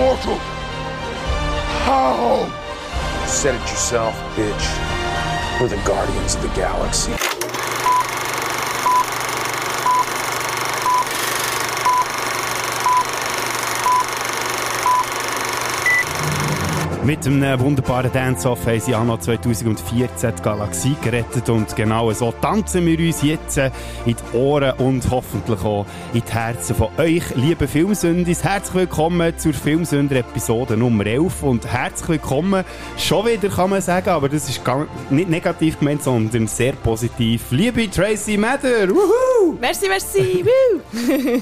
immortal? How? Said it yourself, bitch. We're the Guardians of the Galaxy. Mit einem wunderbaren Dance-Off haben sie Anno 2014 die Galaxie gerettet und genau so tanzen wir uns jetzt in die Ohren und hoffentlich auch in die Herzen von euch, liebe Filmsündis. Herzlich willkommen zur Filmsünder-Episode Nummer 11 und herzlich willkommen schon wieder, kann man sagen, aber das ist nicht negativ gemeint, sondern sehr positiv. Liebe Tracy Mather, wuhu! Merci, merci, woo!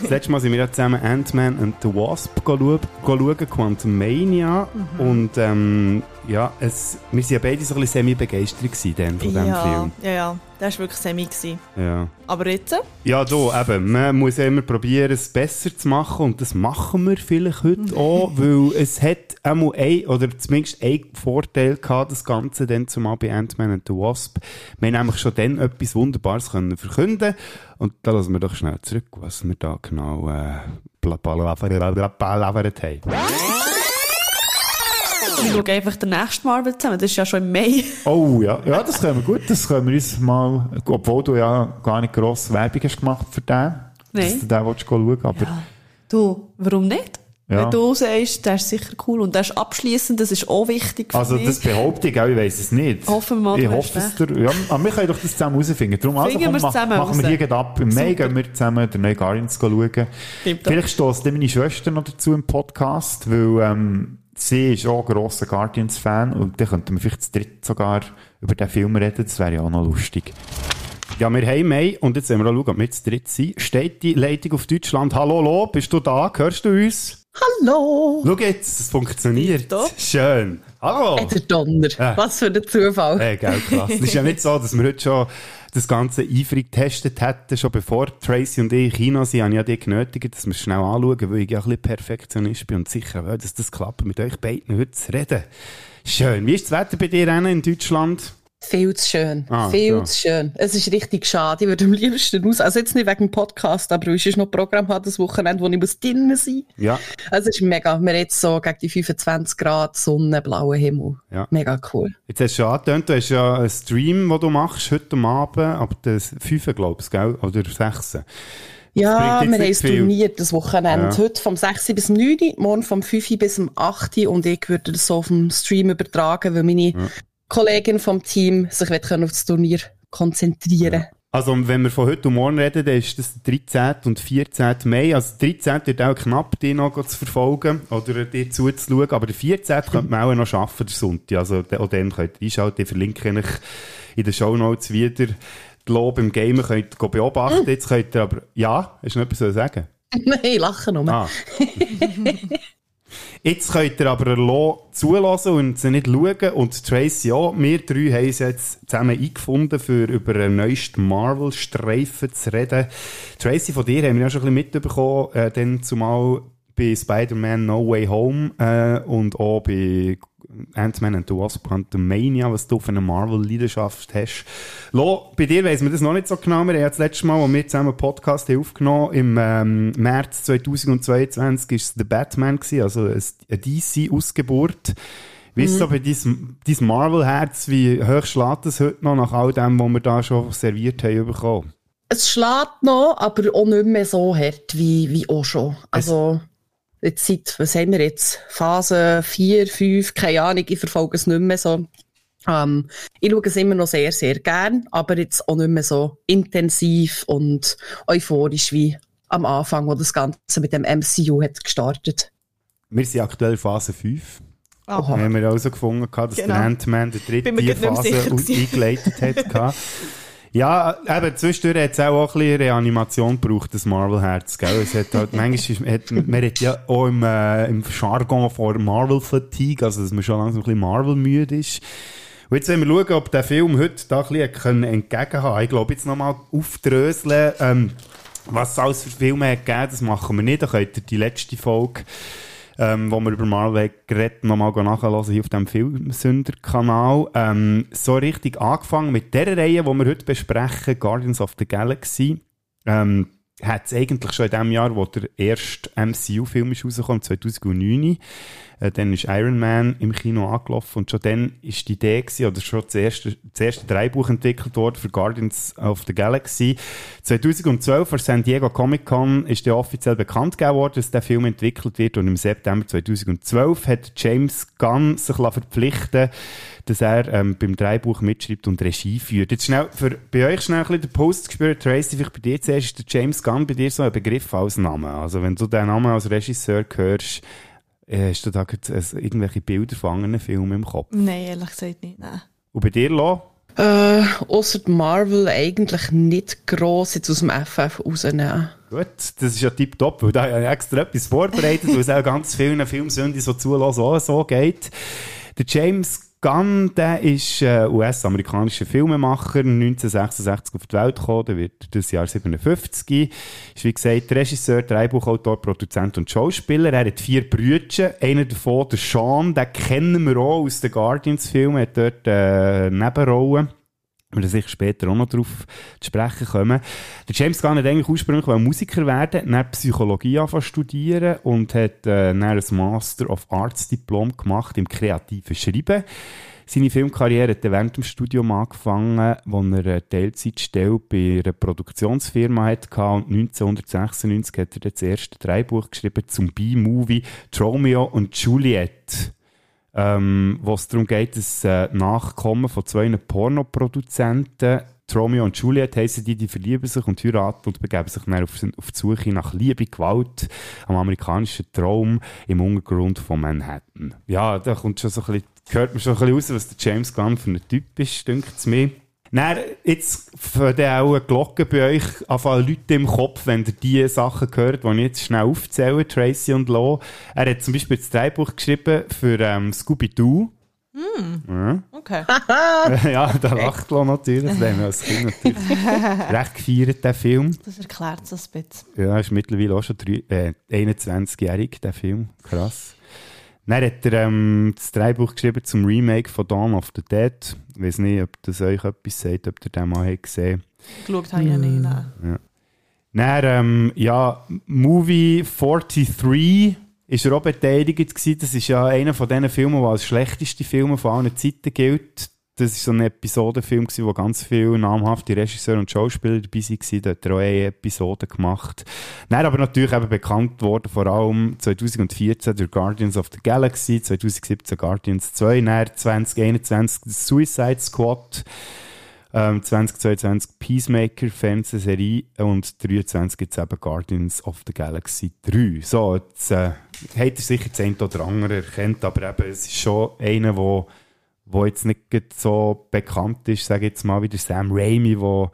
Das letzte Mal sind wir ja zusammen Ant-Man and the Wasp schauen, Quantum Mania. Und ähm, ja, es, wir waren ja beide so ein bisschen semi-begeistert von diesem ja, Film. ja, ja, das war wirklich semi. Gewesen. Ja. Aber jetzt? Ja, du, eben, man muss ja immer probieren, es besser zu machen und das machen wir vielleicht heute auch, weil es hat einmal ein, oder zumindest einen Vorteil gehabt, das Ganze dann zumal bei Ant-Man and the Wasp. Wir haben nämlich schon dann etwas Wunderbares können verkünden und da lassen wir doch schnell zurück, was wir da genau äh, palavert haben. Wir schauen einfach den nächsten Marvel zusammen, das ist ja schon im Mai. Oh ja, ja, das können wir gut. Das können wir uns mal, obwohl du ja gar nicht grosse Werbung hast gemacht für den. Nein. Dass du den willst schauen, aber Ja. Du, warum nicht? Ja. Wenn du sagst, der ist sicher cool und der ist abschliessend, das ist auch wichtig für also mich. das behaupte ich auch, ich weiss es nicht. Hoffen wir mal, Ich hoffe es dir. Ja, aber wir können doch das zusammen herausfinden. Darum also, komm, mach, machen wir raus. hier gerade ab. Im Mai gehen wir zusammen den neuen Guardians schauen. Vielleicht stößt meine Schwester noch dazu im Podcast, weil ähm, sie ist auch ein grosser Guardians-Fan und dann könnten wir vielleicht zu dritt sogar über den Film reden. Das wäre ja auch noch lustig. Ja, wir haben Mai und jetzt wollen wir auch schauen, ob wir zu dritt sind. Steht die Leitung auf Deutschland? Hallo, Lo, bist du da? Hörst du uns? Hallo! Schau jetzt, es funktioniert. Doch. Schön. Hallo. Der Donner. Ja. Was für ein Zufall. Hey, gell, klasse. Es ist ja nicht so, dass wir heute schon das Ganze eifrig getestet hätten. Schon bevor Tracy und ich in China sind, habe ich ja die genötigt, dass wir es schnell anschauen, weil ich ja ein bisschen Perfektionist bin und sicher will, dass das klappt, mit euch beiden heute zu reden. Schön. Wie ist das Wetter bei dir in Deutschland? Viel zu schön. Ah, Viel ja. zu schön. Es ist richtig schade. Ich würde am liebsten raus, also jetzt nicht wegen dem Podcast, aber ich noch ein Programm haben, das Wochenende, wo ich muss drinnen sein Ja. Also es ist mega. Wir jetzt so gegen die 25 Grad Sonne, blauer Himmel. Ja. Mega cool. Jetzt hast du schon angetönt, du hast ja einen Stream, den du machst, heute Abend, aber das 5, glaubst du, gell? Oder 6. Ja, wir haben es turniert das Wochenende. Ja. Heute vom 6 bis 9, morgen vom 5 bis zum 8 und ich würde das so auf dem Stream übertragen, weil meine Kollegin vom Team sich auf das Turnier konzentrieren Also, wenn wir von heute und morgen reden, dann ist das der 13. und 14. Mai. Also, der 13. wird auch knapp, die noch zu verfolgen oder dir zuzuschauen. Aber der 14. könnte man auch noch schaffen, der Sonntag. Also, auch dann könnt ihr einschalten. Ich verlinke euch in den Shownotes wieder. Die Lob im Gamer könnt ihr beobachten. Jetzt könnt ihr aber, ja, du noch etwas zu sagen? Nein, lachen nur. Ah. Jetzt könnt ihr aber zulassen und sie nicht schauen. Und Tracy auch. Wir drei haben es jetzt zusammen eingefunden, für über einen neuesten Marvel-Streifen zu reden. Tracy, von dir haben wir ja schon ein bisschen mitbekommen, äh, dann zumal bei Spider-Man No Way Home äh, und auch bei Ant-Man and the Wasp Quantumania, was du für eine Marvel-Leidenschaft hast. Lo, bei dir weiss man das noch nicht so genau. Wir haben ja das letzte Mal, als wir zusammen einen Podcast haben aufgenommen im ähm, März 2022, war es The Batman, gewesen, also ein- eine DC-Ausgeburt. Wie ist so bei diesem, diesem Marvel-Herz, wie hoch schlägt es heute noch nach all dem, was wir da schon serviert haben bekommen? Es schlägt noch, aber auch nicht mehr so hart wie, wie auch schon. Also, jetzt seit, was haben wir jetzt? Phase 4, 5, keine Ahnung, ich verfolge es nicht mehr so. Ähm, ich schaue es immer noch sehr, sehr gern, aber jetzt auch nicht mehr so intensiv und euphorisch wie am Anfang, wo das Ganze mit dem MCU hat gestartet. Wir sind aktuell in Phase 5. Aha. haben wir auch so gefunden, dass Genau. der Ant-Man die dritte Phase eingeleitet hat. ja, eben, zwischendurch hat es auch, ein bisschen Reanimation gebraucht, das Marvel-Herz, gell? Es hat halt, manchmal ist, hat, man hat ja auch im, äh, im Jargon von Marvel-Fatigue, also, dass man schon langsam ein bisschen Marvel-müde ist. Und jetzt wollen wir schauen, ob der Film heute da ein bisschen entgegenhaben kann. Ich glaube, jetzt nochmal aufdröseln, ähm, was es alles für Filme hat gegeben, das machen wir nicht. Da könnt ihr die letzte Folge ähm, wo wir über Marvel geredet nochmal nachhören hier auf dem Filmsünder-Kanal. Ähm, so richtig angefangen mit der Reihe, die wir heute besprechen, Guardians of the Galaxy. Ähm, hat es eigentlich schon in dem Jahr, wo der erste MCU-Film ist rausgekommen, 2009, äh, dann ist Iron Man im Kino angelaufen und schon dann ist die Idee gewesen, oder schon das erste, das erste Drehbuch entwickelt worden für Guardians of the Galaxy. 2012 für San Diego Comic Con ist der offiziell bekannt gegeben worden, dass der Film entwickelt wird und im September 2012 hat James Gunn sich verpflichten dass er ähm, beim Drehbuch mitschreibt und Regie führt. Jetzt schnell, für, bei euch schnell ein bisschen den Post gespürt, Tracy, vielleicht bei dir zuerst, ist der James Gunn bei dir so ein Begriff als Name. Also wenn du den Namen als Regisseur hörst, äh, hast du da äh, irgendwelche Bilder von anderen Filmen im Kopf? Nein, ehrlich gesagt nicht. Nein. Und bei dir, Lo? Äh, ausser Marvel eigentlich nicht gross jetzt aus dem FF rausnehmen. Gut, das ist ja tipptopp, weil da habe ich extra etwas vorbereitet, weil es auch ganz vielen Filmsünden so zulassen auch so geht. Der James Gunn, der ist äh, US-amerikanischer Filmemacher, 1966 auf die Welt gekommen, der wird das Jahr 57. Ist wie gesagt Regisseur, Drehbuchautor, Produzent und Schauspieler. Er hat vier Brüder, einer davon, der Sean, den kennen wir auch aus den Guardians-Filmen, hat dort äh, Nebenrollen wir sicher später auch noch darauf zu sprechen kommen. Der James Gunn hat eigentlich ursprünglich Musiker werden, dann Psychologie angefangen studieren und hat äh, dann ein Master of Arts Diplom gemacht im kreativen Schreiben. Seine Filmkarriere hat während dem Studium angefangen, wo er eine Teilzeitstelle bei einer Produktionsfirma hatte und 1996 hat er das erste Dreibuch geschrieben zum B-Movie Romeo und Juliet ähm, wo es darum geht, dass äh, Nachkommen von zwei Pornoproduzenten Romeo und Juliet heissen die, die verlieben sich und heiraten und begeben sich dann auf, auf die Suche nach Liebe, Gewalt, am amerikanischen Traum im Untergrund von Manhattan. Ja, da kommt schon so ein bisschen, hört man schon ein bisschen raus, was der James Gunn für ein Typ ist, denkt es mir. Dann, jetzt für auch eine Glocke bei euch anfangen Leute im Kopf, wenn ihr die Sachen hört, die ich jetzt schnell aufzähle, Tracy und Lo. Er hat zum Beispiel das Drehbuch geschrieben für ähm, Scooby-Doo. Mm. Ja. Okay. ja, da lacht Lo natürlich. Das haben wir als Kind natürlich recht gefeiert, den Film. Das erklärt es ein bisschen. Ja, ist mittlerweile auch schon äh, 21-jährig, der Film. Krass. Dann hat er ähm, das Drehbuch geschrieben zum Remake von Dawn of the Dead. Ich weiß nicht, ob das euch etwas sagt, ob ihr den mal habt gesehen Geschaut habe ich ja nicht. Nein. Ja. Dann, ähm, ja, Movie 43 ist er auch beteiligt gewesen. Das ist ja einer von diesen Filmen, der als schlechteste Filme von allen Zeiten gilt das war so ein Episodenfilm, wo ganz viele namhafte Regisseure und Schauspieler dabei waren. Da hat er auch eine Episode gemacht. Dann aber natürlich eben bekannt worden, vor allem 2014 der Guardians of the Galaxy, 2017 Guardians 2, dann 2021 Suicide Squad, ähm, 2022 Peacemaker Fernsehserie und 2023 gibt es eben Guardians of the Galaxy 3. So, jetzt äh, habt ihr sicher das eine oder andere erkennt, aber eben, es ist schon einer, der wo jetzt nicht so bekannt ist, sage ich jetzt mal, wie der Sam Raimi, wo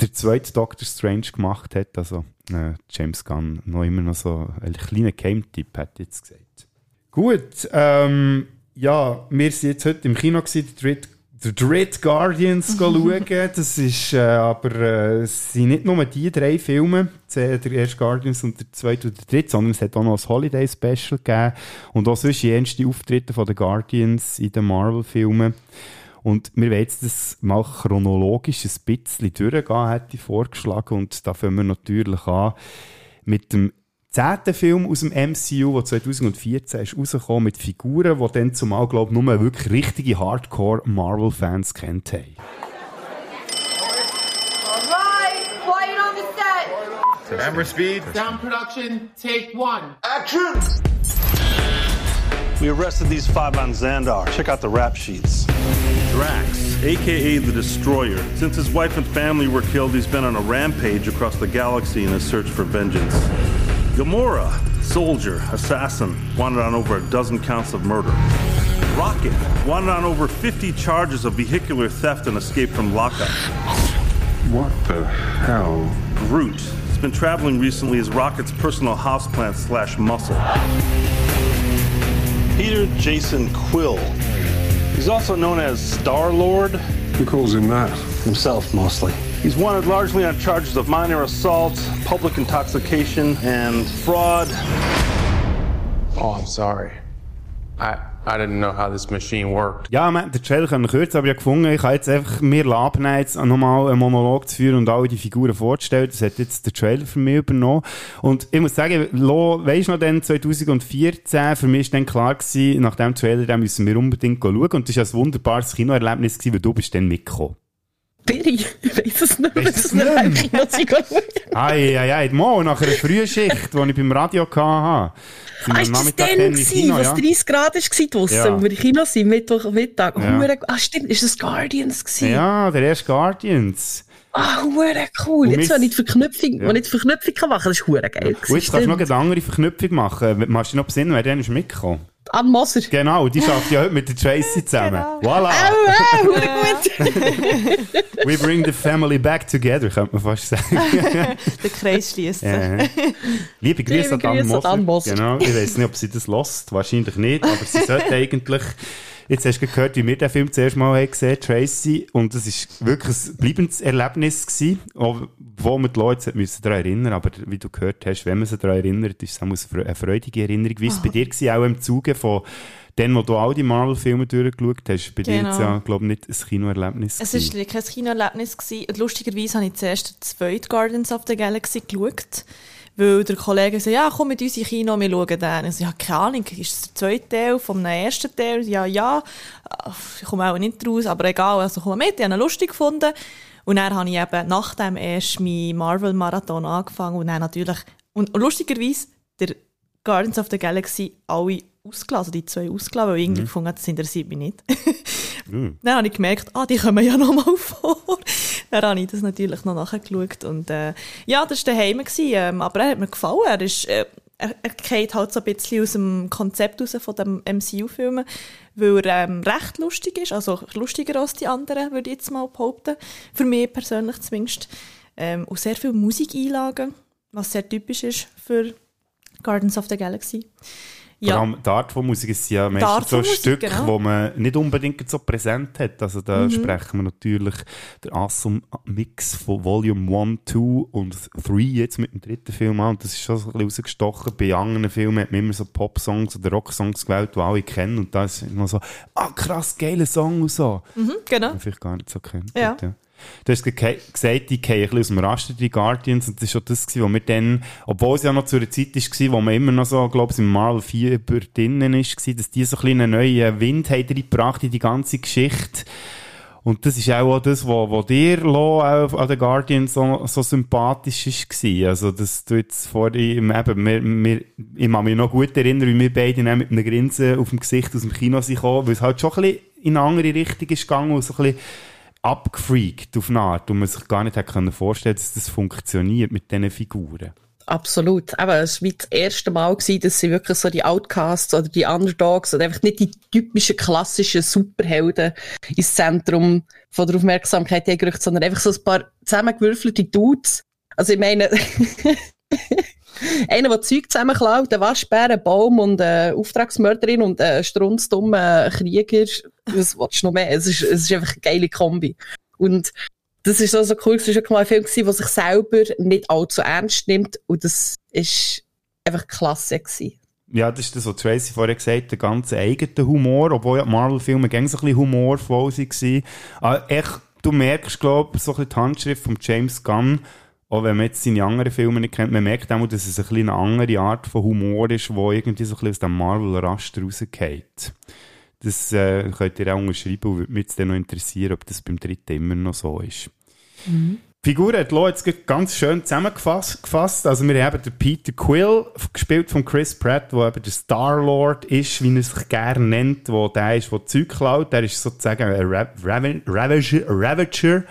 der zweite Doctor Strange gemacht hat. Also äh, James Gunn noch immer noch so ein kleiner Game-Tipp, hat jetzt gesagt. Gut, ähm, ja, wir sind jetzt heute im Kino gewesen, der dritte The Dread Guardians schauen. Das ist äh, aber äh, es sind nicht nur die drei Filme, der erste Guardians und der zweite und der dritte, sondern es hat auch noch ein Holiday Special gegeben und auch sonst jenste Auftritte von den Guardians in den Marvel-Filmen. Und wir wollen jetzt das mal chronologisch ein bisschen durchgehen, hätte ich vorgeschlagen. Und da fangen wir natürlich an mit dem zehnten Film aus dem MCU, der 2014 ist rausgekommen mit Figuren, die dann zumal, glaube ich, nur wirklich richtige Hardcore-Marvel-Fans kennt haben. Alright, quiet on the set. Camera speed. Sound production, take one. Action! We arrested these five on Xandar. Check out the rap sheets. Drax, aka the Destroyer. Since his wife and family were killed, he's been on a rampage across the galaxy in his search for vengeance. Gamora, soldier, assassin, wanted on over a dozen counts of murder. Rocket, wanted on over 50 charges of vehicular theft and escape from lockup. What the hell? Groot, has been traveling recently as Rocket's personal houseplant slash muscle. Peter Jason Quill. He's also known as Star Lord. Who calls him that? Himself, mostly. He's wanted largely on charges of minor assault, public intoxication, and fraud. Oh, I'm sorry. I, I didn't know how this machine worked. Ja, man, den Trailer können kürzen, aber ich habe gefunden, ich kann jetzt einfach mir abnehmen, jetzt nochmal einen Monolog zu führen und alle die Figuren vorzustellen. Das hat jetzt der Trailer für mich übernommen. Und ich muss sagen, Lo, weisst du noch, dann 2014, für mich ist dann klar gewesen, nach dem Trailer, den müssen wir unbedingt schauen. Und das war ein wunderbares Kinoerlebnis gewesen, weil du bist dann mitgekommen. Bin ich? Weiss es nicht. Weiss es nicht. nicht? Ei, ei, ei, mal, nach einer frühen Schicht, die ich beim Radio hatte. Ah, ist das im gewesen, was ja. 30 Grad war draussen, Ja. wo wir im Kino sind, Mittwoch, Mittag? Ja. Ah, stimmt, ist das Guardians gewesen? Ja, der erste Guardians. Ah, hure cool. Und Jetzt, wenn ich die Verknüpfung, Ja. wenn ich die Verknüpfung kann machen das ist hure geil. Und jetzt kannst du noch eine andere Verknüpfung machen. Machst du noch besinnen, wer dann ist mitgekommen? An Moser. Genau, die schafft ja heute mit der Tracy zusammen. Voilà! Oh, hure gut. We bring the family back together, könnte man fast sagen. Den Kreis schließen. Ja. Liebe Grüße an Liebe Dan Grüße an Moser. Moser. Genau, ich weiß nicht, ob sie das lost, wahrscheinlich nicht, aber sie sollte eigentlich. Jetzt hast du gehört, wie wir den Film zuerst mal haben gesehen Tracy, und es ist wirklich ein bleibendes Erlebnis gewesen, wo man die Leute müssen daran erinnern, aber wie du gehört hast, wenn man sich daran erinnert, ist es eine fre- eine freudige Erinnerung. Wie war es bei dir gewesen, auch im Zuge von dem, wo du all die Marvel-Filme durchgeschaut hast? Bei dir Genau. jetzt ja, glaube ich, nicht ein Kinoerlebnis Es war kein Kinoerlebnis. gewesen. Lustigerweise habe ich zuerst den zweiten Guardians of the Galaxy geschaut. Weil der Kollege sagt, ja, komm mit uns ins Kino, wir schauen den. Ich so, ja, keine Ahnung, ist es der zweite Teil vom ersten Teil? Ja, ja. Ich komme auch nicht raus, aber egal, also komm mit, ich habe ihn lustig gefunden. Und dann habe ich eben nach dem erst meinen Marvel-Marathon angefangen und dann natürlich, und lustigerweise, der Guardians of the Galaxy alle ausgelassen, also die zwei ausgelassen, weil ich irgendwie gefunden habe, das interessiert mich nicht. Dann habe ich gemerkt, ah, die kommen ja noch mal vor. Dann habe ich das natürlich noch nachgeschaut. Und äh, ja, das war daheim. gewesen, Ähm, aber er hat mir gefallen. Er, ist, äh, er, er geht halt so ein bisschen aus dem Konzept raus von dem MCU-Filmen, weil er ähm, recht lustig ist. Also lustiger als die anderen, würde ich jetzt mal behaupten. Für mich persönlich zumindest. Ähm, und sehr viele Musikeinlagen, was sehr typisch ist für Gardens of the Galaxy. Vor allem die Art von Musik ist ja meistens so ein Musik, Stück, genau. wo man nicht unbedingt so präsent hat. Also da Mhm. sprechen wir natürlich den Awesome-Mix von Volume 1, 2 und 3 jetzt mit dem dritten Film an. Und das ist schon so ein bisschen rausgestochen. Bei anderen Filmen hat man immer so Pop-Songs oder Rock-Songs gewählt, die alle kennen. Und da ist immer so, ah krass, geiler Song und so. Mhm, genau. Man vielleicht gar nicht so kennt. Ja. Du hast ge- gesagt, die gehen ein bisschen aus dem Raster, die Guardians, und das war schon das, wo wir dann, obwohl es ja noch zu einer Zeit war, wo man immer noch so, glaube ich, im Marvel 4 über drinnen war, dass die so ein bisschen einen neuen Wind haben reingebracht in die ganze Geschichte. Und das ist auch das, was, was dir, auch an den Guardians so, so sympathisch war. Also, dass du jetzt vorhin, eben, wir, wir, ich kann mich noch gut erinnern, wie wir beide mit einem Grinsen auf dem Gesicht aus dem Kino sind gekommen, weil es halt schon ein bisschen in eine andere Richtung ist gegangen so ein bisschen abgefreakt auf eine Art und man sich gar nicht hätte vorstellen dass das funktioniert mit diesen Figuren. Absolut. Aber es war das erste Mal, gewesen, dass sie wirklich so die Outcasts oder die Underdogs oder einfach nicht die typischen klassischen Superhelden ins Zentrum von der Aufmerksamkeit gerückt, sondern einfach so ein paar zusammengewürfelte Dudes. Also ich meine, einer, der Zeug zusammenklaut, ein Waschbär, ein Baum und eine Auftragsmörderin und ein strunzdummer Krieger. Was willst du noch mehr? Es ist, es ist einfach eine geile Kombi. Und das ist so, so cool, es war mal ein Film, der sich selber nicht allzu ernst nimmt und das ist einfach klasse gewesen. Ja, das ist das, was Tracy vorher gesagt hat, der ganze eigene Humor, obwohl ja Marvel-Filme gängig so ein bisschen humorvoll waren. Aber echt, du merkst, glaube ich, so ein bisschen die Handschrift von James Gunn, auch wenn man jetzt seine anderen Filme nicht kennt, man merkt auch, dass es ein eine andere Art von Humor ist, wo irgendwie so ein bisschen aus dem Marvel-Raster rausgeht. Das äh, könnt ihr auch unterschreiben und würde mich jetzt dann noch interessieren, ob das beim dritten immer noch so ist. Die Figur hat Lo jetzt ganz schön zusammengefasst. gefasst. Also wir haben den Peter Quill, gespielt von Chris Pratt, der eben der Star-Lord ist, wie er sich gerne nennt, wo der ist, der Zeug klaut. Der ist sozusagen ein Ra Raven Ravager. Ravager.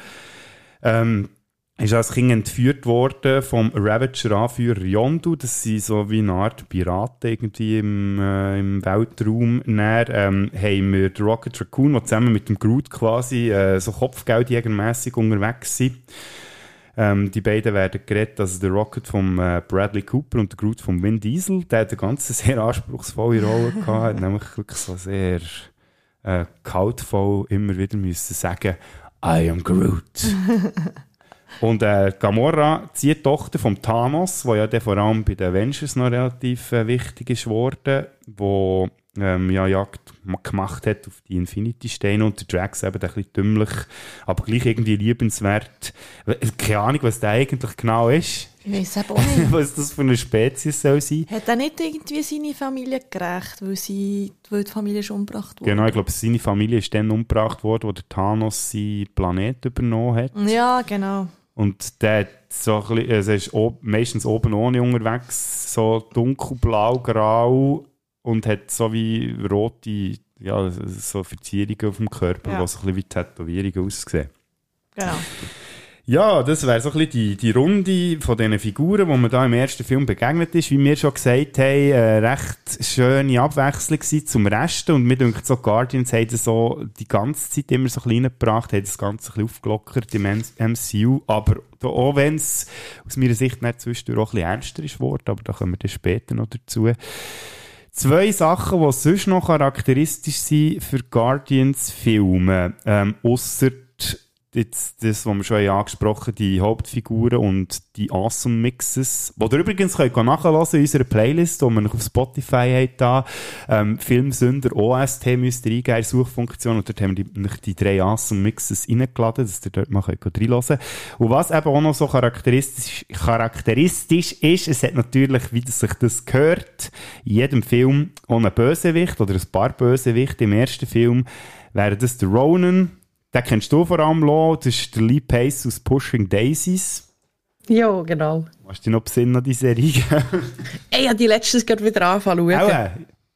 Ähm, ist als Kind entführt worden vom Ravager-Anführer Yondu. Das sind so wie eine Art Piraten irgendwie im, äh, im Weltraum. Dann ähm, haben wir den Rocket Raccoon, der zusammen mit dem Groot quasi äh, so Kopfgeldjägermässig unterwegs sind. Ähm, die beiden werden geredet, also der Rocket von äh, Bradley Cooper und der Groot von Vin Diesel. Der hat eine ganz sehr anspruchsvolle Rolle gehabt, nämlich wirklich so sehr äh, kaltvoll immer wieder müssen sagen, I am Groot. Und äh, Gamora, die Tochter von Thanos, wo ja dann vor allem bei den Avengers noch relativ äh, wichtig ist worden, wo ähm, ja, Jagd ma- gemacht hat auf die Infinity-Steine und der Drax eben ein bisschen dümmlich, aber gleich irgendwie liebenswert. Keine Ahnung, was der eigentlich genau ist. Ich weiß eben auch nicht. was das für eine Spezies soll sein. Hat er nicht irgendwie seine Familie gerecht, weil, sie, weil die Familie schon umgebracht wurde? Genau, ich glaube, seine Familie ist dann umgebracht worden, wo der Thanos seinen Planet übernommen hat. Ja, genau. Und der hat so ein bisschen, also ist ob, meistens oben ohne unterwegs, so dunkelblau, grau und hat so wie rote, ja, so Verzierungen auf dem Körper, Ja. die so ein bisschen wie Tätowierungen aussehen. genau. Ja, das wäre so ein bisschen die, die Runde von diesen Figuren, die man da im ersten Film begegnet ist. Wie wir schon gesagt haben, äh, recht schöne Abwechslung zum Rest. Und mir denkt so, Guardians haben das so die ganze Zeit immer so klein gebracht, haben das Ganze ein bisschen aufgelockert im MCU. Aber da, auch wenn es aus meiner Sicht nicht zwischendurch auch ein bisschen ernster ist geworden, aber da kommen wir dann später noch dazu. Zwei Sachen, die sonst noch charakteristisch sind für Guardians-Filme, ähm, ausser jetzt das, was wir schon angesprochen haben, die Hauptfiguren und die Awesome Mixes, die ihr übrigens könnt nachhören in unserer Playlist, die wir auf Spotify haben, ähm, Filmsünder OST müsst ihr eingeben, Suchfunktion, und dort haben wir die, die drei Awesome Mixes reingeladen, dass ihr dort mal könnt reinhören. Und was eben auch noch so charakteristisch, charakteristisch ist, es hat natürlich, wie das sich das gehört, in jedem Film einen Bösewicht oder ein paar Bösewichte. Im ersten Film wäre das der Ronan, den kennst du vor allem, Lo. Das ist der Lee Pace aus Pushing Daisies. Ja, genau. Hast du dich noch besinnen an die Serie? Ey, ich habe die letztes gerade wieder anfangen zu schauen. äh,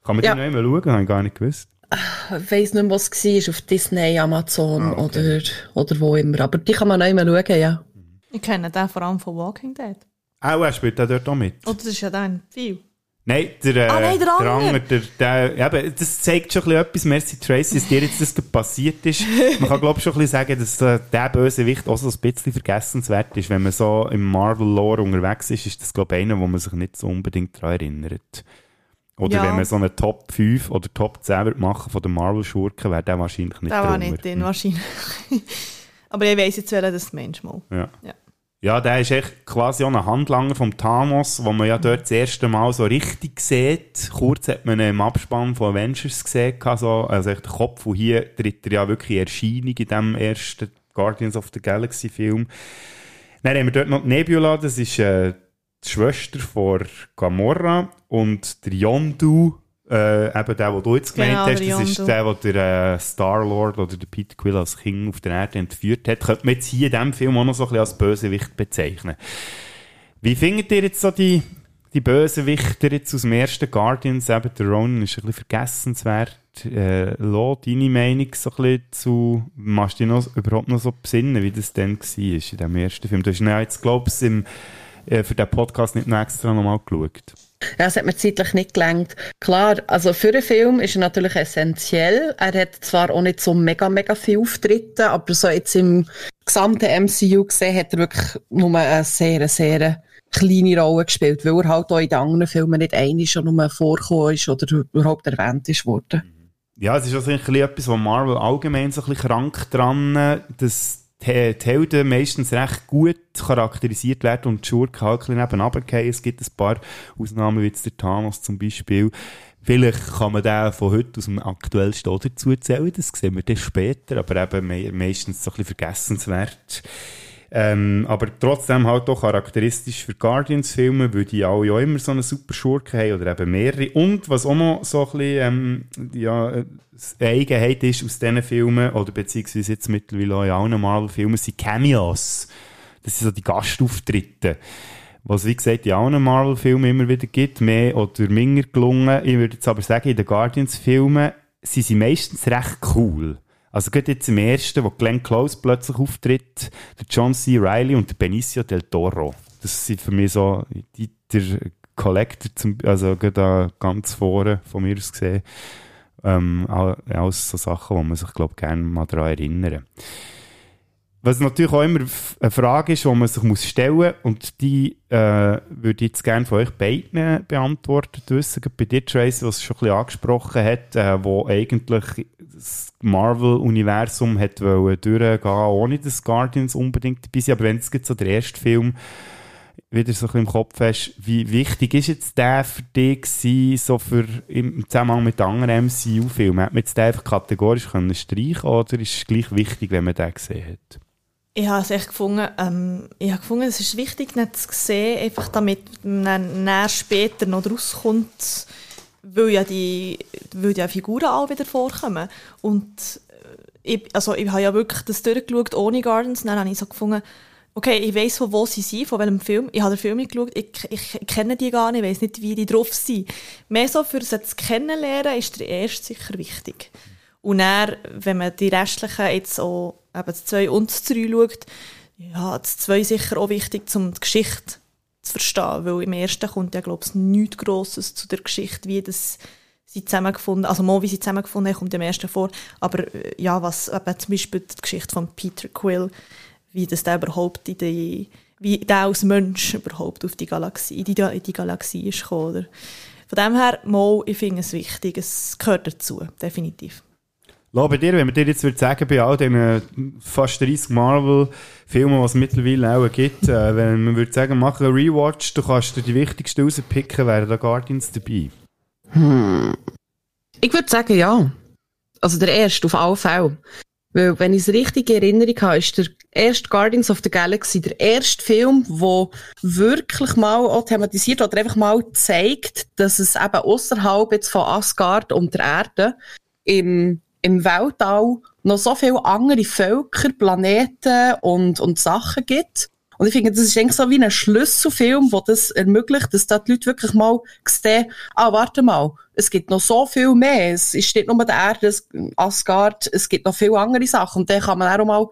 Kann man Ja. die noch immer schauen? Habe ich gar nicht gewusst. Ich weiss nicht mehr, was es war, auf Disney, Amazon Ah, okay. oder, oder wo immer. Aber die kann man noch immer schauen, ja. Ich kenne den vor allem von Walking Dead. Auch, er spielt auch dort auch mit. Oder das ist ja dann viel. Nein, der, Ah, nein, der andere. der, der, ja, eben, das zeigt schon ein bisschen etwas, merci Tracy, dass dir jetzt das passiert ist. Man kann, glaube ich, schon ein bisschen sagen, dass äh, der Bösewicht auch so ein bisschen vergessenswert ist. Wenn man so im Marvel-Lore unterwegs ist, ist das, glaube ich, einer, wo man sich nicht so unbedingt daran erinnert. Oder Ja. wenn man so eine Top 5 oder Top 10 wird machen von den Marvel-Schurken, wäre der wahrscheinlich nicht Der war nicht drin, wahrscheinlich. Aber ich weiss jetzt, welcher das Mensch mal. Ja. Ja. Ja, der ist echt quasi auch ein Handlanger vom Thanos, wo man ja dort das erste Mal so richtig sieht. Kurz hat man ihn im Abspann von Avengers gesehen, so, also echt der Kopf, und hier tritt er ja wirklich in Erscheinung in dem ersten Guardians of the Galaxy Film. Dann haben wir dort noch Nebula, das ist äh, die Schwester von Gamora und der Yondu, äh, eben der, den du jetzt gemeint Genau, hast, das ist der, der der äh, Star-Lord oder der Peter Quill als King auf der Erde entführt hat, könnte man jetzt hier in diesem Film auch noch so ein bisschen als Bösewicht bezeichnen. Wie findet ihr jetzt so die, die Bösewichter jetzt aus dem ersten Guardians? Eben der Ronan ist ein bisschen vergessenswert. Äh, Lo, deine Meinung so ein bisschen zu, machst du dich noch, überhaupt noch so besinnen, wie das dann war in diesem ersten Film? Du hast ja jetzt, glaube ich, im, äh, für den Podcast nicht noch extra nochmal geschaut. Ja, es hat mir zeitlich nicht gelangt. Klar, also für einen Film ist er natürlich essentiell. Er hat zwar auch nicht so mega, mega viel Auftritte, aber so jetzt im gesamten MCU gesehen hat er wirklich nur eine sehr, sehr kleine Rolle gespielt, weil er halt auch in den anderen Filmen nicht einig schon nur vorgekommen ist oder überhaupt erwähnt ist worden. Ja, es ist also ein bisschen etwas, wo Marvel allgemein so ein bisschen krank dran, dass die, Helden meistens recht gut charakterisiert werden und die Schurken halt ein bisschen fallen. Es gibt ein paar Ausnahmen, wie jetzt der Thanos zum Beispiel. Vielleicht kann man den von heute aus dem aktuellsten auch dazu zählen, das sehen wir dann später, aber eben me meistens so ein bisschen vergessenswert. Ähm, aber trotzdem halt auch charakteristisch für Guardians-Filme, weil die alle ja immer so eine super Schurke haben oder eben mehrere. Und was auch noch so ein bisschen, ähm, ja, äh, eine Eigenheit ist aus diesen Filmen, oder beziehungsweise jetzt mittlerweile auch in allen Marvel-Filmen, sind Cameos. Das sind so die Gastauftritte. Was, wie gesagt, in allen Marvel-Filmen immer wieder gibt, mehr oder minder gelungen. Ich würde jetzt aber sagen, in den Guardians-Filmen sind sie meistens recht cool. Also gerade jetzt im ersten, wo Glenn Close plötzlich auftritt, der John C. Reilly und der Benicio del Toro. Das sind für mich so die, der Collector, zum, also gerade ganz vorne von mir aus gesehen, ähm, all- alles so Sachen, wo man sich, glaube gerne mal daran erinnern. Was natürlich auch immer eine Frage ist, die man sich muss stellen muss, und die äh, würde ich jetzt gerne von euch beiden beantwortet wissen. Bei dir, Tracy, was schon ein bisschen angesprochen hat, äh, wo eigentlich das Marvel-Universum wollen durchgehen, ohne dass Guardians unbedingt dabei sind. Aber wenn es jetzt so der erste Film wieder so im Kopf hast, wie wichtig ist jetzt der für dich gewesen, so für, im Zusammenhang mit anderen MCU-Filmen? Hat man jetzt den einfach kategorisch können streichen oder ist es gleich wichtig, wenn man den gesehen hat? Ich habe es echt gefunden, ähm, ich habe gefunden, es ist wichtig, nicht zu sehen, einfach damit man näher später noch rauskommt, weil ja die, weil die Figuren auch wieder vorkommen. Und äh, ich, also ich habe ja wirklich das durchgeschaut ohne Gardens, dann habe ich so gefunden, okay, ich weiß von wo sie sind, von welchem Film. Ich habe den Film nicht geschaut, ich, ich, ich kenne die gar nicht, ich weiß nicht, wie die drauf sind. Mehr so für sie zu kennenlernen, ist der erste sicher wichtig. Und dann, wenn man die restlichen jetzt auch eben das 2 und das 3 schaut, ja, das 2 sicher auch wichtig, um die Geschichte zu verstehen, weil im ersten kommt ja, glaube ich, nichts Grosses zu der Geschichte, wie das sie zusammengefunden, also mal wie sie zusammengefunden haben, kommt im ersten vor, aber äh, ja, was eben zum Beispiel die Geschichte von Peter Quill, wie das der überhaupt in die, wie der als Mensch überhaupt auf die Galaxie, in die, in die Galaxie ist gekommen, oder? Von dem her, mal, ich finde es wichtig, es gehört dazu, definitiv. Lo, bei dir, wenn man dir jetzt würde sagen, bei all diesen fast 30 Marvel-Filmen, die es mittlerweile auch gibt, äh, wenn man würde sagen, mach einen Rewatch, du kannst dir die wichtigsten rauspicken, wären da Guardians dabei? Hm. Ich würde sagen, ja. Also der erste, auf alle Fälle. Weil, wenn ich es richtig in Erinnerung habe, ist der erste Guardians of the Galaxy der erste Film, der wirklich mal auch thematisiert oder einfach mal zeigt, dass es eben außerhalb jetzt von Asgard und der Erde im im Weltall noch so viele andere Völker, Planeten und, und Sachen gibt. Und ich finde, das ist eigentlich so wie ein Schlüsselfilm, der das ermöglicht, dass da die Leute wirklich mal sehen, ah, warte mal, es gibt noch so viel mehr. Es ist nicht nur der Erde, Asgard, es gibt noch viele andere Sachen. Und dann kann man auch mal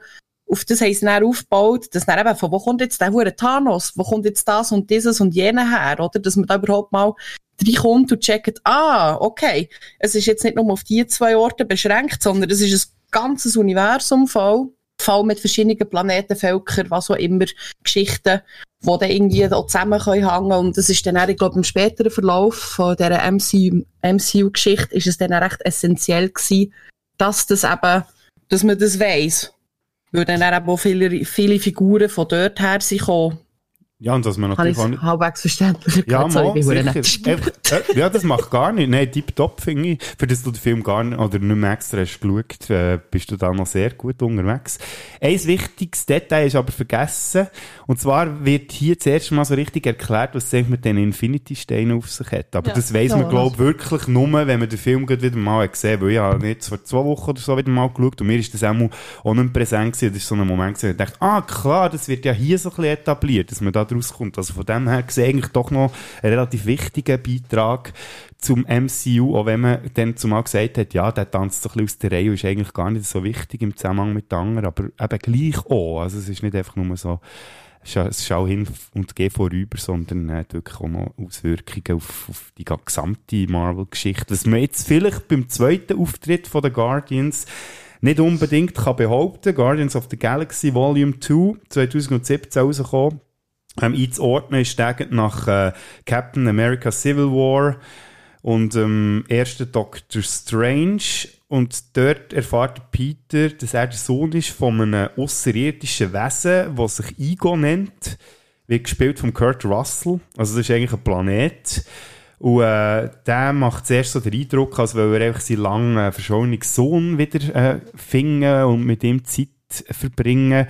auf das haben sie dann aufgebaut, dass dann eben, von wo kommt jetzt der hure Thanos, wo kommt jetzt das und dieses und jene her, oder? Dass man da überhaupt mal reinkommt und checkt, ah, okay, es ist jetzt nicht nur auf die zwei Orte beschränkt, sondern es ist ein ganzes Universum voll, voll mit verschiedenen Planeten, Völkern, was auch immer, Geschichten, die dann irgendwie auch zusammen können und das ist dann auch, ich glaube, im späteren Verlauf von dieser MCU-Geschichte ist es dann auch recht essentiell gewesen, dass das eben, dass man das weiss. Weil dann auch viele, viele Figuren von dort her sind gekommen, ja, und dass man natürlich auch nicht... halbwegs verständlich Ja, mal, sicher. äh, ja, das macht gar nicht. Nein, tipptopp finde ich. Für das du den Film gar nicht, oder nicht mehr extra hast geschaut, äh, bist du da noch sehr gut unterwegs. Ein wichtiges Detail ist aber vergessen. Und zwar wird hier zuerst mal so richtig erklärt, was es mit den Infinity-Steinen auf sich hat. Aber ja, das weiss so, man, glaube ich, wirklich nur, wenn man den Film wieder mal gesehen hat. Weil ich habe jetzt vor zwei Wochen oder so wieder mal geschaut und mir ist das auch, auch nicht präsent gewesen. Das ist so ein Moment gewesen, ich dachte, ah, klar, das wird ja hier so ein bisschen etabliert, dass man da daraus kommt. Also von dem her gesehen eigentlich doch noch ein relativ wichtiger Beitrag zum MCU, auch wenn man dann zumal gesagt hat, ja, der tanzt so ein bisschen aus der Reihe, ist eigentlich gar nicht so wichtig im Zusammenhang mit anderen, aber eben gleich auch. Also es ist nicht einfach nur so, schau hin und geh vorüber, sondern hat wirklich auch noch Auswirkungen auf, auf die gesamte Marvel-Geschichte. Was man jetzt vielleicht beim zweiten Auftritt von den Guardians nicht unbedingt kann behaupten, Guardians of the Galaxy Volume 2, 2017 rausgekommen, ähm, einzuordnen ist nach äh, Captain America Civil War und ähm, ersten Doctor Strange. Und dort erfährt Peter, dass er der Sohn ist von einem außerirdischen Wesen, das sich Ego nennt. Wird gespielt von Kurt Russell. Also das ist eigentlich ein Planet. Und äh, der macht zuerst so den Eindruck, als würde er einfach seinen langen äh, verschollenen Sohn wieder äh, finden und mit ihm Zeit verbringen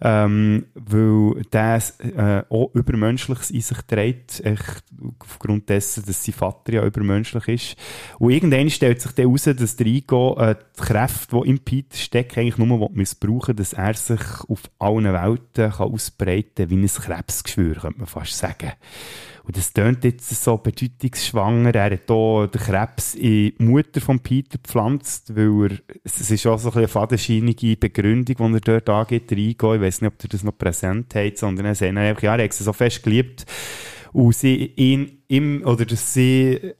ähm, weil der äh, auch Übermenschliches in sich trägt, echt aufgrund dessen, dass sein Vater ja übermenschlich ist. Und irgendwann stellt sich dann heraus, dass der Igo äh, die Kräfte, die im Peter stecken, eigentlich nur missbrauchen dass er sich auf allen Welten kann ausbreiten kann, wie ein Krebsgeschwür, könnte man fast sagen. Und das tönt jetzt so bedeutungsschwanger. Er hat hier den Krebs in die Mutter von Peter gepflanzt, weil er, es ist auch so ein eine fadenscheinige Begründung, die er dort angeht, reingehen. Ich weiß nicht, ob ihr das noch präsent habt, sondern er sagt einfach, ja, er hat sie so fest geliebt. Und sie ihn, ihm, oder sie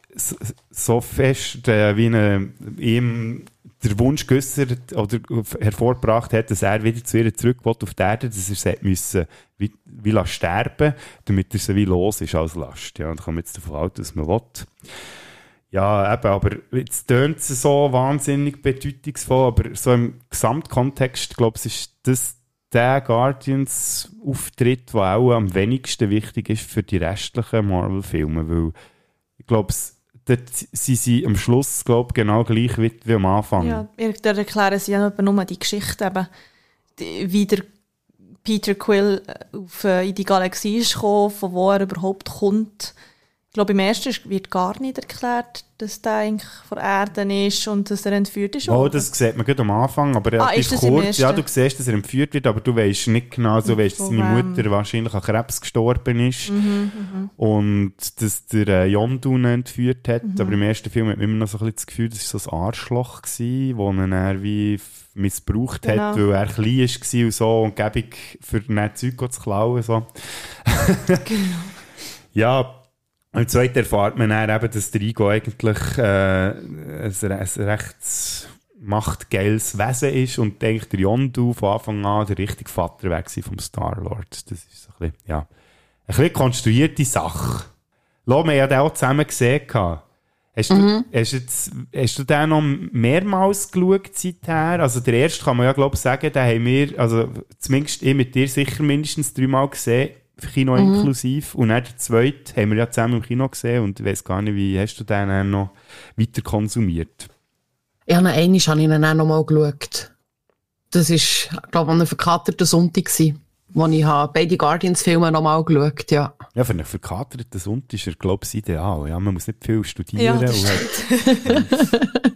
so fest, äh, wie eine, ihm der Wunsch geäußert oder hervorgebracht hat, dass er wieder zu ihr zurück will auf die Erde, dass er sie müssen, wie, wie sterben damit er sie wie los ist als Last. Ja, und kann man jetzt davon aus, dass man will. Ja, eben, aber jetzt tönt es so wahnsinnig bedeutungsvoll, aber so im Gesamtkontext, glaube ich, ist das der Guardians-Auftritt, der auch am wenigsten wichtig ist für die restlichen Marvel-Filme, weil ich glaube, dort sind sie am Schluss glaub, genau gleich wie, wie am Anfang. Ja, da erklären sie ja nur die Geschichte, eben, wie der Peter Quill auf, äh, in die Galaxie ist gekommen, von wo er überhaupt kommt. Ich glaube, im ersten wird gar nicht erklärt, dass der eigentlich von Erden ist und dass er entführt ist. Oh, das sieht man gerade am Anfang, aber relativ Ah, ist kurz. Ja, du siehst, dass er entführt wird, aber du weißt nicht genau, du weißt, dass seine? Mutter wahrscheinlich an Krebs gestorben ist Mhm, und dass der äh, Yondu ihn entführt hat. Mhm. Aber im ersten Film hat man immer noch so ein bisschen das Gefühl, das war so ein Arschloch, gewesen, wo ihn er wie missbraucht hat, Genau. weil er klein war und so und gäbig für dann Zeug zu klauen. So. Genau. Ja, und im zweiten erfahrt man dann eben, dass der Igo eigentlich äh, ein, ein recht machtgeiles Wesen ist und eigentlich der Yondu von Anfang an der richtige Vater war vom Star-Lord. Das ist so ein bisschen, ja, ein bisschen konstruierte Sache. Lass, wir ja den auch zusammen gesehen. Hast, du, hast, jetzt, hast du den noch mehrmals geschaut seither? Also der erste kann man ja glaube ich sagen, den haben wir, also zumindest ich mit dir sicher mindestens dreimal gesehen, Kino inklusiv. Und dann der zweite haben wir ja zusammen im Kino gesehen und ich weiß gar nicht, wie hast du den dann noch weiter konsumiert? Ja, noch einmal habe ich ihn auch noch mal geschaut. Das war, glaube ich, an einem verkaterten Sonntag, gewesen, wo ich habe beide Guardians-Filme noch mal geschaut ja. Ja, für einen verkaterten Sonntag ist er, glaube ich, das ideal. Ja, man muss nicht viel Ja, studieren. das und hat,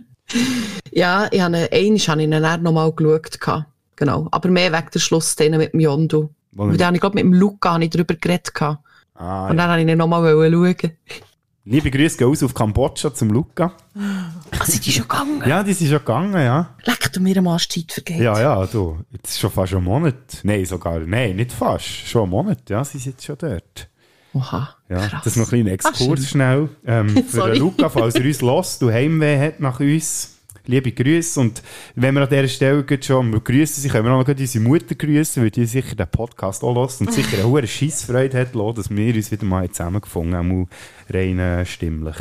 Ja, ich habe ihn, einmal habe ich ihn dann noch mal geschaut. Genau. Aber mehr wegen der Schlussszene mit dem Yondu. Und wir- dann habe ich, glaube mit dem Luca habe ich darüber geredet. gehabt. ah, Und ja. dann habe ich ihn noch mal schauen. Liebe Grüße gehen aus auf Kambodscha zum Luca. Ah, sind die schon gegangen? Ja, die sind schon gegangen, ja. Leck du mir am Arsch Zeit vergeht. Ja, ja, du. Jetzt ist schon fast ein Monat. Nein, sogar, nein, nicht fast. Schon ein Monat, ja, sie sind jetzt schon dort. Oha, Ja, krass. das ist noch ein kleiner Ach, Exkurs schön. schnell. Ähm, für Luca, falls er uns lässt, du Heimweh hat nach uns. Liebe Grüße. Und wenn wir an dieser Stelle schon grüßen, sie können wir auch noch unsere Mutter grüßen, weil die sicher den Podcast auch lässt und sicher eine hohe Scheissfreude hat, lassen, dass wir uns wieder mal zusammengefunden haben, auch rein äh, stimmlich.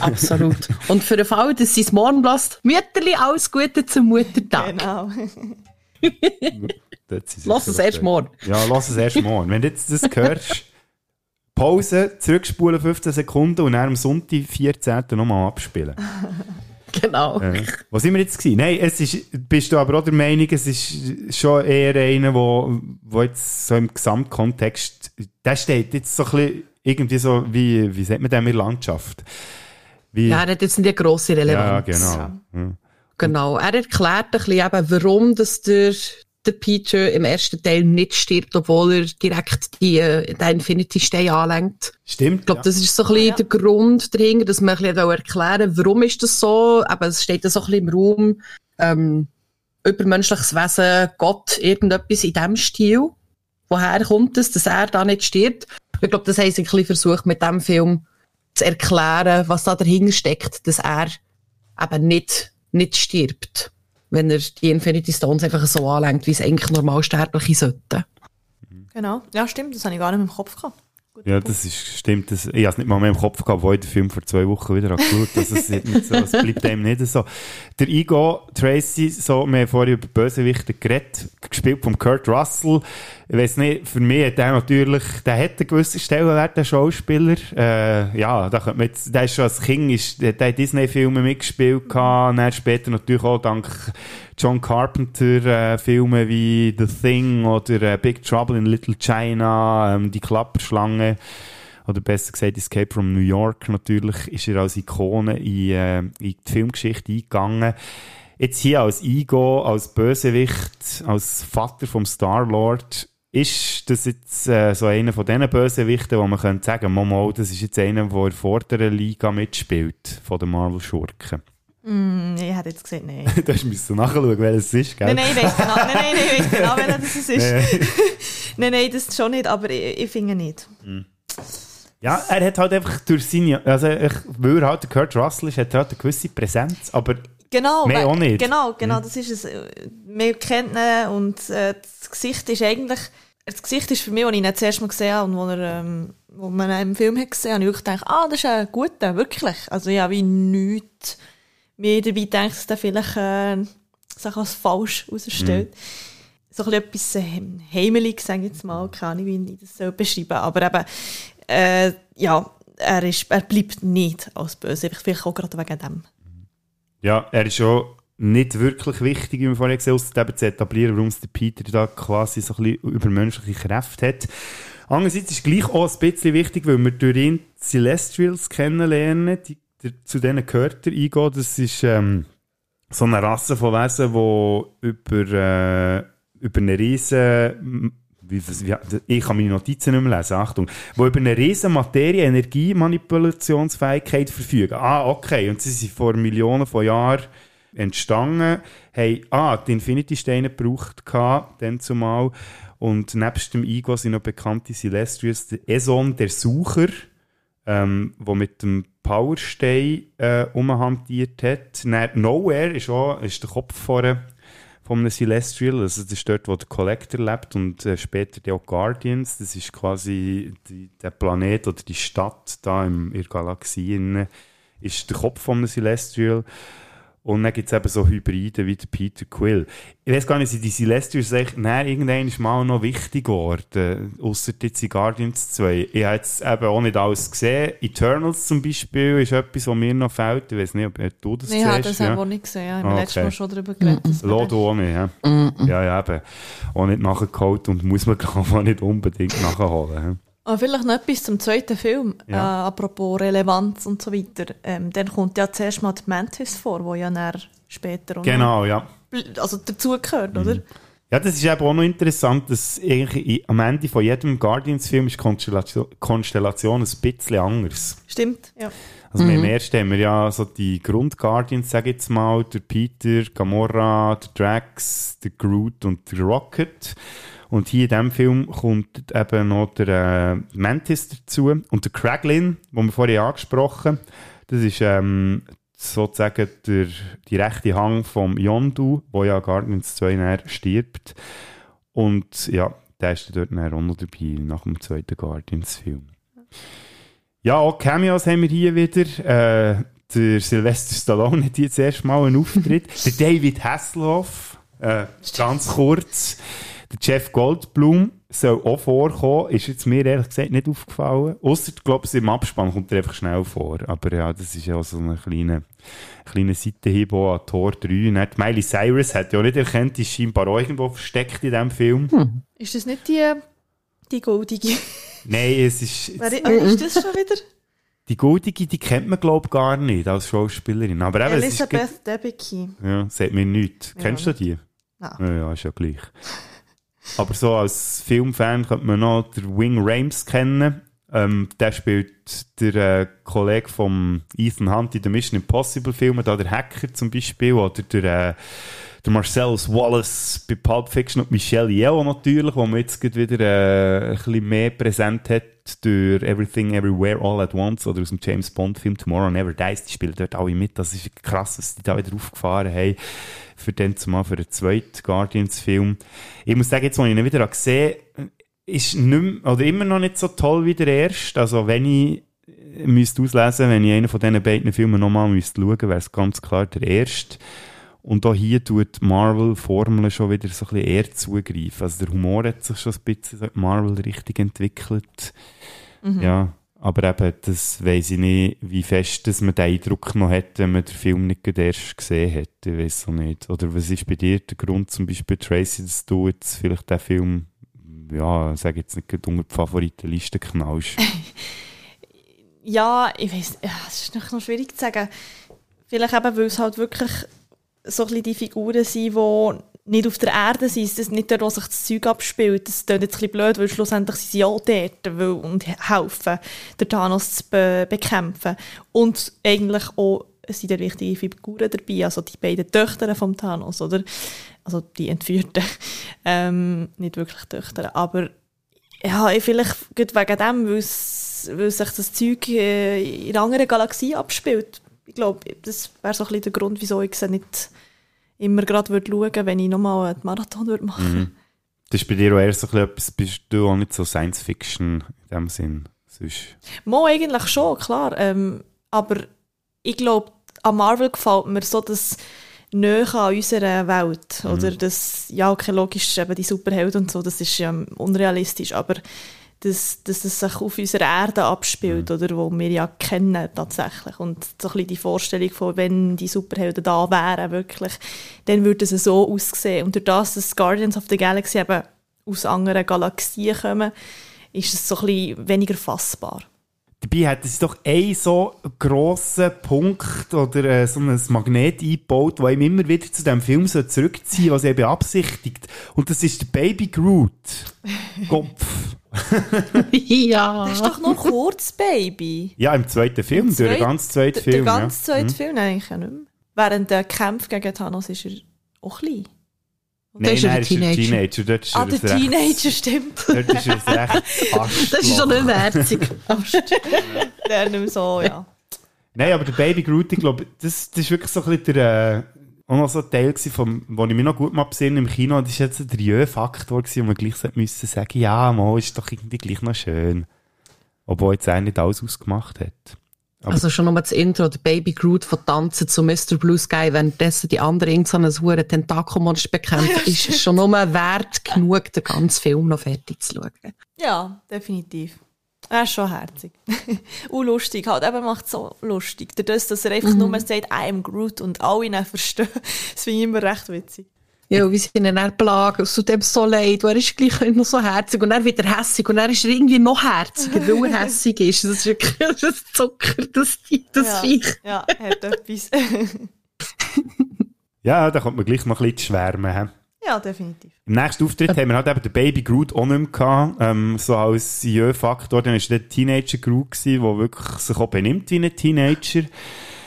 Absolut. Und für den Fall, dass sie es morgen lässt, Mütterli, alles Gute zum Muttertag. Genau. Lass es erst morgen. Ja, lass es erst morgen. Wenn du jetzt das hörst, Pause, zurückspulen 15 Sekunden und dann am Sonntag, 14. nochmal abspielen. Genau. Ja. Was sind wir jetzt gewesen? Nein, es ist, bist du aber auch der Meinung, es ist schon eher einer, wo, wo jetzt so im Gesamtkontext, der steht jetzt so ein bisschen irgendwie so, wie, wie sagt man denn in der Landschaft? Wie, Ja, er hat jetzt nicht eine grosse ja, Relevanz. genau. Ja. Genau. Er erklärt ein bisschen eben, warum dass der, der Peter im ersten Teil nicht stirbt, obwohl er direkt die, äh, den Infinity-Stein anlenkt. Stimmt. Ich glaube, das ist so ein bisschen der Grund dahinter, dass man ein bisschen erklären will, warum ist das so. Aber es steht da so ein bisschen im Raum, ähm, übermenschliches Wesen, Gott, irgendetwas in diesem Stil. Woher kommt es, dass er da nicht stirbt? Ich glaube, das haben sie ein bisschen versucht, mit dem Film zu erklären, was da dahinter steckt, dass er eben nicht, nicht stirbt, wenn er die Infinity Stones einfach so anlenkt, wie es eigentlich Normalsterbliche sollten. genau. Ja, stimmt, das habe ich gar nicht mehr im Kopf gehabt. Guter Ja, Punkt. das ist, stimmt. Das, ich habe es nicht mal mehr im Kopf gehabt, wo ich den Film vor zwei Wochen wieder habe geschaut habe. Also, es, ist nicht so, es bleibt einem nicht so. Der Ego Tracy, so, wir haben vorhin über Bösewichte geredet, gespielt von Kurt Russell. Ich weiss nicht, für mich hat der natürlich, der hat einen gewissen Stellenwert, der Schauspieler. Äh, ja, da könnte man jetzt, der ist schon als Kind, ist, der hat in Disney-Filmen mitgespielt gehabt, dann später natürlich auch dank John Carpenter äh, wie The Thing oder äh, Big Trouble in Little China, ähm, die Klapperschlange oder besser gesagt Escape from New York natürlich, ist er als Ikone in, äh, in die Filmgeschichte eingegangen. Jetzt hier als Ego, als Bösewicht, als Vater vom Star-Lord, ist das jetzt äh, so einer von diesen Bösewichten, wo man könnte sagen, Momo, das ist jetzt einer, der in der vorderen Liga mitspielt, von den Marvel-Schurken. Mm, ich hätte jetzt gesagt, nein. da musst du nachschauen, wer es ist, gell? Nein, nein, ich weiss genau, nein, nein, ich weiss genau, wer das ist. nein, nein, das schon nicht, aber ich, ich finde nicht. Ja, er hat halt einfach durch seine, also ich, weil er halt der Kurt Russell ist, hat er halt eine gewisse Präsenz, aber Genau, Mehr weil- auch nicht. Genau, genau, das ist es. Wir kennen ihn und äh, das Gesicht ist eigentlich, das Gesicht ist für mich, als ich ihn das erste Mal gesehen habe und wo, er, ähm, wo man ihn im Film hat gesehen habe, ich wirklich gedacht, ah, das ist ein guter, wirklich. Also ja, wie nichts mir dabei gedacht, dass der vielleicht äh, sich als falsch herausstellt. so ein bisschen etwas ähm, heimelig, sage ich jetzt mal, keine Ahnung, wie ich das soll beschreiben aber eben, äh, ja, er, ist, er bleibt nicht als böse, vielleicht auch gerade wegen dem. Ja, er ist schon nicht wirklich wichtig, wie wir vorhin gesehen haben, dem zu etablieren, warum es der Peter da quasi so ein bisschen übermenschliche Kräfte hat. Andererseits ist es gleich auch ein bisschen wichtig, weil wir durch ihn Celestials kennenlernen, die, die, zu denen gehört eingehen. Das ist ähm, so eine Rasse von Wesen, die über, äh, über eine riesen wie, wie, ich kann meine Notizen nicht mehr lesen, Achtung, wo über eine riesen Materie-Energie-Manipulationsfähigkeit verfügen. Ah, okay, und sie sind vor Millionen von Jahren entstanden, haben ah, die Infinity-Steine gebraucht, dann zumal, und nebst dem Igo sind noch bekannte Celestials, der Eson, der Sucher, ähm, wo mit dem Powerstein äh, umhantiert hat. Dann Nowhere ist, auch, ist der Kopf vorne von einem Celestial. Also das ist dort, wo der Collector lebt und äh, später die auch Guardians. Das ist quasi die, der Planet oder die Stadt da im, in der Galaxie. Ist der Kopf von einem Celestial. Und dann gibt es eben so Hybride wie der Peter Quill. Ich weiß gar nicht, sind die Celestials echt, nein, irgendwann ist mal noch wichtig geworden, außer jetzt die Guardians 2. Ich habe jetzt eben auch nicht alles gesehen. Eternals zum Beispiel ist etwas, was mir noch fehlt. Ich weiß nicht, ob du das nee, siehst. Ich habe das ja. auch nicht gesehen. Ich habe okay. letztes Mal schon darüber geredet. Mm -mm. du auch nicht, ja? Mm ja, ja, eben. Auch nicht nachgeholt und muss man auch nicht unbedingt nachholen. Ah, vielleicht noch etwas zum zweiten Film, ja. äh, apropos Relevanz und so weiter. Ähm, dann kommt ja zuerst mal die Mantis vor, wo ja dann später genau, ja. also dazugehört, mhm. oder? Ja, das ist eben auch noch interessant, dass eigentlich am Ende von jedem Guardians-Film ist die Konstellation, Konstellation ein bisschen anders. Stimmt, ja. Also mhm. im ersten haben wir ja so die Grund-Guardians, sage ich jetzt mal, der Peter, Gamora, der Drax, der Groot und der Rocket. Und hier in diesem Film kommt eben noch der äh, Mantis dazu und der Kraglin, den wir vorhin angesprochen. Das ist ähm, sozusagen der, die rechte Hang vom Yondu, wo ja Guardians 2 näher stirbt. Und ja, der ist dort auch noch dabei, nach dem zweiten Guardians-Film. Ja, auch Cameos haben wir hier wieder. Äh, der Sylvester Stallone hat hier zuerst mal einen Auftritt. der David Hasselhoff, äh, ganz kurz. Der Jeff Goldblum soll auch vorkommen, ist jetzt mir ehrlich gesagt nicht aufgefallen. Ausser, ich glaube, im Abspann kommt er einfach schnell vor. Aber ja, das ist ja so eine kleine, kleine Seitenhieb an Tor 3. Und Miley Cyrus hat ja auch nicht erkannt, die ist scheinbar auch irgendwo versteckt in diesem Film. Hm. Ist das nicht die, die goldige? Nein, es ist... Wer, ist das schon wieder? Die Goldige, die kennt man, glaube ich, gar nicht als Schauspielerin. Aber eben, Elisabeth Debicki. Ja, sagt mir nichts. Ja. Kennst du die? Nein. Ja, ja, ist ja gleich. Aber so als Filmfan könnte man noch den Wing Rames kennen. Ähm, der spielt der äh, Kollege von Ethan Hunt in den Mission Impossible Filmen, da der Hacker zum Beispiel, oder der, äh, der Marcellus Wallace bei Pulp Fiction und Michelle Yeoh natürlich, wo man jetzt wieder äh, ein bisschen mehr präsent hat durch Everything Everywhere All at Once oder aus dem James Bond Film Tomorrow Never Dies, die spielen dort alle mit, das ist krass, dass die da wieder aufgefahren haben für den zumal für den zweiten Guardians-Film. Ich muss sagen, jetzt, als ich ihn wieder gesehen ist nicht oder immer noch nicht so toll wie der erste. Also, wenn ich müsste auslesen, wenn ich einen von diesen beiden Filmen nochmal müsste schauen, wäre es ganz klar der erste. Und auch hier tut Marvel Formel schon wieder so ein bisschen eher zugreifen. Also der Humor hat sich schon ein bisschen in Marvel richtig entwickelt. Mhm. Ja, aber eben, das weiss ich nicht, wie fest dass man den Eindruck noch hat, wenn man den Film nicht erst gesehen hat. Ich weiß auch nicht. Oder was ist bei dir der Grund, zum Beispiel Tracy, dass du jetzt vielleicht den Film, ja, sag jetzt nicht unter die Favoritenliste knallst? ja, ich weiß, ja, es ist noch schwierig zu sagen. Vielleicht eben, weil es halt wirklich so ein die Figuren sind, die nicht auf der Erde sind, das nicht dort, wo sich das Zeug abspielt. Das klingt jetzt ein bisschen blöd, weil schlussendlich sind sie auch dort und helfen, den Thanos zu be bekämpfen. Und eigentlich auch sind da wichtige Figuren dabei, also die beiden Töchter vom Thanos, oder? Also die Entführten. ähm, nicht wirklich Töchter, aber ja, vielleicht wegen dem, weil, weil sich das Zeug äh, in einer anderen Galaxie abspielt. Ich glaube, das wäre so ein bisschen der Grund, wieso ich sie nicht immer gerade würde schauen, wenn ich nochmal einen Marathon würde machen mhm. Das ist bei dir auch eher so etwas, bist du auch nicht so Science-Fiction in dem Sinn? Sonst. Mo eigentlich schon, klar. Ähm, aber ich glaube, an Marvel gefällt mir so, dass näher an unserer Welt. Oder das, ja, okay, logisch, eben die Superhelden und so, das ist ja unrealistisch, aber dass, dass es sich auf unserer Erde abspielt, oder, wo wir ja kennen tatsächlich. Und so ein bisschen die Vorstellung von, wenn die Superhelden da wären, wirklich, dann würde es so aussehen. Und durch das, dass Guardians of the Galaxy eben aus anderen Galaxien kommen, ist es so ein bisschen weniger fassbar. Dabei hat es doch einen so grossen Punkt oder äh, so ein Magnet eingebaut, der ihm immer wieder zu diesem Film so zurückziehen was er beabsichtigt. Und das ist der Baby Groot. Kopf. ja. Das ist doch nur kurz, Baby. Ja, im zweiten Film, durch den ganzen zweiten Film. Der ganze ja. zweite Film eigentlich ja nicht mehr. Während der Kampf gegen Thanos ist er auch klein. Nein, ist er nein, der ist er Teenager. Teenager. Dort ist Ah, er der recht- Teenager, stimmt. Dort ist er recht Das ist schon nicht mehr herzig. der nicht mehr so, ja. Nein, aber der Baby Groot, ich glaube, das, das ist wirklich so ein bisschen der, äh, auch noch so ein Teil gewesen, vom, wo ich mich noch gut mal besinne im Kino, das ist jetzt der Jö-Faktor gewesen, wo man gleich müssen sagen, ja, mal, ist doch irgendwie gleich noch schön. Obwohl jetzt auch nicht alles ausgemacht hat. Aber- Also schon nur das Intro, der Baby Groot von Tanzen zu Mr. Blue Sky, währenddessen die anderen irgend so ein hure Tentakelmonster bekämpfen, ist es schon nur wert genug, den ganzen Film noch fertig zu schauen. Ja, definitiv. Er ist schon herzig. und lustig halt. Aber er macht so lustig. Dadurch, dass er einfach nur sagt, I am Groot und alle ihn verstehen. Das finde ich immer recht witzig. Ja, wie sie ihn dann plagen, es tut ihm so leid, und er ist gleich noch so herzig und er wieder hässig und er ist irgendwie noch herziger, weil er hässig ist. Das ist wirklich das Zucker, das, das ja. Viech. Ja, hat etwas. Ja, da kommt man gleich noch ein bisschen zu schwärmen. Ja, definitiv. Im nächsten Auftritt haben wir halt eben den Baby Groot auch nicht mehr gehabt, ähm, so als Jö-Faktor. Dann war der Teenager Groot gewesen, der wirklich sich auch benimmt wie ein Teenager.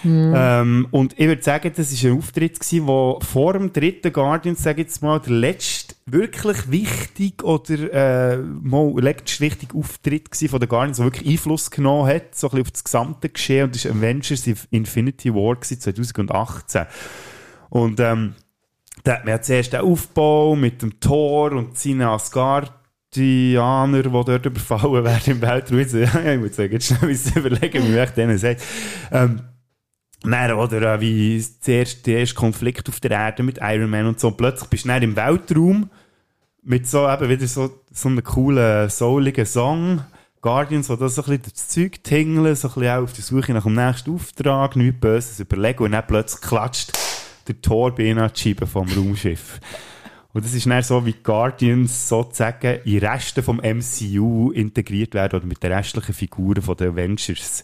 Ähm, und ich würde sagen, das war ein Auftritt gewesen, wo vor dem dritten Guardians, sage ich jetzt mal, der letzte wirklich wichtig oder äh, mal letzte wichtige Auftritt gewesen von den Guardians, der wirklich Einfluss genommen hat, so ein bisschen auf das gesamte Geschehen. Und das war Avengers Infinity War gewesen, 2018. Und ähm, da hat man ja zuerst den Aufbau mit dem Tor und seinen Asgardianer, die dort überfallen werden im Weltraum. Ja, ich muss sagen, jetzt schnell überlegen, wie ich denen sagt. Ähm, dann, oder, äh, wie zuerst der erste Konflikt auf der Erde mit Iron Man und so. Plötzlich bist du dann im Weltraum mit so eben wieder so, so einem coolen, souligen Song. Guardians, wo das so ein bisschen das Zeug tingeln, so ein bisschen auch auf der Suche nach dem nächsten Auftrag, nichts Böses überlegen und dann plötzlich klatscht der die Scheibe vom Raumschiff. Und das ist dann so, wie Guardians sozusagen in Resten vom MCU integriert werden oder mit den restlichen Figuren von den Avengers.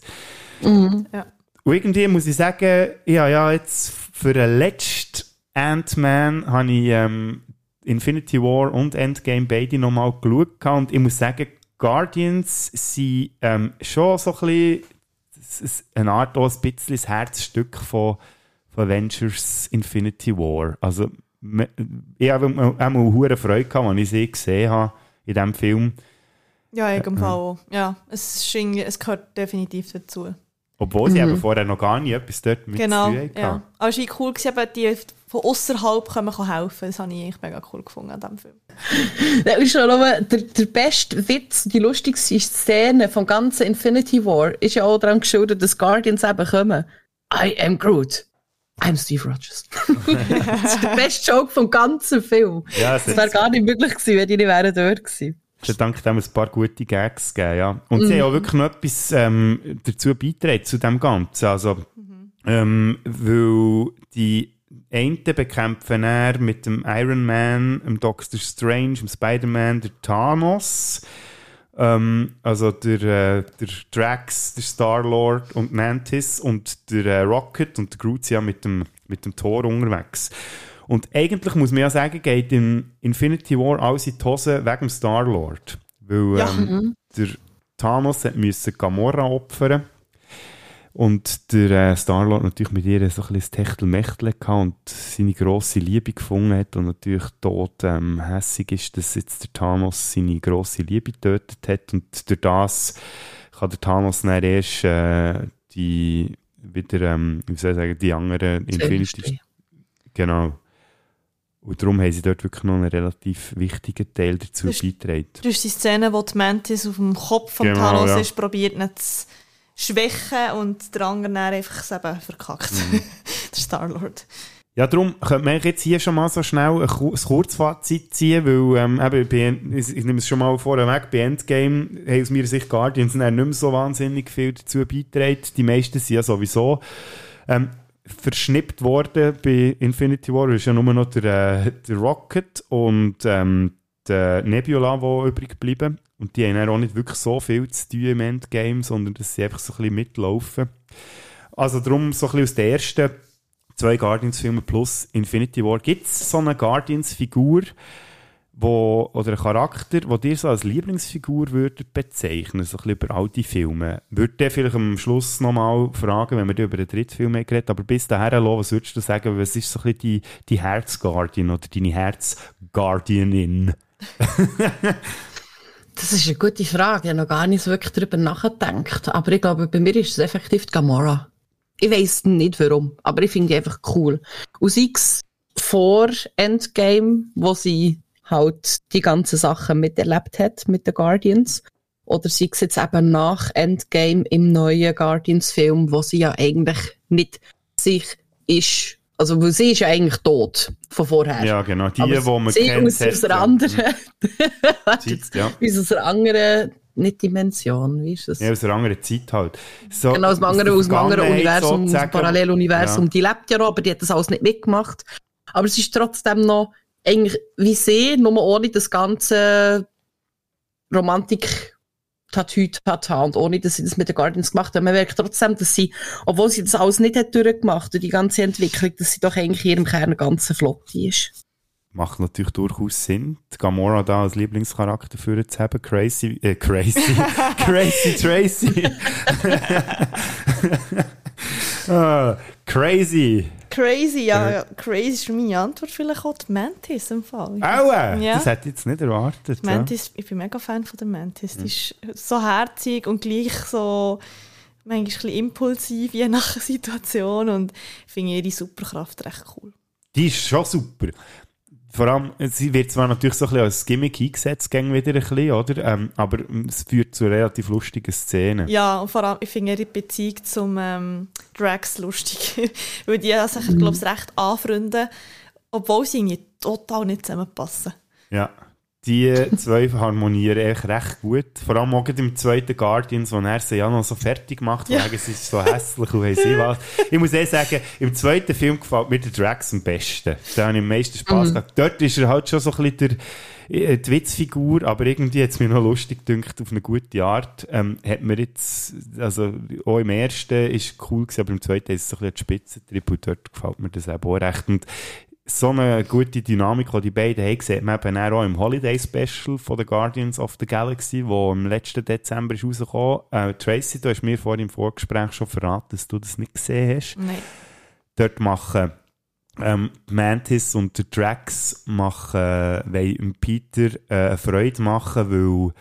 Ja. Und irgendwie muss ich sagen, ja, ja, jetzt für den letzten Ant-Man habe ich ähm, Infinity War und Endgame beide nochmal geschaut und ich muss sagen, Guardians sind ähm, schon so ein bisschen eine Art auch ein bisschen das Herzstück von Avengers Infinity War. Also ich habe auch hohe Freude gehabt, als ich sie gesehen habe in diesem Film. Ja, in jedem Fall auch. Ja, es, ist es gehört definitiv dazu. Obwohl sie eben vorher noch gar nie etwas dort mit genau, zu tun hatten. ja. Aber es war cool, gewesen, eben die von außerhalb können helfen. Das habe ich eigentlich mega cool gefunden an diesem Film. Das ist schon nur der, der beste Witz, die lustigste Szene vom ganzen Infinity War ist ja auch daran geschuldet, dass Guardians eben kommen. I am Groot. I'm Steve Rogers. das ist der beste Joke vom ganzen Film. Ja, es Das wäre gar nicht möglich gewesen, wenn die nicht wären dort gewesen. Es hat dank dem ein paar gute Gags gegeben, ja. Und sie haben auch wirklich noch etwas ähm, dazu beitragen, zu dem Ganzen. Also, ähm, weil die einen bekämpfen er mit dem Iron Man, dem Doctor Strange, dem Spider-Man, der Thanos. Ähm, also der, äh, der Drax, der Star-Lord und Mantis und der äh, Rocket und der Groot sind ja mit dem, mit dem Tor unterwegs. Und eigentlich muss man ja sagen, geht in Infinity War alles in die Hose wegen dem Star-Lord. Weil Ja. ähm, der Thanos hat müssen Gamora opfern und der äh, Star-Lord natürlich mit ihr so ein bisschen das Techtelmechtel und seine grosse Liebe gefunden hat und natürlich tot ähm, hässig ist, dass jetzt der Thanos seine grosse Liebe getötet hat und durch das kann der Thanos dann erst äh, die wieder, ähm, wie soll ich sagen, die anderen Infinity... Genau. Und darum haben sie dort wirklich noch einen relativ wichtigen Teil dazu Das ist- beigetragen. Du hast die Szene, wo die Mantis auf dem Kopf von Genau, Thanos ja. ist, probiert ihn zu schwächen und der andere dann einfach es eben verkackt. Mhm. der Star-Lord. Ja, darum könnte man jetzt hier schon mal so schnell ein, Ku- ein Kurzfazit ziehen, weil ähm, eben ich, ich nehme es schon mal vorher weg, bei Endgame haben aus meiner Sicht Guardians nicht mehr so wahnsinnig viel dazu beigetragen. Die meisten sind ja sowieso ähm, verschnippt worden bei Infinity War, ist ja nur noch der, äh, der Rocket und ähm, der Nebula, die übrig geblieben. Und die haben auch nicht wirklich so viel zu tun im Endgame, sondern dass sie einfach so ein bisschen mitlaufen. Also darum so ein bisschen aus den ersten zwei Guardians-Filmen plus Infinity War gibt es so eine Guardians-Figur oder einen Charakter, wo dir so als Lieblingsfigur würdet bezeichnen, so ein bisschen über all die Filme. Würde der vielleicht am Schluss nochmal fragen, wenn wir über den dritten Film geredet, aber bis dahin, was würdest du sagen, was ist so ein bisschen die, die Herzguardian oder deine Herzguardianin? Das ist eine gute Frage. Ich habe noch gar nicht so wirklich darüber nachgedacht. Aber ich glaube, bei mir ist es effektiv die Gamora. Ich weiss nicht warum, aber ich finde die einfach cool. Sei es vor Endgame, wo sie halt die ganzen Sachen miterlebt hat mit den Guardians. Oder sei es jetzt eben nach Endgame im neuen Guardians-Film, wo sie ja eigentlich nicht sich ist, also wo sie ist ja eigentlich tot von vorher. Ja, genau, die, die man sie kennt. aus, einer anderen, Zeit, ja. aus einer anderen, nicht Dimension, wie ist das? Ja, aus einer anderen Zeit halt. So, Genau, aus dem anderen, der aus dem anderen Universum, aus dem sozusagen. Paralleluniversum. Ja. Die lebt ja noch, aber die hat das alles nicht mitgemacht. Aber es ist trotzdem noch eigentlich wie sie, nur ohne das ganze romantik tatü tata und ohne, dass sie das mit den Guardians gemacht hat. Man merkt trotzdem, dass sie, obwohl sie das alles nicht hat durchgemacht und die ganze Entwicklung, dass sie doch eigentlich in ihrem Kern ganz flott ist. Macht natürlich durchaus Sinn, die Gamora da als Lieblingscharakter für zu haben. Crazy, äh, crazy, crazy Tracy. ah, crazy. Crazy, ja, ja. Crazy ist meine Antwort vielleicht auch die Mantis im Fall. Aua, Ja. das hätte ich jetzt nicht erwartet. Ja. Mantis, ich bin mega Fan von der Mantis. Die ist so herzig und gleich so manchmal ein bisschen impulsiv, je nach Situation. Und ich finde ihre Superkraft recht cool. Die ist schon super. Vor allem, sie wird zwar natürlich so ein bisschen als Gimmick eingesetzt, gegen wieder ein bisschen, oder? Ähm, aber es führt zu relativ lustigen Szenen. Ja, und vor allem, ich finde ihre Beziehung zum ähm, Drax lustig. Weil die sich, glaube ich, recht anfreunden, obwohl sie irgendwie total nicht zusammenpassen. Ja. Die zwei harmonieren echt recht gut. Vor allem auch im zweiten Guardians, wo er sie ja noch so fertig macht, Ja. ja. es ist so hässlich und weiss ich was. Ich muss eh sagen, im zweiten Film gefällt mir der Drax am besten. Da habe ich am meisten Spass Mhm. gehabt. Dort ist er halt schon so ein bisschen der, äh, die Witzfigur, aber irgendwie hat es mir noch lustig gedacht, auf eine gute Art. Ähm, hat mir jetzt, also auch im ersten ist es cool gewesen, aber im zweiten ist es so ein bisschen die Spitzentrip und dort gefällt mir das eben auch recht. Und so eine gute Dynamik, die die beiden haben, sieht man eben auch im Holiday Special von The Guardians of the Galaxy, wo im letzten Dezember ist rausgekommen. Äh, Tracy, du hast mir vorhin im Vorgespräch schon verraten, dass du das nicht gesehen hast. Nein. Dort machen ähm, Mantis und der Drax machen, äh, wollen Peter äh, eine Freude machen,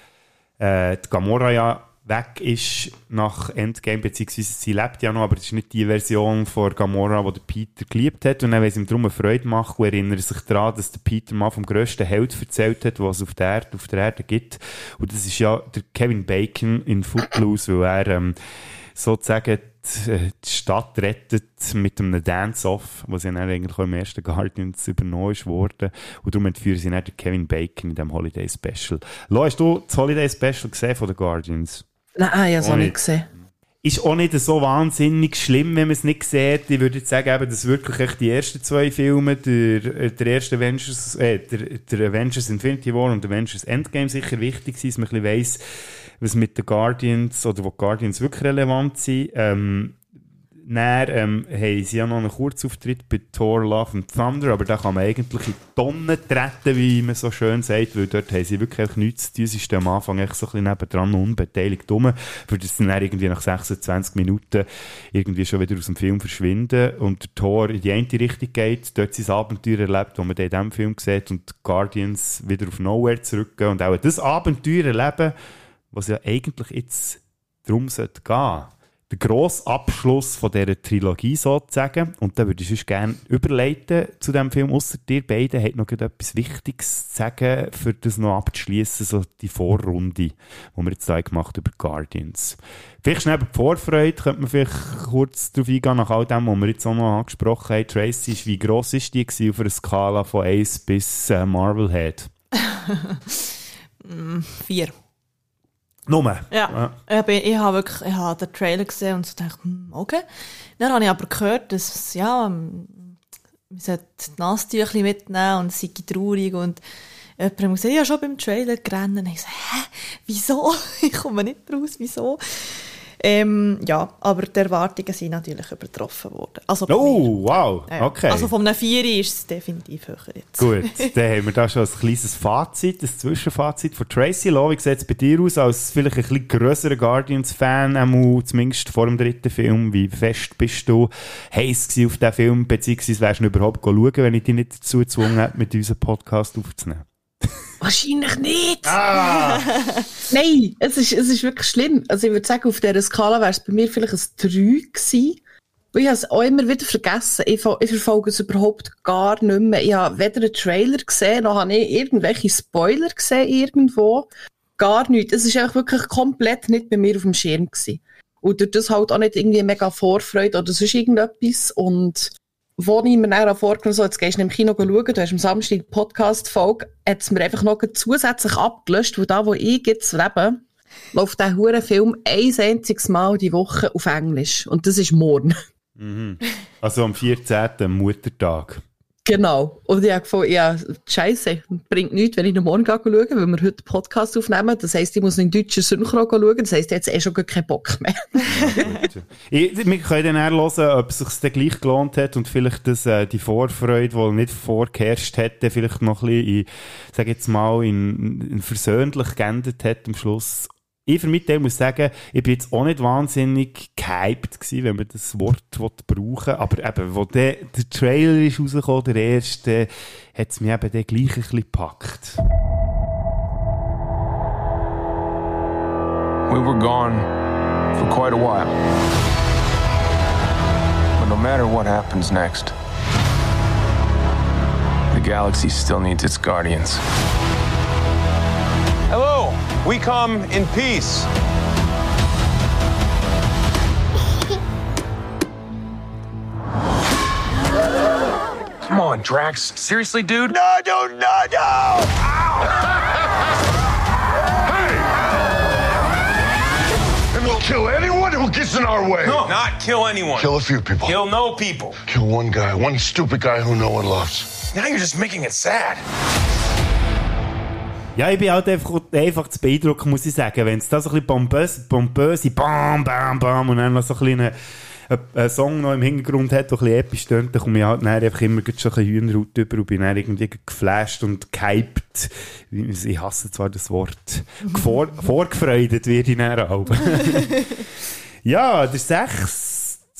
weil äh, die Gamora ja weg ist nach Endgame, beziehungsweise sie lebt ja noch, aber es ist nicht die Version von Gamora, die der Peter geliebt hat. Und dann wollen sie ihm darum eine Freude machen und erinnern sich daran, dass der Peter mal vom grössten Held erzählt hat, was es auf der Erde, auf der Erde gibt. Und das ist ja der Kevin Bacon in Footloose, weil er ähm, sozusagen die, äh, die Stadt rettet mit einem Dance-Off, was ja dann eigentlich auch im ersten Guardians übernommen ist worden. Und darum entführen sie dann Kevin Bacon in diesem Holiday Special. Lo, hast du das Holiday Special gesehen von den Guardians? Nein, ich habe es Auch nicht. gesehen. Ist auch nicht so wahnsinnig schlimm, wenn man es nicht sieht. Ich würde jetzt sagen, eben, dass wirklich echt die ersten zwei Filme, der, äh, der erste Avengers, äh, der, der Avengers Infinity War und Avengers Endgame sicher wichtig sind, dass man ein bisschen weiss, was mit den Guardians oder wo die Guardians wirklich relevant sind. Ähm, dann ähm, haben sie ja noch einen Kurzauftritt bei Thor Love and Thunder, aber da kann man eigentlich in die Tonne treten, wie man so schön sagt, weil dort haben sie wirklich nichts zu tun. Sie stehen am Anfang echt so ein bisschen nebendran unbeteiligt rum, für das dann irgendwie nach 26 Minuten irgendwie schon wieder aus dem Film verschwinden. Und der Thor in die eine Richtung geht, dort sein Abenteuer erlebt, das man dann in diesem Film sieht und Guardians wieder auf Nowhere zurückgehen. Und auch das Abenteuer erleben, was ja eigentlich jetzt darum sollte gehen der grosse Abschluss von dieser Trilogie sozusagen. Und da würde ich sonst gerne überleiten zu dem Film, außer dir beiden habt noch etwas Wichtiges zu sagen, für das noch abzuschließen, so die Vorrunde, die wir jetzt da gemacht über Guardians. Vielleicht schnell über die Vorfreude, könnte man vielleicht kurz darauf eingehen, nach all dem, was wir jetzt auch noch angesprochen haben. Tracy, wie gross ist die gewesen auf einer Skala von 1 bis äh, Marvel Head? Vier. Nummer. Ja. Ich, bin, ich habe wirklich ich habe den Trailer gesehen und so dachte, hm, okay. Dann habe ich aber gehört, dass, ja, ähm, man sollte die Nasstücher mitnehmen und sei traurig und jemand hat gesagt, ja, schon beim Trailer gerannt. Und ich so, hä, wieso? ich komme nicht raus, wieso? Ähm, ja, aber die Erwartungen sind natürlich übertroffen worden. Also Oh, wow, okay. Also von einem Vieri ist es definitiv höher jetzt. Gut, dann haben wir da schon ein kleines Fazit, ein Zwischenfazit von Tracy Law. Wie sieht es bei dir aus, als vielleicht ein bisschen grösserer Guardians-Fan, zumindest vor dem dritten Film? Wie fest bist du heiß auf diesen Film, beziehungsweise wärst du überhaupt schauen, wenn ich dich nicht dazu gezwungen hätte, mit unserem Podcast aufzunehmen? Wahrscheinlich nicht. Nein, es ist, es ist wirklich schlimm. Also ich würde sagen, auf dieser Skala wäre es bei mir vielleicht ein 3 gewesen. Und ich habe es auch immer wieder vergessen. Ich, ich verfolge es überhaupt gar nicht mehr. Ich habe weder einen Trailer gesehen, noch habe ich irgendwelche Spoiler gesehen irgendwo. Gar nichts. Es ist einfach wirklich komplett nicht bei mir auf dem Schirm gewesen. Und durch das halt auch nicht irgendwie mega Vorfreude oder sonst irgendetwas. Und wo ich mir dann vorgenommen so, jetzt gehst du im Kino schauen, du hast am Samstag die Podcast-Folge, hat es mir einfach noch zusätzlich abgelöscht, weil da, wo ich jetzt lebe, läuft der hure Film ein einziges Mal die Woche auf Englisch. Und das ist morgen. Also am 14. Muttertag. Genau. Und ich habe gefunden, ja, scheisse, bringt nichts, wenn ich noch morgen gehe schauen, weil wir heute Podcast aufnehmen. Das heisst, ich muss in deutscher Synchro schauen. Das heisst, jetzt eh schon keinen Bock mehr. Ich, wir können dann hören, ob es sich dann gleich gelohnt hat und vielleicht das, äh, die Vorfreude, die nicht vorgeherrscht hätte, vielleicht noch ein bisschen, in, sag jetzt mal, in, in versöhnlich geendet hat am Schluss. Ich für mich muss sagen, ich bin jetzt auch nicht wahnsinnig gehypt gewesen, wenn man das Wort brauchen aber eben, wo der, der Trailer ist rausgekommen, der erste, hat es mich eben dann gleich ein bisschen gepackt. We were gone for quite a while. But no matter what happens next, the galaxy still needs its guardians. Hello, we come in peace. Come on, Drax. Seriously, dude? No, no, no, no! And we'll kill anyone who gets in our way. No, not kill anyone. Kill a few people. Kill no people. Kill one guy, one stupid guy who no one loves. Now you're just making it sad. Ja, ich bin halt einfach, einfach zu beeindrucken, muss ich sagen. Wenn es da so ein bisschen pompös, pompöse Bam, Bam, Bam und dann noch so ein bisschen einen, Song noch im Hintergrund hat, der ein bisschen episch tönt, dann komme ich halt dann einfach immer schon ein bisschen Hühnerhaut über und bin dann irgendwie geflasht und gehypt. Ich hasse zwar das Wort. Vor, vorgefreudet werde ich dann auch. ja, der sechs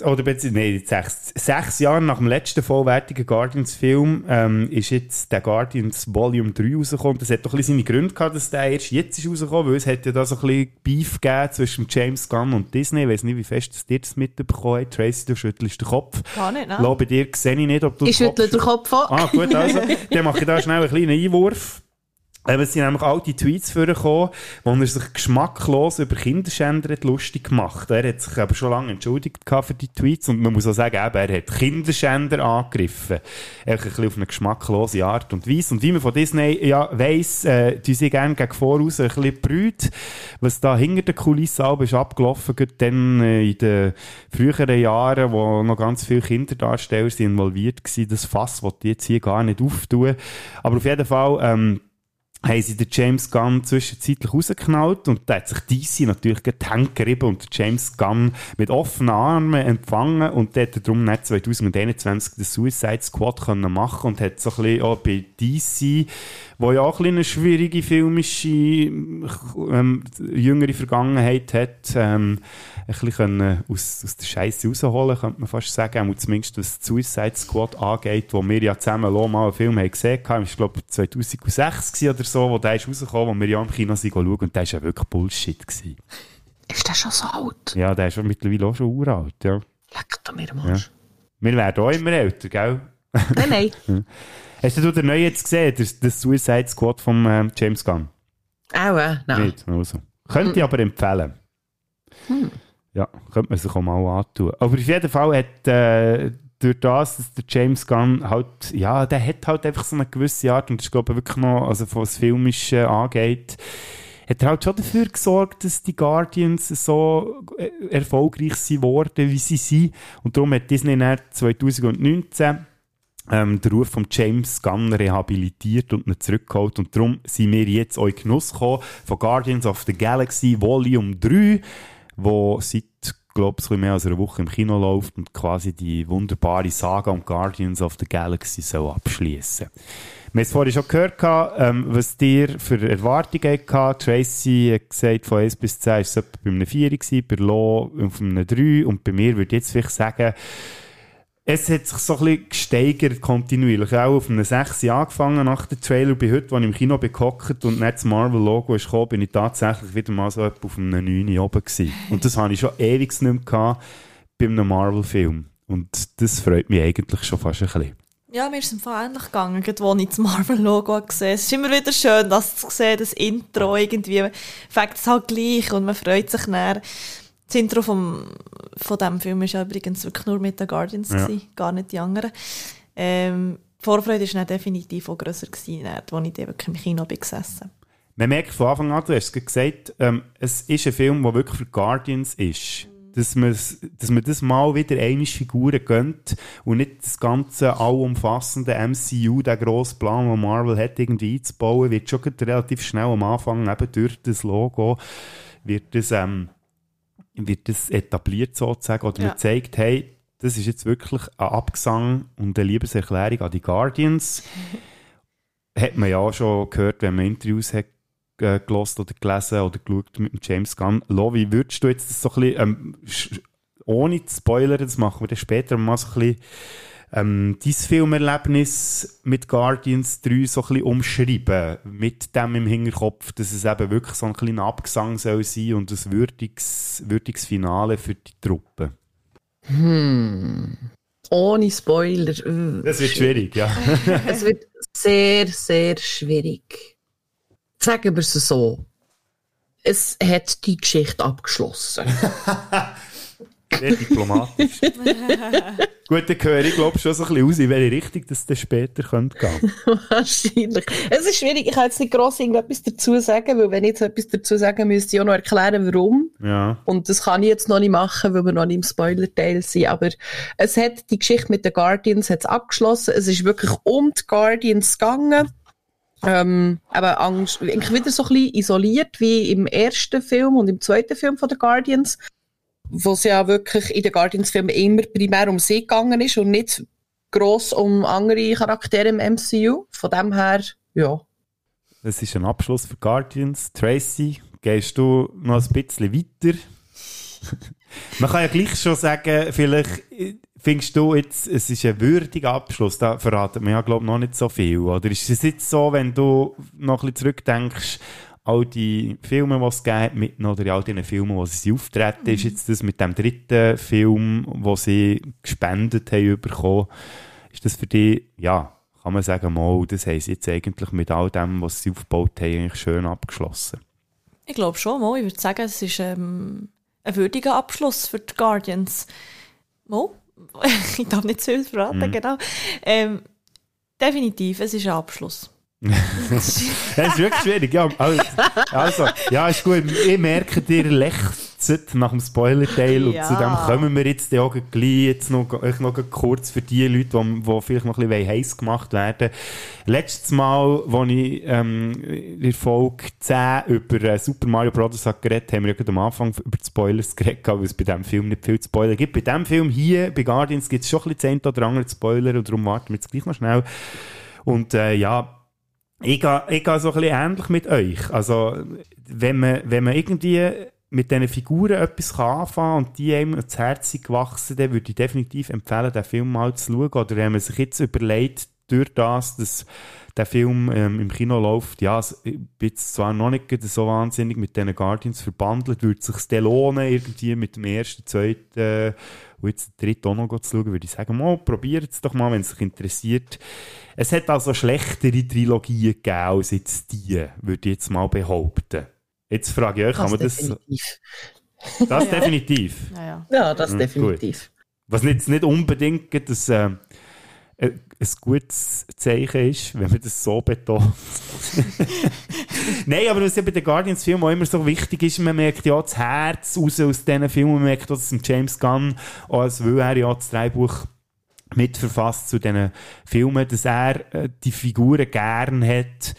oder nee, sechs, sechs Jahre nach dem letzten vollwertigen Guardians-Film ähm, ist jetzt der Guardians Volume 3 rausgekommen. Das hat doch ein bisschen seine Gründe gehabt, dass der erst jetzt ist rausgekommen, weil es hat ja da so ein bisschen Beef gegeben zwischen James Gunn und Disney. Ich weiss nicht, wie fest dass ihr das mitbekommen habt. Tracy, du schüttelst den Kopf. Gar nicht, ne? Lo, bei dir sehe ich nicht, ob du Ich den schüttle den Kopf an. Ah, gut, also. Dann mache ich da schnell einen kleinen Einwurf. Es sind nämlich alte Tweets vorgekommen, wo er sich geschmacklos über Kinderschänder hat lustig gemacht Er hat sich aber schon lange entschuldigt für die Tweets und man muss auch sagen, eben, er hat Kinderschänder angegriffen. Einfach ein bisschen auf eine geschmacklose Art und Weise. Und wie man von Disney ja weiss, äh, die sie gerne gegen voraus ein bisschen brüht, was da hinter den Kulissen aber ist abgelaufen, gerade dann äh, in den früheren Jahren, wo noch ganz viele Kinderdarsteller sind involviert waren, das Fass wollte ich jetzt hier gar nicht auftun. Aber auf jeden Fall, ähm, haben sie den James Gunn zwischenzeitlich rausgeknallt und da hat sich DC natürlich gerieben und James Gunn mit offenen Armen empfangen und der hat darum nicht 2021 den Suicide Squad können machen und hat so ein bisschen auch bei DC, wo ja auch ein eine schwierige filmische ähm, jüngere Vergangenheit hat, ähm, ein bisschen aus, aus der Scheiße rausholen, könnte man fast sagen, und zumindest was Suicide Squad angeht, wo wir ja zusammen mal einen Film haben gesehen haben, ich glaube 2006 gewesen oder so, wo der ist rausgekommen, wo wir ja im Kino sind schauen und der ist ja wirklich Bullshit gewesen. Ist der schon so alt? Ja, der ist schon mittlerweile auch schon uralt, ja. Leck doch mir am ja. Wir werden auch immer älter, gell? Nein, nein. Hast du den neuen jetzt gesehen, das, das Suicide Squad von ähm, James Gunn? Auch, äh, nein. Nicht, also. Könnte ich aber empfehlen. Hm. Ja, könnte man sich auch mal antun. Aber auf jeden Fall hat äh, durch das, dass der James Gunn halt, ja, der hat halt einfach so eine gewisse Art, und das ist glaube ich wirklich noch, also was Filmische angeht, hat er halt schon dafür gesorgt, dass die Guardians so äh, erfolgreich sind worden, wie sie sind. Und darum hat Disney dann 2019 ähm, den Ruf von James Gunn rehabilitiert und ihn zurückgeholt. Und darum sind wir jetzt auch in Genuss gekommen von Guardians of the Galaxy Volume 3, wo seit glaube ich, mehr als eine Woche im Kino läuft und quasi die wunderbare Saga um Guardians of the Galaxy soll abschließen. Wir haben es vorhin schon gehört, ähm, was dir für Erwartungen hatte. Tracy hat gesagt, von 1 bis 10 war es bei einem 4, gewesen, bei Lo auf einem 3 und bei mir würde ich jetzt vielleicht sagen, es hat sich so ein bisschen gesteigert kontinuierlich. Auch auf einem 6 angefangen nach dem Trailer. Bei heute, als ich im Kino gehockt und nicht das Marvel-Logo ist gekommen, bin ich tatsächlich wieder mal so auf einem 9 oben gewesen. Und das habe ich schon ewig nicht mehr bei einem Marvel-Film. Und das freut mich eigentlich schon fast ein bisschen. Ja, mir ist es ähnlich gegangen, wo ich das Marvel-Logo gesehen. Es ist immer wieder schön, das zu sehen, das Intro irgendwie. Fängt es halt gleich und man freut sich näher. Das Intro vom, von diesem Film war ja übrigens wirklich nur mit den Guardians, Ja. gewesen, gar nicht die anderen. Ähm, die Vorfreude war definitiv auch grösser, gewesen, als ich dann wirklich im Kino bin gesessen Man merkt von Anfang an, du hast gesagt, ähm, es ist ein Film, der wirklich für Guardians ist. Dass man, dass man das mal wieder eine Figuren gönnt und nicht das ganze allumfassende MCU, der grosse Plan, den Marvel hat, irgendwie einzubauen, wird schon relativ schnell am Anfang eben durch das Logo wird das, ähm, wird das etabliert sozusagen oder Ja. man zeigt, hey, das ist jetzt wirklich ein Abgesang und eine Liebeserklärung an die Guardians hat man ja auch schon gehört, wenn man Interviews hat äh, gelost oder gelesen oder geschaut mit dem James Gunn. Lo, wie würdest du jetzt das so ein bisschen, ähm, ohne zu spoilern, das machen wir dann später mal so ein bisschen, ähm, dein Filmerlebnis mit Guardians 3 so ein bisschen umschreiben, mit dem im Hinterkopf, dass es eben wirklich so ein kleiner Abgesang soll sein und ein würdiges, würdiges Finale für die Truppe. Hm. Ohne Spoiler. äh, Das wird schwierig, ja. es wird sehr, sehr schwierig. Sagen wir es so. Es hat die Geschichte abgeschlossen. Sehr diplomatisch. Gut, dann höre ich glaube schon so ein bisschen aus, in welche Richtung das dann später könnte gehen. Wahrscheinlich. Es ist schwierig. Ich kann jetzt nicht gross irgendetwas dazu sagen, weil wenn ich jetzt etwas dazu sagen müsste, ich auch noch erklären, warum. Ja. Und das kann ich jetzt noch nicht machen, weil wir noch nicht im Spoiler-Teil sind. Aber es hat die Geschichte mit den Guardians hat's abgeschlossen. Es ist wirklich um die Guardians gegangen. Ähm, aber Angst, wieder so ein bisschen isoliert wie im ersten Film und im zweiten Film von den Guardians, wo es ja wirklich in den Guardians-Filmen immer primär um sie gegangen ist und nicht gross um andere Charaktere im MCU. Von dem her, ja. Das ist ein Abschluss für Guardians. Tracy, gehst du noch ein bisschen weiter? Man kann ja gleich schon sagen, vielleicht findest du jetzt, es ist ein würdiger Abschluss, da verraten wir ja, glaube ich, noch nicht so viel. Oder ist es jetzt so, wenn du noch ein bisschen zurückdenkst, all die Filme, die es gegeben hat, mit oder in all den Filmen, wo sie auftreten, ist jetzt das mit dem dritten Film, wo sie gespendet haben, bekommen, ist das für dich, ja, kann man sagen, mal, das haben sie jetzt eigentlich mit all dem, was sie aufgebaut haben, eigentlich schön abgeschlossen. Ich glaube schon, mal. Ich würde sagen, es ist ähm, ein würdiger Abschluss für die Guardians. Mal. ich darf nicht zu viel verraten, Mhm. genau. Ähm, definitiv, es ist ein Abschluss. Es ist wirklich schwierig, ja. Also, also, ja, ist gut. Ich merke, ihr lächzt nach dem Spoiler-Teil und Ja. zu dem kommen wir jetzt auch gleich jetzt noch, noch kurz für die Leute, die, die vielleicht noch ein bisschen heiß gemacht werden Letztes Mal, als ich ähm, in Folge 10 über äh, Super Mario Bros. geredet haben wir ja am Anfang über die Spoilers geredet, weil es bei diesem Film nicht viel zu spoilern gibt. Bei diesem Film hier, bei Guardians, gibt es schon ein bisschen zehn oder andere Spoiler und darum warten wir jetzt gleich noch schnell. Und äh, ja, ich gehe, ich gehe so ein bisschen ähnlich mit euch. Also, wenn man, wenn man irgendwie mit diesen Figuren etwas kann anfangen und die einem ans Herz gewachsen, dann würde ich definitiv empfehlen, den Film mal zu schauen. Oder wenn man sich jetzt überlegt, durch das, dass der Film ähm, im Kino läuft, ja, ich bin jetzt zwar noch nicht so wahnsinnig mit diesen Guardians verbandelt, würde es sich lohnen, irgendwie mit dem ersten, zweiten und jetzt den dritten auch noch zu schauen, würde ich sagen, mal, probiert es doch mal, wenn es sich interessiert. Es hat also schlechtere Trilogien gegeben als jetzt die, würde ich jetzt mal behaupten. Jetzt frage ich euch, kann man das... definitiv. Das Ja. definitiv. Ja, ja. Ja, das Mhm, definitiv. Was jetzt nicht unbedingt das, äh, ein ein gutes Zeichen ist, wenn man das so betont. Nein, aber was ja bei den Guardians-Filmen auch immer so wichtig ist, man merkt ja auch das Herz raus aus diesen Filmen, man merkt auch, dass ein James Gunn, auch als weil er ja das Drehbuch mitverfasst zu diesen Filmen, dass er äh, die Figuren gern hat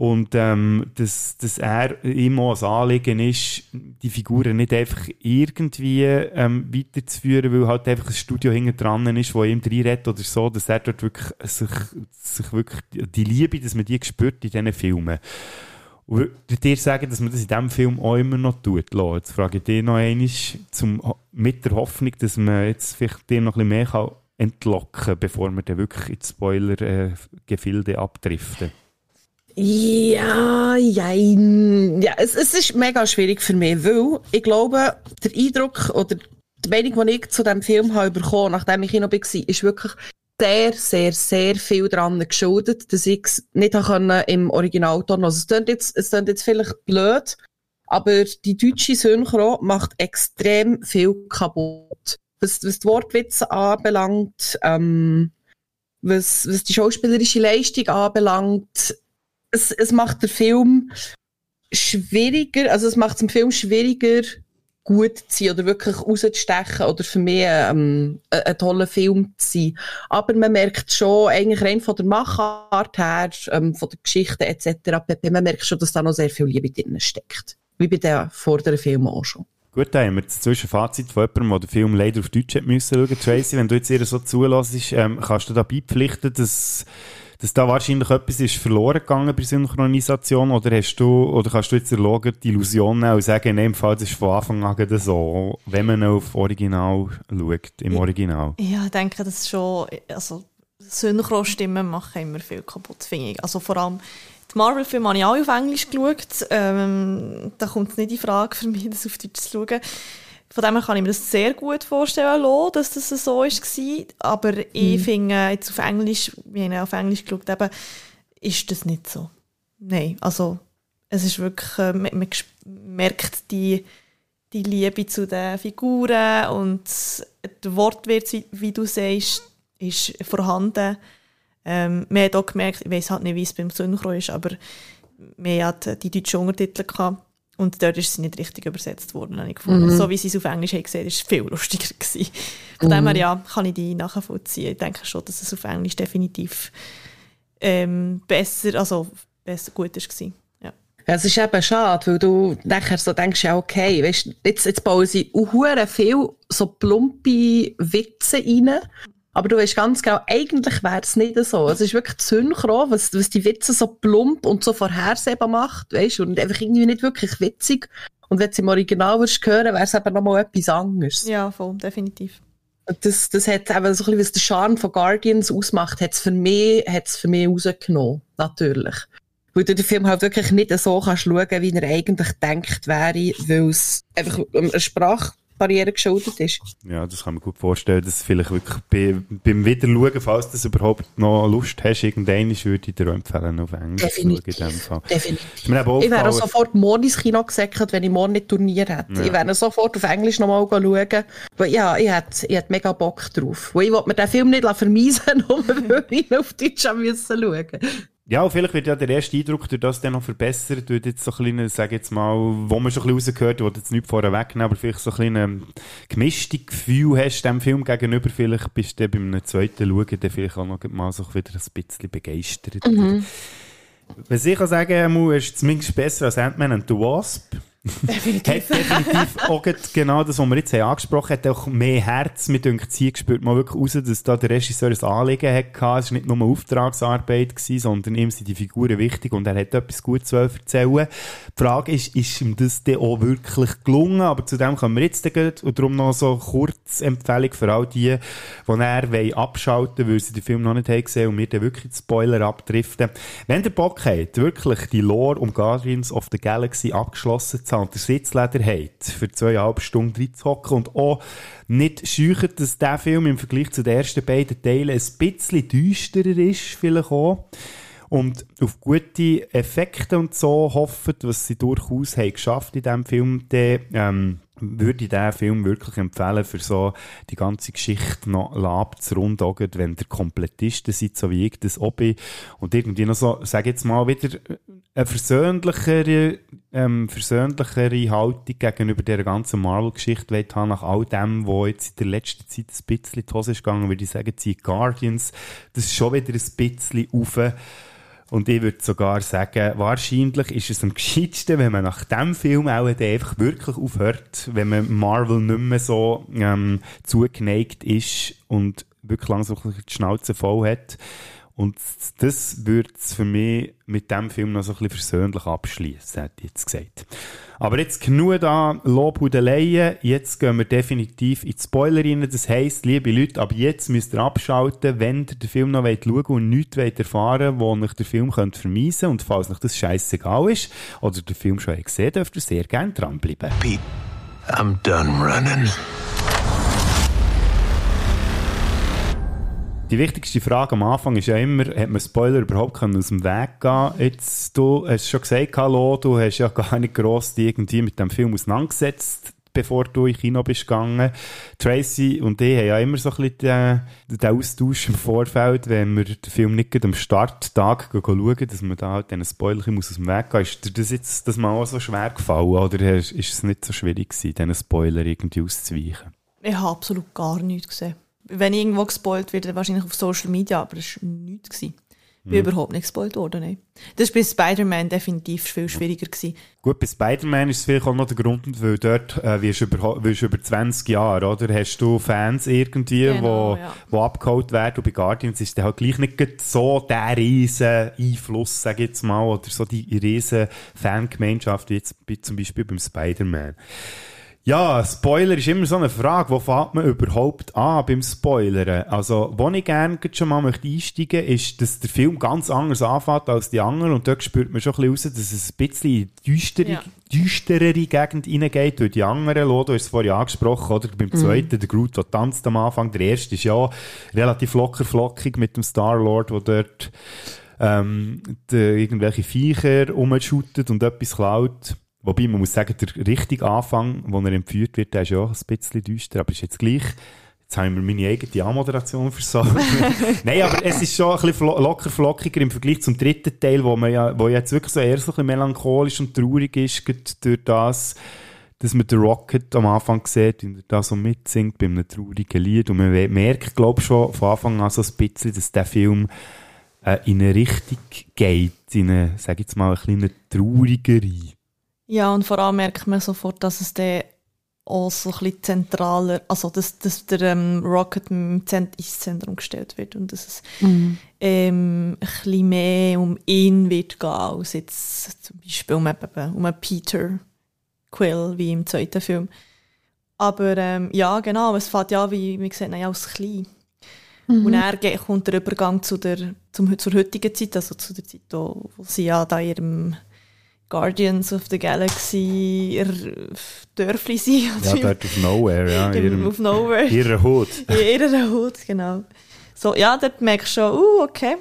und ähm, dass, dass er immer ein Anliegen ist, die Figuren nicht einfach irgendwie ähm, weiterzuführen, weil halt einfach ein Studio hinten dran ist, wo ihm reinredet oder so, dass er dort wirklich sich, sich wirklich die Liebe, dass man die spürt in diesen Filmen. Würdet ihr sagen, dass man das in diesem Film auch immer noch tut? Jetzt frage ich dich noch einmal, zum, mit der Hoffnung, dass man jetzt vielleicht dir noch ein bisschen mehr kann entlocken bevor wir dann wirklich ins Spoiler-Gefilde abdriften. Ja, jein. Ja, es, es ist mega schwierig für mich, weil ich glaube, der Eindruck oder die Meinung, die ich zu diesem Film habe bekommen, nachdem ich Kino war, ist wirklich sehr, sehr, sehr viel daran geschuldet, dass ich es nicht können im Originalton. Also es klingt jetzt, es klingt jetzt vielleicht blöd, aber die deutsche Synchro macht extrem viel kaputt. Was, was die Wortwitze anbelangt, ähm, was, was die schauspielerische Leistung anbelangt, es, es macht den Film schwieriger, also es macht es Film schwieriger, gut zu sein oder wirklich rauszustechen oder für mich ähm, ein, ein toller Film zu sein. Aber man merkt schon, eigentlich rein von der Machart her, ähm, von der Geschichte etc., man merkt schon, dass da noch sehr viel Liebe drin steckt. Wie bei den vorderen Filmen auch schon. Gut, da haben wir das Zwischenfazit von jemandem, der den Film leider auf Deutsch hat müssen schauen. Tracy, wenn du jetzt ihr so zulässt, ähm, kannst du da beipflichten, dass, dass da wahrscheinlich etwas ist verloren gegangen bei Synchronisation oder hast du, oder kannst du jetzt erlauben, die Illusion nehmen und sagen, in dem Fall, das ist von Anfang an so, wenn man auf Original schaut, im Original? Ja, ich denke, das ist schon, also Synchrostimmen machen immer viel kaputt, finde ich. Also vor allem, die Marvel-Filme habe ich alle auf Englisch geschaut. Ähm, da kommt es nicht in Frage für mich, das auf Deutsch zu schauen. Von dem her kann ich mir das sehr gut vorstellen lassen, dass das so war. Aber ich Mhm. finde, jetzt auf Englisch, wie ich auf Englisch geschaut habe, ist das nicht so. Nein, also es ist wirklich, äh, man, man merkt die, die Liebe zu den Figuren und der Wortwitz, wie, wie du sagst, ist vorhanden. Ähm, man hat auch gemerkt, ich weiß halt nicht, wie es beim Synchro ist, aber man hat die deutschen Untertitel gehabt und dort ist sie nicht richtig übersetzt worden, habe ich gefunden. Mhm. So wie sie es auf Englisch haben gesehen, ist es viel lustiger gewesen. Von dem Mhm. her, ja, kann ich die nachvollziehen. Ich denke schon, dass es auf Englisch definitiv ähm, besser, also besser gut. Ja. Ja, es ist eben schade, weil du nachher so denkst, ja, okay, weißt, jetzt, jetzt bauen sie hure viel so plumpe Witze rein. Aber du weißt ganz genau, eigentlich wäre es nicht so. Es ist wirklich Synchro, was, was die Witze so plump und so vorhersehbar macht, weißt und einfach irgendwie nicht wirklich witzig. Und wenn du im Original würdest hören, wäre es eben nochmal etwas anderes. Ja, voll, definitiv. Und Das, das hat eben so ein bisschen, was der Charme von Guardians ausmacht, hat es für mich, hat's für mich rausgenommen. Natürlich. Weil du den Film halt wirklich nicht so kannst schauen, wie er eigentlich denkt wäre, weil es einfach einer Sprachbarriere geschuldet ist. Ja, das kann man gut vorstellen, dass vielleicht wirklich bei, beim Wiederschauen, falls du das überhaupt noch Lust hast, irgendwann würde ich dir empfehlen, auf Englisch zu schauen Definitiv. in dem Fall. Definitiv. Ist mir eben Ich wäre auch sofort morgen ins Kino gesäckert, wenn ich morgen nicht Turnier hätte. Ja. Ich wäre sofort auf Englisch nochmal schauen. Weil ja, ich hätte, ich hätte mega Bock drauf. Weil ich wollte mir den Film nicht vermeisen, nur weil ich ihn auf Deutsch schauen. Ja, und vielleicht wird ja der erste Eindruck durch das dann noch verbessert, durch jetzt so ein kleines, sag jetzt mal, wo man schon ein bisschen rausgehört, wo du jetzt nicht vorher wegnehmen, aber vielleicht so ein kleines gemischtes Gefühl hast dem Film gegenüber, vielleicht bist du dann beim zweiten Schauen dann vielleicht auch noch mal so wieder ein bisschen begeistert. Mhm. Was ich kann sagen, Mu, ist zumindest besser als Ant-Man and the Wasp. Definitiv. Hat definitiv auch genau das, was wir jetzt haben angesprochen haben, hat auch mehr Herz. Mir denkt, sie spürt mal wirklich raus, dass da der Regisseur ein Anliegen hatte. Es war nicht nur eine Auftragsarbeit, gewesen, sondern ihm sind die Figuren wichtig und er hat etwas gut zu erzählen. Die Frage ist, ist ihm das denn auch wirklich gelungen? Aber zu dem kommen wir jetzt gehen. Und darum noch so kurz Empfehlung für all die, die er abschalten wollen, weil sie den Film noch nicht haben gesehen und wir dann wirklich Spoiler abdriften. Wenn der Bock hat, wirklich die Lore um Guardians of the Galaxy abgeschlossen und der Sitzleder hat, für zweieinhalb Stunden reinzuhocken und auch nicht scheuchen, dass der Film im Vergleich zu den ersten beiden Teilen ein bisschen düsterer ist, vielleicht auch. Und auf gute Effekte und so hoffen, was sie durchaus haben geschafft in diesem Film, dann, ähm, würde ich diesen Film wirklich empfehlen, für so die ganze Geschichte noch abzurunden, wenn der Komplettisten seid, so wie ich das auch. Und irgendwie noch so, sag jetzt mal, wieder eine versöhnlichere, ähm, versöhnlichere Haltung gegenüber dieser ganzen Marvel-Geschichte haben, nach all dem, wo jetzt in der letzten Zeit ein bisschen in die Hose ist gegangen, würde ich sagen, die Guardians, das ist schon wieder ein bisschen auf und ich würde sogar sagen, wahrscheinlich ist es am gescheitsten, wenn man nach dem Film auch einfach wirklich aufhört, wenn man Marvel nicht mehr so ähm, zugeneigt ist und wirklich langsam die Schnauze voll hat. Und das würde es für mich mit dem Film noch so ein bisschen versöhnlich abschließen, hätte ich jetzt gesagt. Aber jetzt genug da Lobhudeleien. Jetzt gehen wir definitiv in die Spoiler rein. Das heisst, liebe Leute, ab jetzt müsst ihr abschalten, wenn ihr den Film noch schauen wollt und nichts wollt erfahren wo euch den Film könnt vermeisen Und falls euch das scheißegal ist oder den Film schon gesehen dürft ihr sehr gerne dranbleiben. Pete, I'm done running. Die wichtigste Frage am Anfang ist ja immer, hat man Spoiler überhaupt können aus dem Weg gehen Jetzt, du hast schon gesagt, hallo, du hast ja gar nicht gross irgendwie mit dem Film auseinandergesetzt, bevor du in Kino bist gegangen. Tracy und ich haben ja immer so ein bisschen den, den Austausch im Vorfeld, wenn wir den Film nicht am Starttag schauen, dass man da halt diesen Spoiler aus dem Weg gehen Ist dir das jetzt das mal auch so schwer gefallen oder ist es nicht so schwierig gewesen, diesen Spoiler irgendwie auszuweichen? Ich habe absolut gar nichts gesehen wenn irgendwo gespoilt wird, wahrscheinlich auf Social Media, aber das war nichts. Gewesen. Ich bin mhm. überhaupt nicht gespoilt worden. Nein. Das war bei Spider-Man definitiv viel schwieriger. Gewesen. Gut, bei Spider-Man ist es vielleicht auch noch der Grund, weil dort äh, wirst du über, wirst über 20 Jahre, oder? Hast du Fans irgendwie, genau, wo, ja. wo abgeholt werden und bei Guardians ist der halt gleich nicht so der riesen Einfluss, sag ich jetzt mal, oder so die riesen Fangemeinschaft wie jetzt zum Beispiel beim Spider-Man. Ja, Spoiler ist immer so eine Frage. Wo fängt man überhaupt an beim Spoilern? Also, wo ich gerne schon mal möchte einsteigen möchte, ist, dass der Film ganz anders anfängt als die anderen. Und dort spürt man schon ein bisschen raus, dass es ein bisschen in düstere, ja. düsterere Gegend reingeht, durch die anderen. Lodo ist es vorhin angesprochen, oder? Beim mhm. zweiten, der Groot, der tanzt am Anfang. Der erste ist ja relativ locker flockig mit dem Star-Lord, der dort ähm, die, irgendwelche Viecher rumschüttet und etwas klaut. Wobei, man muss sagen, der richtige Anfang, wo er entführt wird, der ist ja auch ein bisschen düster, aber ist jetzt gleich. Jetzt haben wir meine eigene Anmoderation versorgt. Nein, aber es ist schon ein bisschen locker flockiger im Vergleich zum dritten Teil, wo man ja, wo jetzt wirklich so eher so ein bisschen melancholisch und traurig ist, durch das, dass man den Rocket am Anfang sieht und er da so mitsingt bei einem traurigen Lied. Und man merkt, glaube ich, schon von Anfang an so ein bisschen, dass der Film äh, in eine Richtung geht, in eine, sag ich jetzt mal, eine kleine traurigere. Ja, und vor allem merkt man sofort, dass es dann auch so ein bisschen zentraler, also dass, dass der ähm, Rocket ins Zentrum gestellt wird und dass es mhm. ähm, ein bisschen mehr um ihn wird gehen, als jetzt zum Beispiel um, eben, um einen Peter Quill, wie im zweiten Film. Aber ähm, ja, genau, es fängt ja, wie wir gesehen haben, als klein. Mhm. Und er kommt der Übergang zu der, zum, zur heutigen Zeit, also zu der Zeit, wo, wo sie ja da ihrem Guardians of the Galaxy Dörfli sein. Ja, dort auf Nowhere, ja. Ihrem, auf Nowhere. Ihrer Hut. In ihrer Hut, genau. So, ja, dort merkst du schon, uh, okay.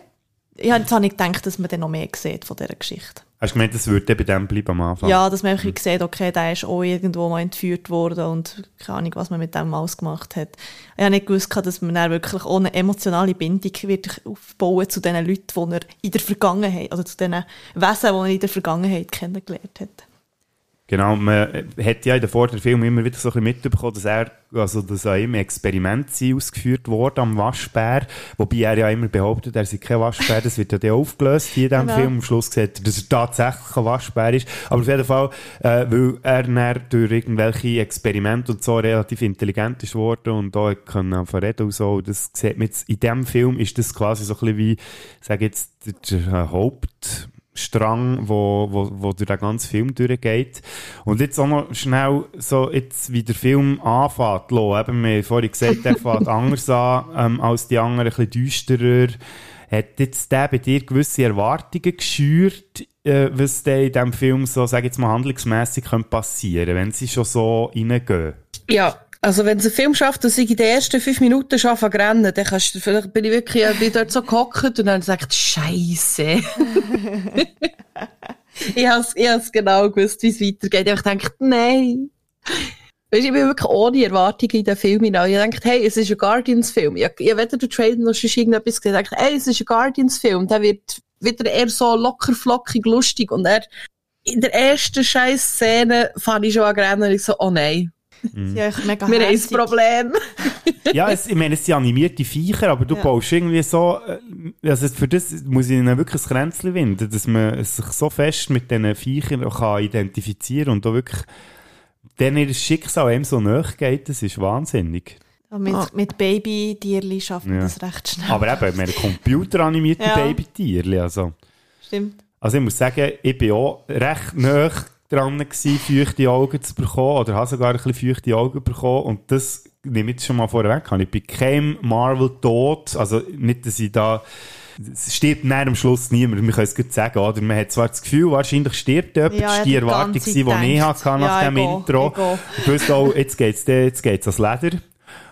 Ja, jetzt habe ich gedacht, dass man dann noch mehr sieht von dieser Geschichte. Hast du gemeint, das würde bei dem bleiben am Anfang? Ja, dass man mhm. sieht, okay, der ist auch irgendwo mal entführt worden und keine Ahnung, was man mit dem ausgemacht hat. Ich habe nicht gewusst, dass man dann wirklich ohne emotionale Bindung wird aufbauen zu den Leuten, die er in der Vergangenheit, also zu den Wesen, die er in der Vergangenheit kennengelernt hat. Genau, man hat ja in den vorderen Filmen immer wieder so ein bisschen mitbekommen, dass er, also, dass an ihm Experimente sind ausgeführt worden am Waschbär, wobei er ja immer behauptet, er sei kein Waschbär, das wird ja dann aufgelöst hier in diesem Genau. Film. Am Schluss sieht er, dass er tatsächlich ein Waschbär ist. Aber auf jeden Fall, äh, weil er dann durch irgendwelche Experimente und so relativ intelligent ist worden und da können verreden und so, das sieht man jetzt, in diesem Film ist das quasi so ein bisschen wie, sage jetzt, der Haupt, Strang, wo, wo, wo durch den ganzen Film durchgeht. Und jetzt auch noch schnell, so jetzt, wie der Film anfängt, lo, eben, wir haben vorhin gesagt, der fängt anders an, ähm, als die anderen, ein bisschen düsterer. Hat jetzt der bei dir gewisse Erwartungen geschürt, äh, was da in diesem Film so, sag jetzt mal, handlungsmässig könnte passieren, wenn sie schon so reingehen? Ja, also wenn es ein Film schafft, dass ich in den ersten fünf Minuten schon zu rennen, dann kannst du, vielleicht bin ich wirklich ja, bin dort so gehockt und dann sagt Scheiße. ich has, ich has genau gewusst, wie es weitergeht. Ich habe gedacht, nein. Weißt, ich bin wirklich ohne Erwartungen in den Film hinein. Ich dachte, hey, es ist ein Guardians-Film. Ich, ich habe weder den Trailer noch sonst irgendetwas gesehen. Ich dachte, hey, es ist ein Guardians-Film. Der wird wieder eher so locker, flockig, lustig. Und er, in der ersten scheiß Szene fand ich schon an und ich so, oh nein. Mhm. Sie haben mega Wir haben ein. Problem. ja, es, ich meine, es sind animierte Viecher, aber du Ja. baust irgendwie so, äh, also für das muss ich ihnen wirklich ein Kränzchen winden, dass man sich so fest mit diesen Viechern kann identifizieren und da wirklich denen ihr Schicksal einem so nahe geht, das ist wahnsinnig. Mit, mit Baby-Tierli schafft man Ja. das recht schnell. Aber eben, ich meine, computeranimierte Ja. Babytierli, also. Stimmt. Also ich muss sagen, ich bin auch recht nah dran gewesen, feuchte Augen zu bekommen, oder habe sogar ein bisschen feuchte Augen bekommen, und das nehme ich jetzt schon mal vorweg, ich bin kein Marvel tot, also nicht, dass ich da, es stirbt näher am Schluss niemand, wir können es gut sagen, oder? Man hat zwar das Gefühl, wahrscheinlich stirbt jemand, Ja, das ich die Erwartung, die ich hatte nach Ja, dem ich Intro. ich wusste auch, jetzt geht's, jetzt geht's ans Leder.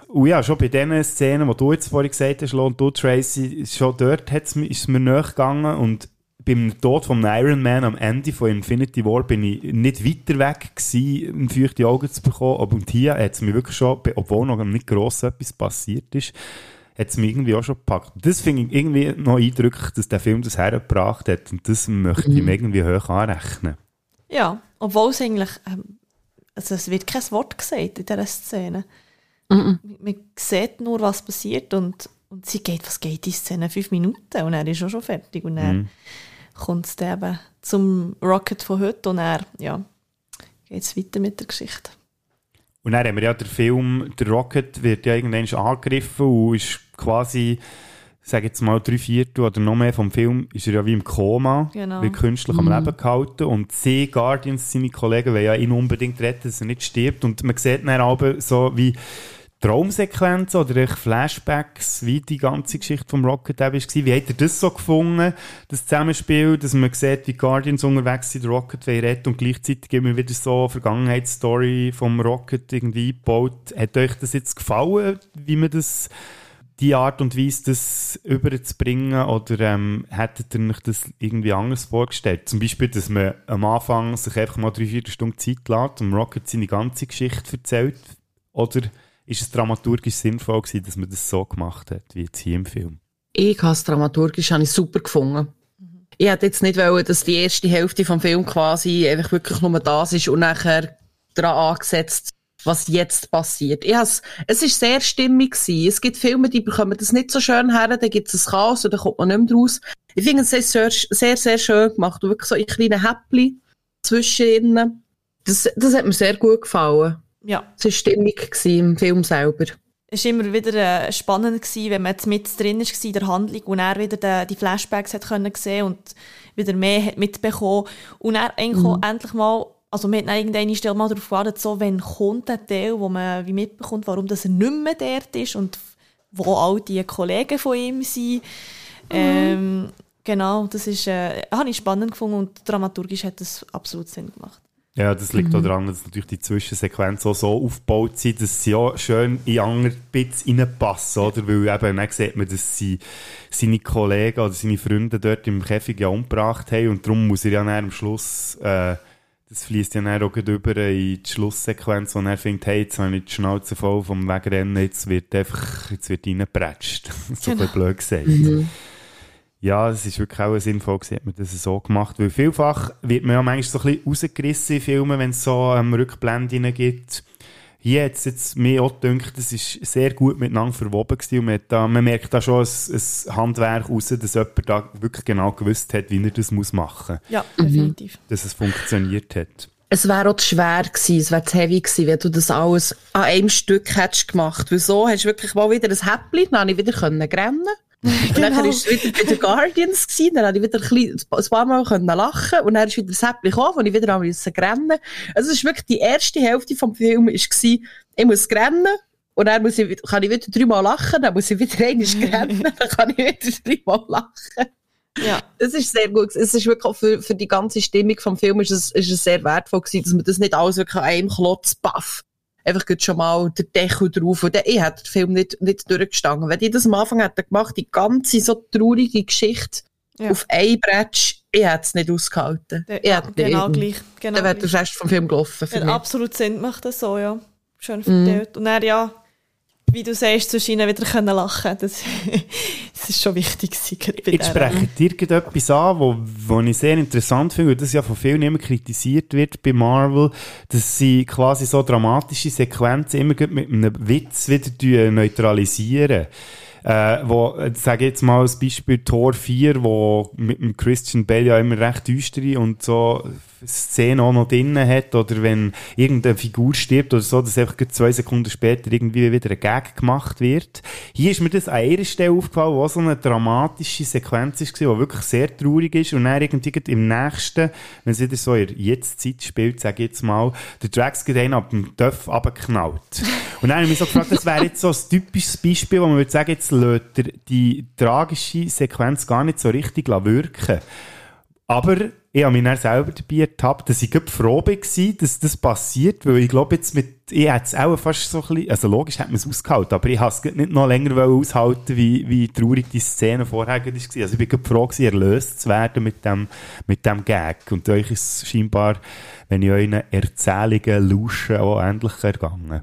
Und ja, schon bei den Szenen, die du jetzt vorhin gesagt hast, und du, Tracy, schon dort hat's, ist es mir nachgegangen und beim Tod von Iron Man am Ende von Infinity War bin ich nicht weiter weg gewesen, um feuchte Augen zu bekommen, aber und hier hat es mir wirklich schon, obwohl noch nicht gross etwas passiert ist, hat es mich irgendwie auch schon gepackt. Das finde ich irgendwie noch eindrücklich, dass der Film das hergebracht hat und das möchte ich ihm irgendwie hoch anrechnen. Ja, obwohl es eigentlich, ähm, also es wird kein Wort gesagt in dieser Szene. Mhm. Man sieht nur, was passiert und, und sie geht, was geht die Szene? Fünf Minuten und er ist auch schon fertig und dann Mhm. Kommt es dann eben zum Rocket von heute und er, ja, geht es weiter mit der Geschichte. Und dann haben wir ja den Film, der Rocket wird ja irgendwann angegriffen und ist quasi, sag jetzt mal, drei Viertel oder noch mehr vom Film, ist er ja wie im Koma, Genau. wird künstlich am Leben gehalten und sie, Guardians, seine Kollegen, wollen ja ihn unbedingt retten, dass er nicht stirbt und man sieht dann aber so wie Traumsequenzen oder Flashbacks, wie die ganze Geschichte vom Rocket war. Wie hat er das so gefunden, das Zusammenspiel, dass man sieht, wie Guardians unterwegs sind, Rocket will und gleichzeitig immer wieder so Vergangenheitsstory vom Rocket irgendwie eingebaut. Hat euch das jetzt gefallen, wie man das, die Art und Weise, das überzubringen oder ähm, hättet ihr euch das irgendwie anders vorgestellt? Zum Beispiel, dass man am Anfang sich einfach mal drei, vier Stunden Zeit lässt und Rocket seine ganze Geschichte erzählt? Oder ist es dramaturgisch sinnvoll gewesen, dass man das so gemacht hat, wie jetzt hier im Film? Ich habe es dramaturgisch habe ich super gefunden. Ich hätte jetzt nicht wollen, dass die erste Hälfte vom Film quasi einfach wirklich nur das ist und nachher daran angesetzt, was jetzt passiert. Ich has, es ist sehr stimmig gewesen. Es gibt Filme, die bekommen das nicht so schön her, dann gibt es ein Chaos und dann kommt man nicht mehr raus. Ich finde es sehr, sehr, sehr schön gemacht. Und wirklich so in kleinen Häppchen zwischen ihnen. Das, das hat mir sehr gut gefallen. Ja. Es war stimmig im Film selber. Es war immer wieder äh, spannend, gewesen, wenn man jetzt mit drin war in der Handlung und er wieder die, die Flashbacks hat können sehen und wieder mehr hat mitbekommen. Und er eigentlich auch endlich mal, also man hat dann irgendeine Stelle mal darauf gewartet, so, wenn kommt der Teil, wo man wie mitbekommt, warum das er nicht mehr dort ist und wo all die Kollegen von ihm sind. Ähm, genau, das ist, äh, habe ich spannend gefunden und dramaturgisch hat das absolut Sinn gemacht. Ja, das liegt auch daran, dass natürlich die Zwischensequenzen auch so aufgebaut sind, dass sie ja schön in andere Bits reinpassen, oder? Weil eben, dann sieht man, dass sie seine Kollegen oder seine Freunde dort im Käfig ja umgebracht haben und darum muss er ja dann am Schluss, äh, das fließt ja dann auch über in die Schlusssequenz, wo er findet, hey, jetzt habe ich die Schnauze voll vom Wegrennen, jetzt wird einfach, jetzt wird reingepratscht. so Genau. blöd gesagt. Ja, es ist wirklich auch sinnvoll gewesen, hat man das so gemacht, weil vielfach wird man ja manchmal so ein bisschen rausgerissen in Filmen, wenn es so ähm, Rückblenden gibt. Hier hat es jetzt mir auch gedacht, es ist sehr gut miteinander verwoben gewesen und man, da, man merkt da schon ein, ein Handwerk raus, dass jemand da wirklich genau gewusst hat, wie er das muss machen muss. Ja, definitiv. Dass es funktioniert hat. Es wäre auch zu schwer gewesen, es wäre zu heavy gewesen, wenn du das alles an einem Stück hättest gemacht. Weil so hast du wirklich mal wieder ein Häppchen, dann ich wieder können rennen. Und dann war wieder bei den Guardians gewesen, dann konnte ich wieder ein, bisschen, ein paar Mal können lachen und dann ist wieder das Häppchen gekommen, wo ich wieder einmal rennen musste. Also es ist wirklich die erste Hälfte vom Film ist gewesen, ich muss rennen, und dann muss ich, kann ich wieder dreimal lachen, dann muss ich wieder einmal rennen, dann kann ich wieder dreimal lachen. Ja. Das ist sehr gut. Es ist wirklich auch für, für die ganze Stimmung vom Film ist es, ist es sehr wertvoll gewesen, dass man das nicht alles wirklich an einem Klotz, baff, einfach schon mal der Deckel drauf. Und ich hätte den Film nicht, nicht durchgestanden. Wenn die das am Anfang hätten gemacht, die ganze so traurige Geschichte Ja. auf ein Brettsch, ich hätte es nicht ausgehalten. Ja, ich hätte genau nicht, gleich, genau dann wäre der. Rest vom Film gelaufen für mich. absolut Sinn gemacht, das so, ja. Mhm. Schön verteilt. Und dann, ja, wie du sagst, zu ihnen wieder können lachen Das, das ist schon wichtig Jetzt ihr gerade etwas an, wo, wo ich sehr interessant finde, weil das ja von vielen immer kritisiert wird bei Marvel, dass sie quasi so dramatische Sequenzen immer mit einem Witz wieder neutralisieren. Äh, wo, sage jetzt mal als Beispiel Tor 4, wo mit dem Christian Bale ja immer recht düstere und so Szenen auch noch drinnen hat, oder wenn irgendeine Figur stirbt oder so, dass einfach zwei Sekunden später irgendwie wieder ein Gag gemacht wird. Hier ist mir das an einer Stelle aufgefallen, wo so eine dramatische Sequenz ist, die wirklich sehr traurig ist und dann irgendwie im nächsten, wenn es wieder so in der Jetztzeit spielt, sage ich jetzt mal, der Drax geht einen ab dem Töpf runtergeknallt. Und dann habe ich mich so gefragt, das wäre jetzt so ein typisches Beispiel, wo man würde sagen, jetzt lässt er die tragische Sequenz gar nicht so richtig wirken. Aber ich habe mich dann selber dabei ertappt, dass ich froh war, dass das passiert, weil ich glaube jetzt mit, ich hätte es auch fast so ein bisschen, also logisch hätte man es ausgehalten, aber ich habe es nicht noch länger aushalten, wie, wie traurig die Szene vorher war. Also ich bin froh gewesen, erlöst zu werden mit dem, mit dem Gag. Und euch ist es scheinbar, wenn ich euren Erzählungen lausche, auch endlich ergangen.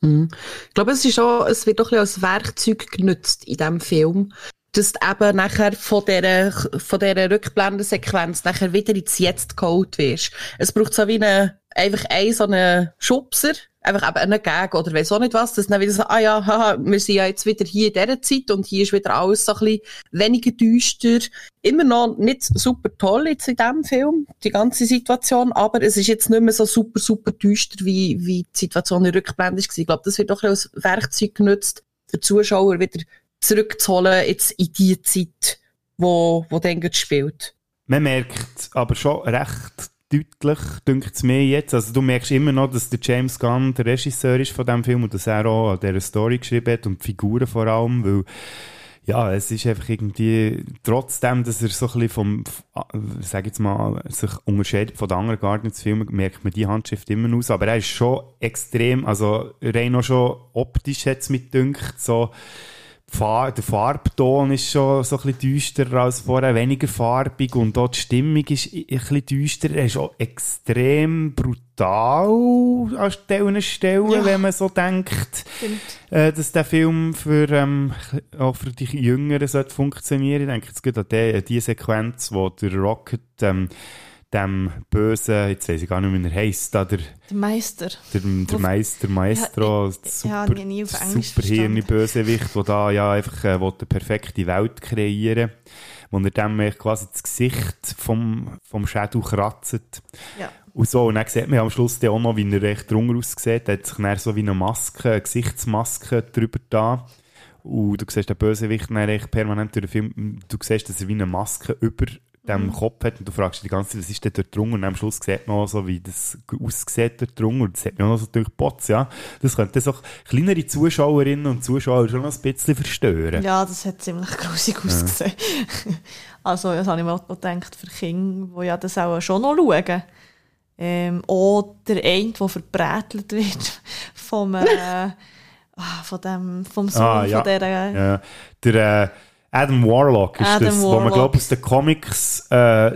Mhm. Ich glaube, es, ist auch, es wird doch ein bisschen als Werkzeug genutzt in diesem Film, dass du eben nachher von dieser, von dieser Rückblendensequenz nachher wieder ins Jetzt geholt wirst. Es braucht so wie eine, einfach einen so einen Schubser, einfach eben einen Gag oder weiss auch nicht was, dass dann wieder so, ah ja, haha, wir sind ja jetzt wieder hier in dieser Zeit und hier ist wieder alles so ein bisschen weniger düster. Immer noch nicht super toll jetzt in diesem Film, die ganze Situation, aber es ist jetzt nicht mehr so super, super düster, wie, wie die Situation in Rückblende war. Ich glaube, das wird doch ein als Werkzeug genutzt, den Zuschauer wieder zurückzuholen jetzt in die Zeit, wo, wo dann gerade spielt. Man merkt aber schon recht deutlich, dünkt es mir jetzt, also du merkst immer noch, dass der James Gunn der Regisseur ist von diesem Film und dass er auch an dieser Story geschrieben hat und die Figuren vor allem, weil ja, es ist einfach irgendwie, trotzdem, dass er so ein bisschen vom, sag jetzt mal, sich unterscheidet von den anderen Guardians-Filmen, merkt man die Handschrift immer aus, aber er ist schon extrem, also rein auch schon optisch hat es mit dünkt, so, Far der Farbton ist schon so ein bisschen düsterer als vorher, weniger farbig und auch die Stimmung ist ein bisschen düsterer. Er ist auch extrem brutal an Stellen, Stellen Ja. wenn man so denkt, äh, dass der Film für, ähm, auch für die Jüngeren sollte funktionieren. Ich denke jetzt gerade an die, an die Sequenz, wo der Rocket ähm, dem bösen, jetzt weiß ich gar nicht, wie er heisst, da der, Der Meister. der, der Meister, Maestro, Ja, ich- super, nie- nie auf Englisch Superhirni-Bösewicht, der da ja einfach äh, eine perfekte Welt kreieren wo er dem quasi das Gesicht vom, vom Shadow kratzt. Ja. Und so, und dann sieht man am Schluss auch noch, wie er recht drunter aussieht. Er hat sich dann so wie eine Maske, eine Gesichtsmaske drüber da. Und du siehst den Bösewicht dann echt permanent durch den Film, du siehst, dass er wie eine Maske über dem Mhm. Kopf hat und du fragst dich die ganze Zeit, was ist denn dort drunter? Und am Schluss sieht man auch so, wie das aussieht dort drunter und das sieht man auch noch so durch die Bots, ja. Das könnte so kleinere Zuschauerinnen und Zuschauer schon noch ein bisschen verstören. Ja, das hat ziemlich grusig ausgesehen. also, das habe ich mir auch gedacht, für Kinder, die ja das auch schon noch schauen. Ähm, auch der eine, der verbrätelt wird vom, äh, ah, von dem, vom Sohn Ah, ja. von dieser... ja. Der äh, Adam Warlock ist Adam das, wo man Warlock. glaube aus den Comics äh,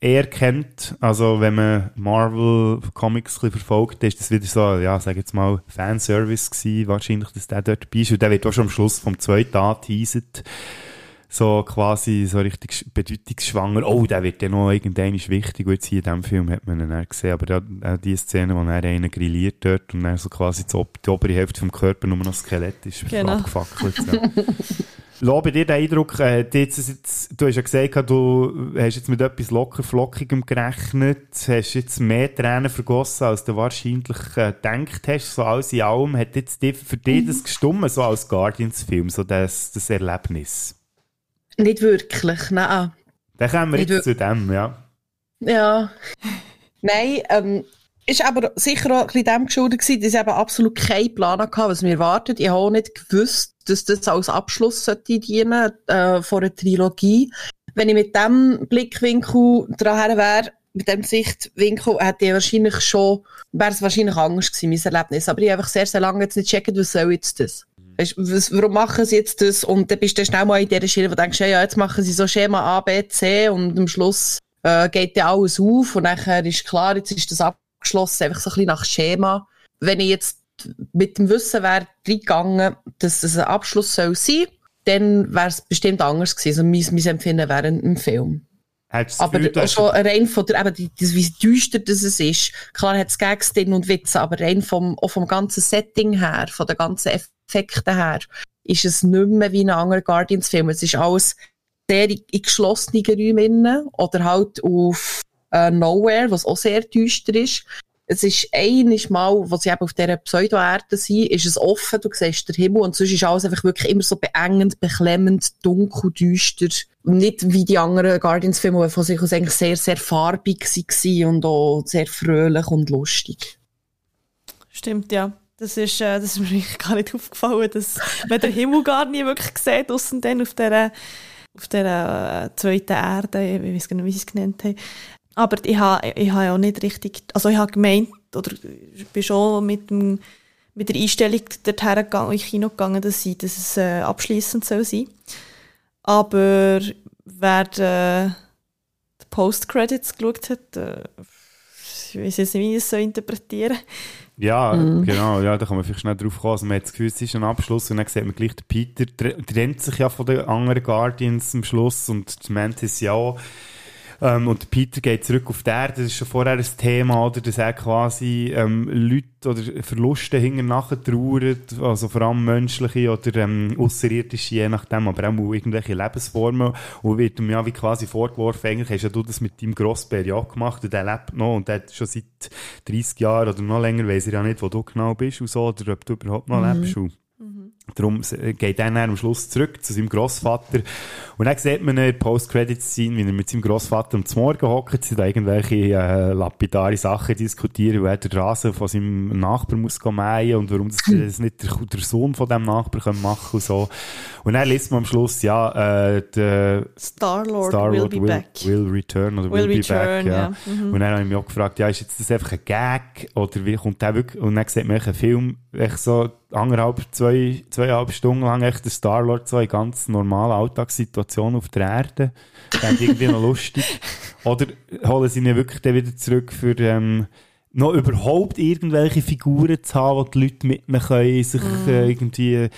eher kennt. Also wenn man Marvel Comics ein verfolgt, ist das wieder so, ja, sag jetzt mal Fanservice gewesen, wahrscheinlich, dass der dort dabei ist. Und der wird auch schon am Schluss vom zweiten angeteasert. So quasi so richtig sch- bedeutungsschwanger. Oh, der wird ja noch irgendwann wichtig. Und jetzt hier in diesem Film hat man ihn dann gesehen. Aber da, auch die Szene, wo er einen grilliert dort und dann so quasi die, ob- die obere Hälfte vom Körper nur noch Skelett ist, Genau. abgefackelt. Ja. Lo, bei dir den Eindruck, äh, jetzt, jetzt, du hast ja gesagt, du hast jetzt mit etwas locker flockigem gerechnet, hast jetzt mehr Tränen vergossen, als du wahrscheinlich äh, gedacht hast. So alles in allem hat jetzt die, für dich das gestummen, so als Guardians-Film, so das, das Erlebnis. Nicht wirklich, nein. Dann kommen wir Nicht jetzt zu dem, ja. Ja. Nein, ähm, ist aber sicher auch ein bisschen dem geschuldet gewesen, dass ich eben absolut keinen Plan hatte, was mir erwartet. Ich habe auch nicht gewusst, dass das als Abschluss sollte dienen äh, von einer Trilogie. Wenn ich mit dem Blickwinkel dran wäre, mit dem Sichtwinkel, hätte ich wahrscheinlich schon, wäre es wahrscheinlich anders gewesen, mein Erlebnis. Aber ich habe einfach sehr, sehr lange jetzt nicht gecheckt, was soll jetzt das? Was, warum machen sie jetzt das? Und dann bist du schnell mal in dieser Schiene, wo du denkst, ja, jetzt machen sie so Schema A, B, C und am Schluss äh, geht ja alles auf und nachher ist klar, jetzt ist das abgeschlossen, einfach so ein bisschen nach Schema. Wenn ich jetzt mit dem Wissen wäre reingegangen, dass das ein Abschluss soll sein, dann wäre es bestimmt anders gewesen. Also mein, mein Empfinden während dem Film. Das Aber Gefühl, auch schon rein von der, eben, das, wie düster das es ist. Klar hat es Gags drin und Witze, aber rein vom, auch vom ganzen Setting her, von den ganzen Effekten her, ist es nicht mehr wie ein anderer Guardians-Film. Es ist alles sehr in, geschlossenen Räumen oder halt auf äh, Nowhere, was auch sehr düster ist. Es ist einiges Mal, wo sie eben auf dieser Pseudo-Erde sind, ist es offen, du siehst den Himmel und sonst ist alles einfach wirklich immer so beengend, beklemmend, dunkel, düster. Nicht wie die anderen Guardians-Filme, die von sich aus eigentlich sehr, sehr farbig waren und auch sehr fröhlich und lustig. Stimmt, ja. Das ist, äh, das ist mir gar nicht aufgefallen, dass man den Himmel gar nie wirklich sieht, ausser dann auf dieser, auf dieser äh, zweiten Erde, ich weiß gar nicht, wie sie es genannt haben. Aber ich habe ich ja auch nicht richtig, also ich habe gemeint, oder ich bin schon mit, dem, mit der Einstellung dorthin gegangen, in Kino gegangen, dass, sie, dass es äh, abschliessend soll sein. Aber wer äh, die Post-Credits geschaut hat, äh, ich weiß jetzt nicht, wie ich es so interpretieren Ja, Mhm. genau, ja, da kann man vielleicht schnell drauf kommen. Also man hat das Gefühl, es ist ein Abschluss und dann sieht man gleich, der Peter tr- trennt sich ja von den anderen Guardians am Schluss und die Mantis ja auch. Ähm, und Peter geht zurück auf die Erde, das ist schon vorher ein Thema, oder, dass er quasi ähm, Leute oder Verluste hinten nachher trauert, also vor allem menschliche oder ähm, außerirdische, je nachdem, aber auch irgendwelche Lebensformen und wird ihm ja wie quasi vorgeworfen, eigentlich hast ja du das mit deinem Grossbär ja gemacht und der lebt noch und der hat schon seit 30 Jahren oder noch länger, weiss er ja nicht, wo du genau bist und so, oder ob du überhaupt noch Mhm. lebst. Und Darum geht er dann am Schluss zurück zu seinem Grossvater. Und dann sieht man in der Post-Credits-Scene, wie er mit seinem Grossvater am Morgen hockt, sie da irgendwelche äh, lapidare Sachen diskutieren, wo er den Rasen von seinem Nachbar muss mähen und warum das, das nicht der, der Sohn von dem Nachbar können machen und so. Und dann liest man am Schluss, ja, äh, der Star-Lord will be will, back. will return oder will, Will be back, return, ja. ja. Mhm. Und dann habe ich mich auch gefragt, ja, ist jetzt das einfach ein Gag oder wie kommt der wirklich, und dann sieht man einen Film, echt so anderthalb, zwei, zweieinhalb Stunden lang echt der Star-Lord so in ganz normalen Alltagssituationen auf der Erde. Ist irgendwie noch lustig. Oder holen sie ihn wirklich dann wieder zurück für, ähm, noch überhaupt irgendwelche Figuren zu haben, wo die Leute mit können, sich Mhm. äh, irgendwie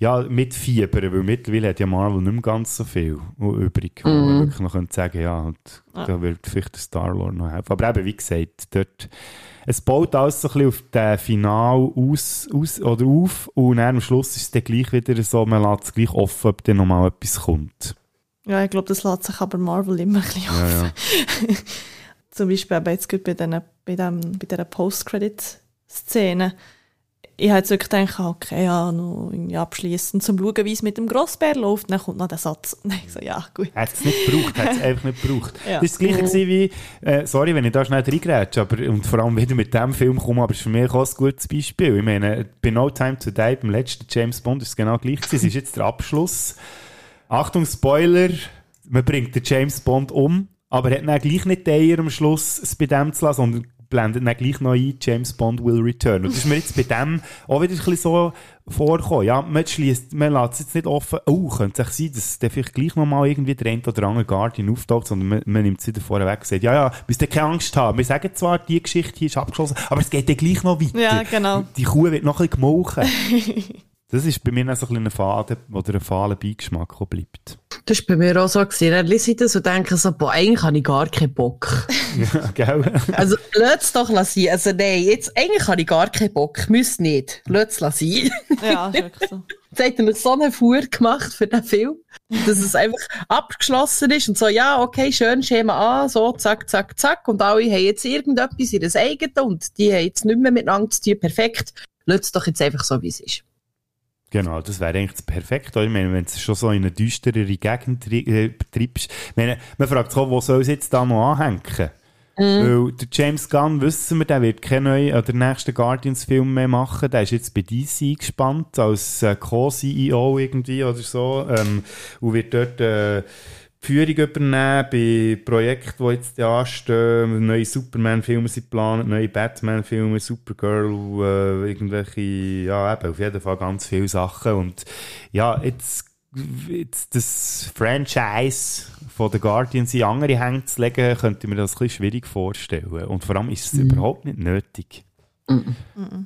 ja, mitfiebern, weil mittlerweile hat ja Marvel nicht mehr ganz so viel übrig, wo man Mhm. wirklich noch könnte sagen ja, und Ja. da wird vielleicht der Star-Lord noch helfen. Aber eben, wie gesagt, dort, es baut alles so ein bisschen auf den Final aus, aus oder auf und dann am Schluss ist es dann gleich wieder so, man lässt es gleich offen, ob dann nochmal etwas kommt. Ja, ich glaube, das lässt sich aber Marvel immer ein bisschen Ja, ja. auf. Zum Beispiel eben jetzt bei, den, bei, dem, bei dieser Post-Credit-Szene. Ich habe jetzt wirklich gedacht, okay, ja, noch abschließend, zum schauen, wie es mit dem Grossbär läuft. Dann kommt noch der Satz. Nein, ich so, ja, gut. Hat es nicht gebraucht, hat es einfach nicht gebraucht. Ja. Das war das gleiche wie, äh, sorry, wenn ich da schnell reingrätsche, aber, und vor allem wieder mit dem Film komme, aber es ist für mich auch ein gutes Beispiel. Ich meine, bei No Time to Die, beim letzten James Bond, ist es genau gleich gewesen. Es ist jetzt der Abschluss. Achtung, Spoiler, man bringt den James Bond um, aber hat dann gleich nicht den Eier am Schluss, es bei dem zu lassen, sondern blendet dann gleich noch ein, James Bond will return. Und das ist mir jetzt bei dem auch wieder ein bisschen so vorgekommen. Ja, man schließt, man lässt es jetzt nicht offen, oh, könnte es sein, dass der vielleicht gleich noch mal irgendwie der eine oder andere Guardian auftaucht, sondern man, man nimmt es wieder vorher weg und sagt, ja, ja, müsst ihr keine Angst haben. Wir sagen zwar, die Geschichte hier ist abgeschlossen, aber es geht dann gleich noch weiter. Ja, genau. Die Kuh wird noch ein bisschen gemolken. Das ist bei mir noch so ein bisschen Faden oder ein fahler Beigeschmack, der bleibt. Das war bei mir auch so. Gewesen. Dann lese ich das und denke so, boah, eigentlich habe ich gar keinen Bock. ja, gell? also, lass es doch sein. Also, nein, jetzt, eigentlich habe ich gar keinen Bock. Müsst nicht. Lass es sein. Ja, ist wirklich so. Jetzt hat er so eine Fuhr gemacht für den Film, dass es einfach abgeschlossen ist und so, ja, okay, schön, Schema an, so, zack, zack, zack. Und alle haben jetzt irgendetwas in das eigene und die haben jetzt nicht mehr miteinander zu tun. Perfekt. Lass es doch jetzt einfach so, wie es ist. Genau, das wäre eigentlich das Perfekte. Ich meine, wenn du schon so in eine düsterere Gegend äh, treibst. Ich meine, man fragt sich auch, wo soll es jetzt da noch anhängen? Mhm. Weil der James Gunn, wissen wir, der wird keinen neuen oder nächsten Guardians-Film mehr machen. Der ist jetzt bei DC gespannt, als äh, Co-CEO irgendwie oder so. Ähm, und wird dort äh, Führung übernehmen bei Projekten, die jetzt anstehen. Neue Superman-Filme sind geplant, neue Batman-Filme, Supergirl, äh, irgendwelche, ja, eben, auf jeden Fall ganz viele Sachen. Und ja, jetzt, jetzt das Franchise von den Guardians in andere Hände zu legen, könnte ich mir das ein bisschen schwierig vorstellen. Und vor allem ist es mm. überhaupt nicht nötig. Mm.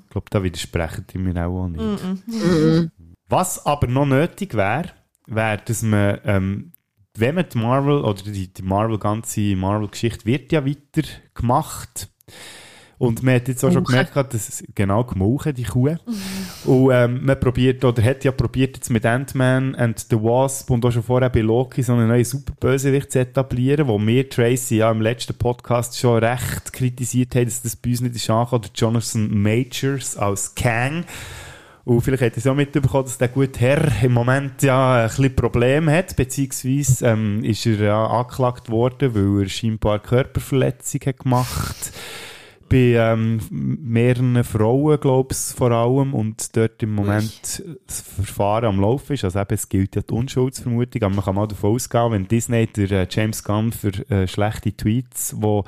Ich glaube, da widersprechen die mir auch, auch nicht. Mm. Was aber noch nötig wäre, wäre, dass man ähm, wenn man die Marvel, oder die, die Marvel, ganze Marvel-Geschichte wird ja weiter gemacht. Und man hat jetzt auch schon gemerkt, dass es genau gemauchen, die Kuh. und ähm, man probiert, oder hat ja probiert jetzt mit Ant-Man and the Wasp und auch schon vorher bei Loki so einen neuen Superbösewicht zu etablieren, wo wir Tracy ja im letzten Podcast schon recht kritisiert haben, dass das bei uns nicht ist angekommen, oder Jonathan Majors als Kang. Und vielleicht hat er es auch mitbekommen, dass der gute Herr im Moment ja ein bisschen Probleme hat, beziehungsweise ähm, ist er ja angeklagt worden, weil er scheinbar Körperverletzung hat gemacht bei ähm, mehreren Frauen, glaube ich, vor allem, und dort im Moment das Verfahren am Laufen ist. Also eben, es gilt ja die Unschuldsvermutung, aber man kann mal davon ausgehen, wenn Disney der äh, James Gunn für äh, schlechte Tweets, wo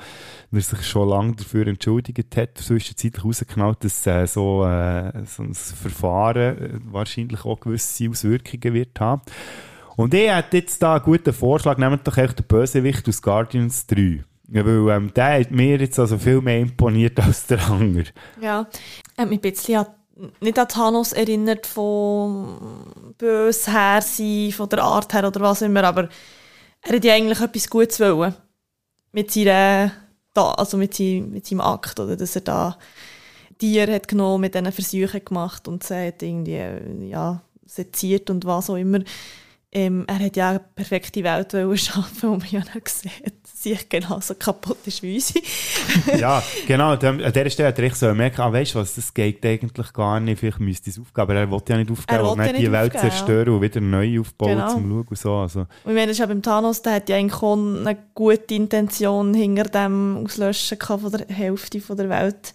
er sich schon lange dafür entschuldigt hat, zwischenzeitlich rausgeknallt, dass äh, so, äh, so ein Verfahren äh, wahrscheinlich auch gewisse Auswirkungen wird haben. Und er hat jetzt da einen guten Vorschlag, nehmt doch echt den Bösewicht aus Guardians 3. Ja, weil ähm, der hat mir jetzt also viel mehr imponiert als der andere. Ja, hat mich ein bisschen an, nicht an Thanos erinnert von bös her sein, von der Art her oder was immer, aber er hat ja eigentlich etwas Gutes wollen. Mit seiner, also mit, seinem, mit seinem Akt, oder dass er da Tiere hat genommen, mit diesen Versuchen gemacht und sie hat irgendwie, ja, seziert und was auch immer. Ähm, er hat ja eine perfekte Welt schaffen, wo man ja nicht sieht, sie genauso kaputt ist wie unsere. ja, genau. An dieser Stelle hat er so merken, ah, weißt du was, das geht eigentlich gar nicht, vielleicht müsste es aufgeben, aber er wollte ja nicht aufgeben und nicht die Welt aufgeben, zerstören ja. und wieder neu aufbauen genau. zum Schauen und so. Also. Und ich meine, das ist ja beim Thanos, der hat ja eigentlich auch eine gute Intention hinter dem Auslöschen von der Hälfte der Welt.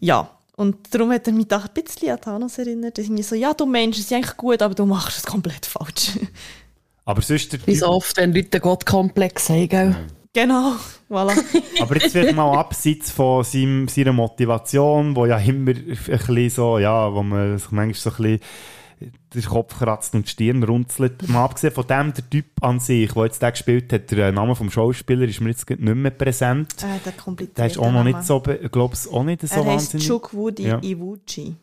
Ja, und darum hat er mich da ein bisschen an Thanos erinnert. Ich so, ja, du Mensch, ist eigentlich gut, aber du machst es komplett falsch. Aber sonst... Wie so oft, wenn Leute Gottkomplex haben, gell? Genau, voilà. aber jetzt wird mal abseits von seinem, seiner Motivation, wo ja immer ein bisschen so, ja, wo man sich manchmal so ein bisschen den Kopf kratzt und die Stirn runzelt. Mal abgesehen von dem, der Typ an sich, der jetzt den gespielt hat, der Name vom Schauspieler ist mir jetzt nicht mehr präsent. Äh, der kompliziert. Der ist auch noch nicht so, ich glaube es auch nicht so er wahnsinnig. Er Woody ja. Iwuchi.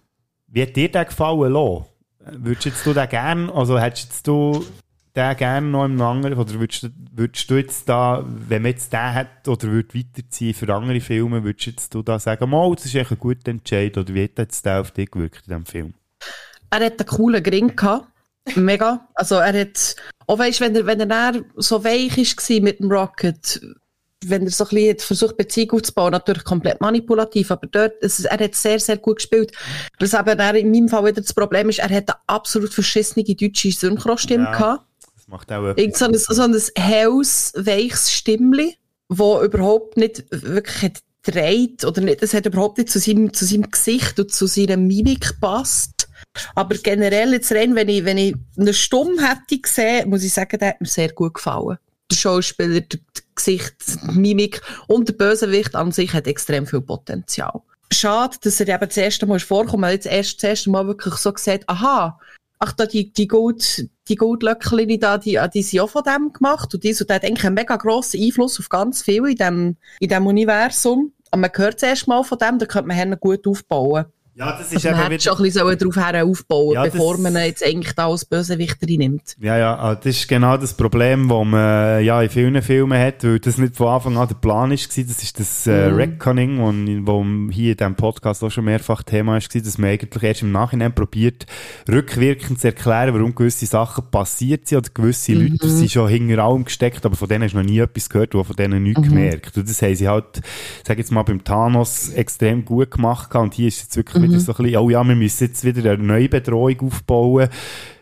Wie hat dir der gefallen lassen? Würdest jetzt du den gerne, also hättest du den gerne noch im anderen, oder würdest, würdest du jetzt da, wenn man jetzt den hat, oder würde weiterziehen für andere Filme, würdest jetzt du da sagen, mal, das ist echt ein guter Entscheid, oder wie hat jetzt der auf dich gewirkt in diesem Film? Er hat einen coolen Gring gehabt. Mega. Also er hat, auch weißt, wenn er, wenn er so weich war mit dem Rocket, wenn er so ein bisschen versucht, Beziehung aufzubauen, natürlich komplett manipulativ, aber dort, es, er hat sehr, sehr gut gespielt. Was aber er in meinem Fall wieder das Problem ist, er hat eine absolut verschissene deutsche Synchrostimme ja, gehabt. Das macht auch etwas. So ein, so ein helles, weiches Stimmli, wo überhaupt nicht wirklich hat dreht oder nicht, es hat überhaupt nicht zu seinem, zu seinem Gesicht und zu seiner Mimik gepasst. Aber generell jetzt rein, wenn ich, wenn ich eine Stumm hätte gesehen, muss ich sagen, der hat mir sehr gut gefallen. Der Schauspieler, der Gesicht, die Mimik und der Bösewicht an sich hat extrem viel Potenzial. Schade, dass er eben das erste Mal vorkommt, weil jetzt erst das erste Mal wirklich so gesagt, aha, ach da, die, die Gold, die Goldlöckchen da, die, die sind auch von dem gemacht und dies, und der hat eigentlich einen mega grossen Einfluss auf ganz viel in dem, in dem Universum. Und man hört zuerst mal von dem, da könnte man gut aufbauen. Ja, das ist Also man hätte schon ein bisschen darauf her aufbauen Ja, bevor man jetzt eigentlich da als Bösewichter nimmt. Ja, ja, ah, das ist genau das Problem, das man äh, ja, in vielen Filmen hat, weil das nicht von Anfang an der Plan ist, war. das ist das äh, Mhm. Reckoning, wo, wo hier in diesem Podcast auch schon mehrfach Thema ist, dass man eigentlich erst im Nachhinein probiert, rückwirkend zu erklären, warum gewisse Sachen passiert sind oder gewisse Mhm. Leute sind schon hinter allem gesteckt, aber von denen hast du noch nie etwas gehört und von denen nichts Mhm. gemerkt. Und das haben sie halt, sag jetzt mal, beim Thanos extrem gut gemacht und hier ist jetzt wirklich wieder so ein bisschen, oh ja, wir müssen jetzt wieder eine neue Bedrohung aufbauen,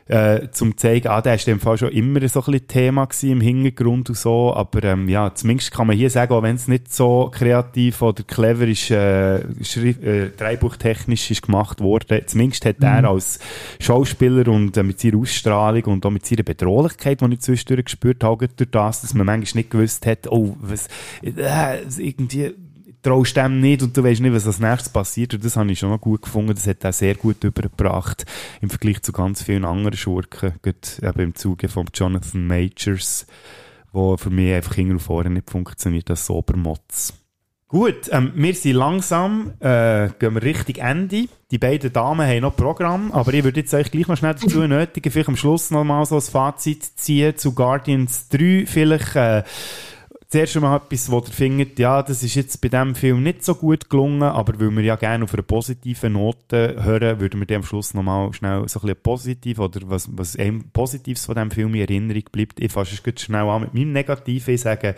äh, zum zeigen, ah, der ist in dem Fall schon immer so ein bisschen Thema gewesen im Hintergrund und so, aber ähm, ja, zumindest kann man hier sagen, auch wenn es nicht so kreativ oder clever ist, äh, Schrift, äh, dreibuchtechnisch ist gemacht worden, zumindest hat er als Schauspieler und äh, mit seiner Ausstrahlung und auch mit seiner Bedrohlichkeit, die ich zwischendurch gespürt habe, durch das, dass man manchmal nicht gewusst hat, oh, was, äh, irgendwie, traust dem nicht und du weißt nicht, was als nächstes passiert. Und das habe ich schon noch gut gefunden. Das hat er sehr gut übergebracht im Vergleich zu ganz vielen anderen Schurken. Gerade im Zuge von Jonathan Majors, wo für mich einfach hinten und vorne nicht funktioniert als Obermotz. Gut, ähm, wir sind langsam, äh, gehen wir Richtung Ende. Die beiden Damen haben noch Programm, aber ich würde jetzt euch gleich noch schnell dazu nötigen, vielleicht am Schluss noch mal so ein Fazit ziehen zu Guardians 3. Vielleicht, äh, zuerst mal etwas, wo ihr findet, ja, das ist jetzt bei diesem Film nicht so gut gelungen, aber weil wir ja gerne auf einer positiven Note hören, würden wir dem am Schluss nochmal schnell so ein bisschen positiv oder was, was einem Positives von diesem Film in Erinnerung bleibt. Ich fasse es schnell an mit meinem Negativen. Ich sage,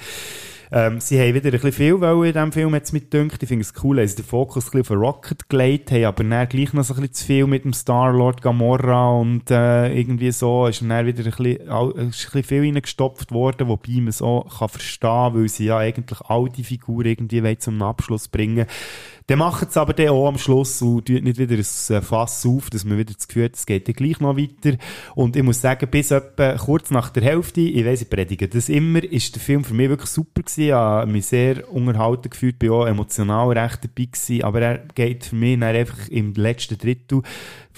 ähm, sie haben wieder ein bisschen viel wollen in diesem Film, jetzt mit dünkt. Ich finde es cool, dass sie den Fokus ein bisschen auf Rocket gelegt haben, aber dann gleich noch so ein bisschen zu viel mit dem Star-Lord Gamora und äh, irgendwie so ist dann wieder ein bisschen, all- ein bisschen viel reingestopft worden, wobei man es auch kann verstehen, weil sie ja eigentlich all die Figuren irgendwie wollen zum Abschluss bringen dann machen es aber dann auch am Schluss und tut nicht wieder ein äh, Fass auf, dass man wieder das Gefühl hat, es geht dann gleich noch weiter. Und ich muss sagen, bis etwa kurz nach der Hälfte, ich weiss, ich predige das immer, ist der Film für mich wirklich super gewesen. Ich habe mich sehr unterhalten gefühlt, bin auch emotional recht dabei gewesen, aber er geht für mich dann einfach im letzten Drittel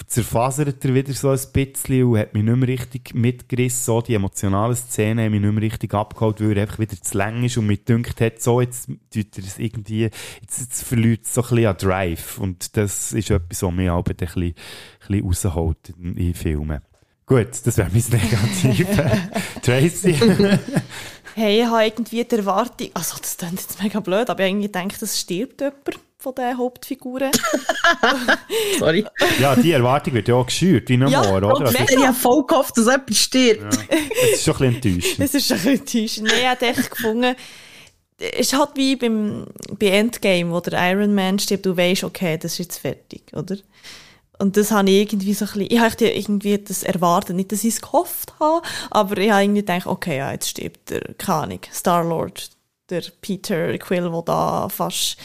zerfasert er wieder so ein bisschen und hat mich nicht mehr richtig mitgerissen. So die emotionalen Szenen haben mich nicht mehr richtig abgeholt, weil er einfach wieder zu lang ist und mich dünkt hat, so, jetzt tut er es irgendwie, jetzt, jetzt verliert es so ein bisschen an Drive. Und das ist etwas, was mich auch ein bisschen, ein bisschen rausholt in, in Filmen. Gut, das wäre mein Negativ. Tracy? Hey, ich habe irgendwie die Erwartung, also das klingt jetzt mega blöd, aber ich habe irgendwie gedacht, es stirbt jemand von den Hauptfiguren. Sorry. ja, die Erwartung wird ja auch geschürt, wie Ja, normal, oder? Also, Ich habe voll gehofft, dass jemand stirbt. das ist schon ein bisschen enttäuschend. Das ist schon ein bisschen enttäuschend. Nein, ich habe echt gefunden, ist halt wie beim, bei Endgame, wo der Iron Man stirbt, du weißt, okay, das ist jetzt fertig, oder? Und das habe ich irgendwie so ein bisschen, ich habe irgendwie das erwartet, nicht, dass ich es gehofft habe, aber ich habe irgendwie gedacht, okay, ja, jetzt stirbt der, keine Star-Lord, der Peter Quill, der da fast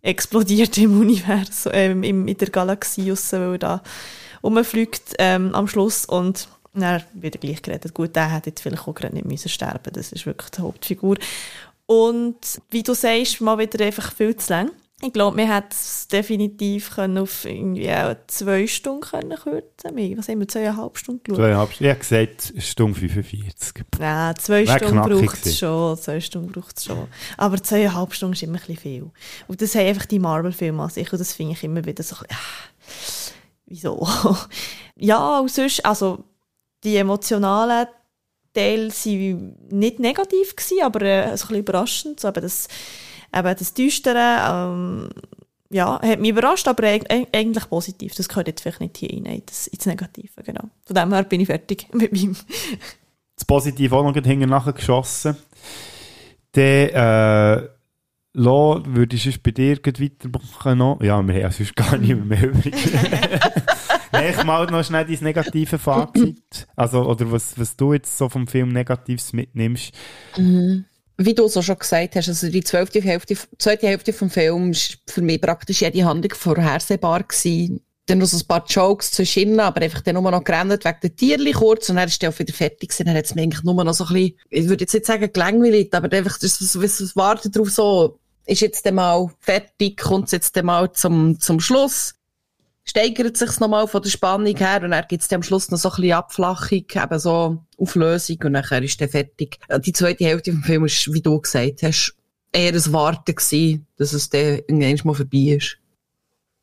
explodiert im Universum, ähm, im, in der Galaxie raus, weil er da rumfliegt ähm, am Schluss und dann wird er gleich gerettet. Gut, der hätte jetzt vielleicht auch gerade nicht müssen sterben das ist wirklich die Hauptfigur. Und wie du sagst, mal wieder einfach viel zu lang. Ich glaube, wir hätten es definitiv können auf irgendwie auch zwei Stunden können kürzen können. Was haben wir, zweieinhalb Stunden geschaut? Zweieinhalb, ich habe gesagt, Stunde 45. Nein, zwei Wär Stunden braucht es schon. Zwei Stunden braucht es schon. Aber zweieinhalb Stunden ist immer ein bisschen viel. Und das haben einfach die Marvel-Filme an sich. Und das finde ich immer wieder so ein bisschen, ah, wieso? ja, und sonst, also, die emotionalen Teile waren nicht negativ gewesen, aber äh, ein bisschen überraschend. So, eben das, eben das Düstere, ähm, ja, hat mich überrascht, aber eig- eig- eigentlich positiv. Das gehört jetzt vielleicht nicht hier rein, das, ins Negative, genau. Von dem her bin ich fertig mit meinem das Positive auch noch hinten nachher geschossen. Dann, äh, Lo, würde ich sonst bei dir weitermachen noch? Ja, wir haben ja sonst gar nicht mehr übrig. Nein, ich mal noch schnell dein negative Fazit. Also, oder was, was du jetzt so vom Film Negatives mitnimmst. Mhm. Wie du so schon gesagt hast, also die zwölfte Hälfte, zweite Hälfte vom Film ist für mich praktisch jede Handlung vorhersehbar gewesen. Dann noch so ein paar Jokes zwischen aber einfach dann nur noch gerannt wegen der Tierli kurz und dann ist der auch wieder fertig gewesen. Dann hat es mir eigentlich nur noch so ein bisschen, ich würde jetzt nicht sagen gelangweilt, aber einfach das, das, das, Warten drauf so, ist jetzt mal fertig, kommt es jetzt mal zum, zum Schluss steigert sich's nochmal von der Spannung her und dann gibt's dann am Schluss noch so ein bisschen Abflachung, eben so Auflösung und nachher ist der fertig. Äh, Die zweite Hälfte vom Film ist, wie du gesagt hast, eher ein Warten gewesen, dass es dann irgendwann mal vorbei ist.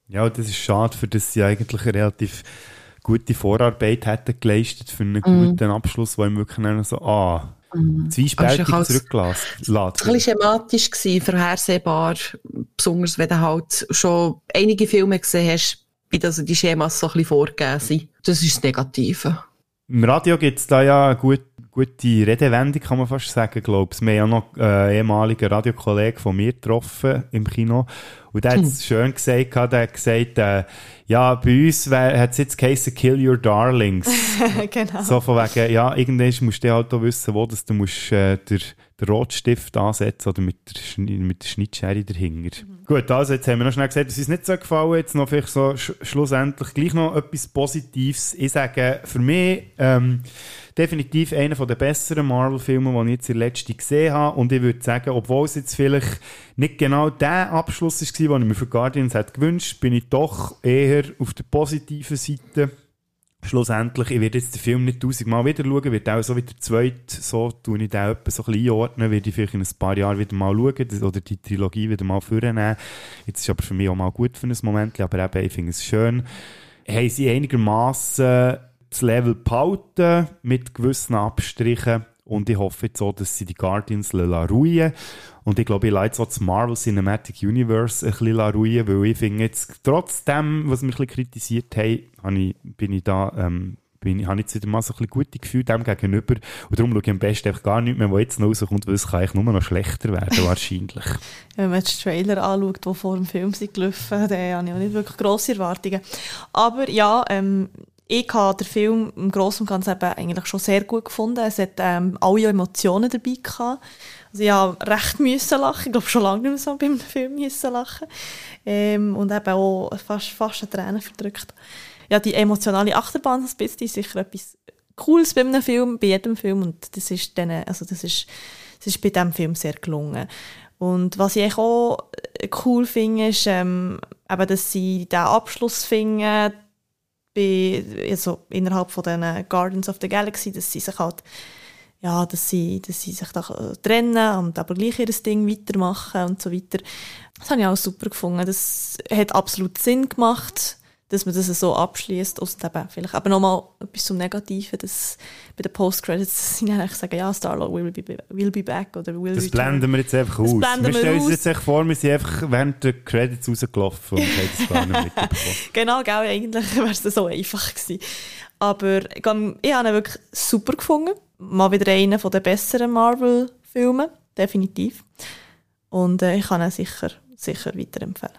Ja, das ist schade, für das sie eigentlich eine relativ gute Vorarbeit hätten geleistet für einen Mhm. guten Abschluss, wo ihm wirklich dann so, ah, Mhm. zweispältig Aber es zurücklässt. ein bisschen schematisch gewesen, vorhersehbar, besonders wenn du halt schon einige Filme gesehen hast, wie das die Schemas so ein bisschen vorgegeben sind. Das ist das Negative. Im Radio gibt es da ja eine gut, gute Redewendung, kann man fast sagen, glaube ich. Wir haben ja noch äh, einen ehemaligen Radiokollegen von mir getroffen im Kino. Und der hat es schön gesagt, der hat gesagt, äh, ja, bei uns hat es jetzt geheißen, kill your darlings. genau. So von wegen, ja, irgendwann musst du halt auch wissen, wo dass du musst, äh, der, der Rotstift ansetzen oder mit der, Schni- mit der Schnittschere dahinter. Gut, also jetzt haben wir noch schnell gesagt, dass uns nicht so gefallen Jetzt noch vielleicht so sch schlussendlich gleich noch etwas Positives. Ich sage, für mich ähm, definitiv einer der besseren Marvel-Filme, die ich jetzt in der letzten gesehen habe. Und ich würde sagen, obwohl es jetzt vielleicht nicht genau der Abschluss war, den ich mir für Guardians hätte gewünscht, bin ich doch eher auf der positiven Seite schlussendlich, ich werde jetzt den Film nicht tausendmal wieder schauen, wird auch so wie der zweite, so tue ich den etwa so ein einordnen, werde ich vielleicht in ein paar Jahren wieder mal schauen oder die Trilogie wieder mal vornehmen. Jetzt ist aber für mich auch mal gut für ein Moment, aber eben, ich finde es schön. Haben sie einigermaßen das Level behalten, mit gewissen Abstrichen und ich hoffe jetzt auch, dass sie die Guardians ruhen und ich glaube, ich auch das Marvel Cinematic Universe ein bisschen ruhen, weil ich finde jetzt, trotzdem, was wir ein bisschen kritisiert haben, bin ich da, ähm, bin habe ich jetzt wieder mal so ein bisschen gute Gefühle dem gegenüber und darum schaue ich am besten einfach gar nicht mehr, was jetzt noch rauskommt, weil es kann eigentlich nur noch schlechter werden, wahrscheinlich. Wenn man die Trailer anschaut, die vor dem Film sind gelaufen, dann habe ich auch nicht wirklich grosse Erwartungen. Aber ja, ähm, ich habe den Film im Großen und Ganzen eigentlich schon sehr gut gefunden. Es hat ähm, alle Emotionen dabei gehabt. Also habe recht müssen lachen. Ich glaube, schon lange nicht mehr so bei einem Film müssen lachen. Ähm, und eben auch fast, fast eine Träne verdrückt. Ja, die emotionale Achterbahn, das bisschen, ist sicher etwas Cooles bei einem Film, bei jedem Film. Und das ist, dann, also das ist, das ist bei diesem Film sehr gelungen. Und was ich auch cool finde, ist, ähm, eben, dass sie diesen Abschluss finden, bei, also innerhalb von den Guardians of the Galaxy, dass sie sich halt, ja, dass sie, dass sie sich da äh, trennen und aber gleich ihr Ding weitermachen und so weiter. Das habe ich auch super gefunden. Das hat absolut Sinn gemacht, dass man das so abschließt. Und eben vielleicht aber nochmal etwas zum Negativen, dass bei den Post-Credits sie dann eigentlich sagen, ja, Star-Lord will be, will be back oder will Das blenden wir jetzt einfach Das aus. Wir wir stellen uns jetzt echt vor, wir sind einfach während der Credits rausgelaufen und haben das gar nicht mitbekommen. Genau, gell, eigentlich wäre es so einfach gewesen. Aber ich habe ich habe ihn wirklich super gefunden. Mal wieder einer der besseren Marvel-Filme, definitiv. Und äh, ich kann ihn sicher, sicher weiterempfehlen.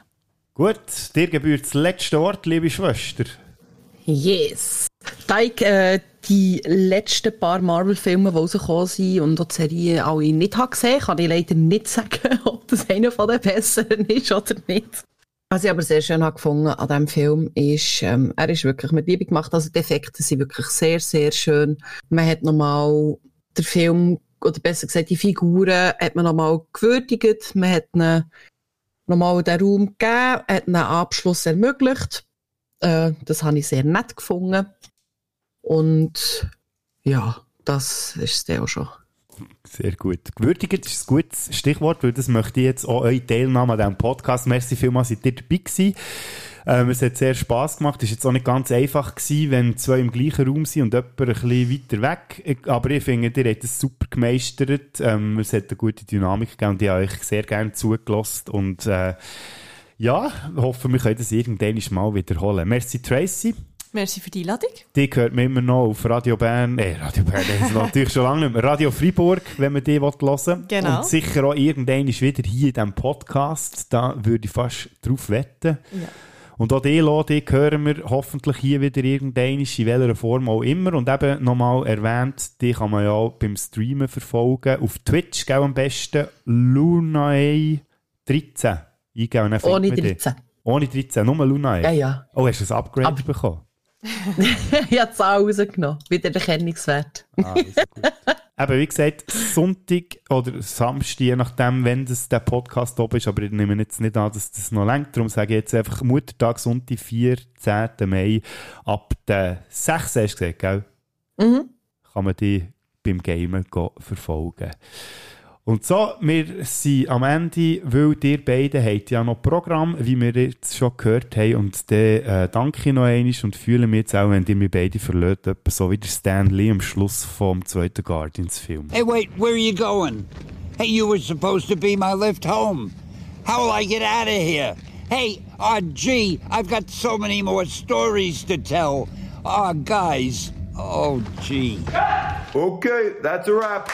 Gut, dir gebührt das letzte Wort, liebe Schwester. Yes. Ich äh, die letzten paar Marvel-Filme, die rausgekommen sind und auch die Serie alle nicht habe gesehen, kann ich leider nicht sagen, ob das einer von den besseren ist oder nicht. Was ich aber sehr schön habe gefunden an diesem Film ist, ähm, er ist wirklich mit Liebe gemacht. Also die Effekte sind wirklich sehr, sehr schön. Man hat nochmal den Film, oder besser gesagt die Figuren, hat man nochmal gewürdigt. Man hat ihnen nochmal den Raum gegeben, hat einen Abschluss ermöglicht. Äh, das habe ich sehr nett gefunden. Und ja, das ist es dann auch schon. Sehr gut. Gewürdigt ist ein gutes Stichwort, weil das möchte ich jetzt auch eure Teilnahme an diesem Podcast. Merci vielmals, seid ihr dabei gewesen. Ähm, es hat sehr Spass gemacht. Es war jetzt auch nicht ganz einfach gewesen, wenn zwei im gleichen Raum sind und jemand ein bisschen weiter weg. Aber ich finde, ihr habt es super gemeistert. Ähm, es hat eine gute Dynamik gegeben und ich habe euch sehr gerne zugelassen. Und äh, ja, hoffe, wir können das irgendwann mal wiederholen. Merci Tracy. Merci für die Einladung. Die hört man immer noch auf Radio Bern, äh, Radio Bern, das ist natürlich schon lange nicht mehr, Radio Freiburg, wenn man die hören will. Genau. Und sicher auch irgendwann ist wieder hier in diesem Podcast, da würde ich fast drauf wetten. Ja. Und auch die, Lo, die hören wir hoffentlich hier wieder irgendwann, in welcher Form auch immer. Und eben nochmal erwähnt, die kann man ja auch beim Streamen verfolgen. Auf Twitch, gell, am besten, Lunae 13 eingeben. und dann findet Ohne man die. 13. Ohne 13, nur Lunae? Ja, ja. Oh, hast du ein Upgrade bekommen? ich habe die Zahl rausgenommen. Wieder der Erkennungswert. Ah, Eben, wie gesagt, Sonntag oder Samstag, je nachdem, wenn das der Podcast oben ist, aber ich nehme jetzt nicht an, dass das noch längt. Darum sage ich jetzt einfach Muttertag, Sonntag, 14. Mai, ab der 6. hast du gesagt, gell? Mhm. Kann man die beim Gamen verfolgen. Und so, wir sind am Ende, weil ihr beide habt ja noch Programm, wie wir jetzt schon gehört haben. Und dann äh, danke ich noch einmal und fühle mich jetzt auch, wenn ihr mich beide verlässt, etwa so wie der Stan Lee am Schluss vom zweiten Guardians-Film. Hey, wait, where are you going? Hey, you were supposed to be my lift home. How will I get out of here? Hey, uh, gee, I've got so many more stories to tell. Ah, guys. Oh, gee. Okay, that's a wrap.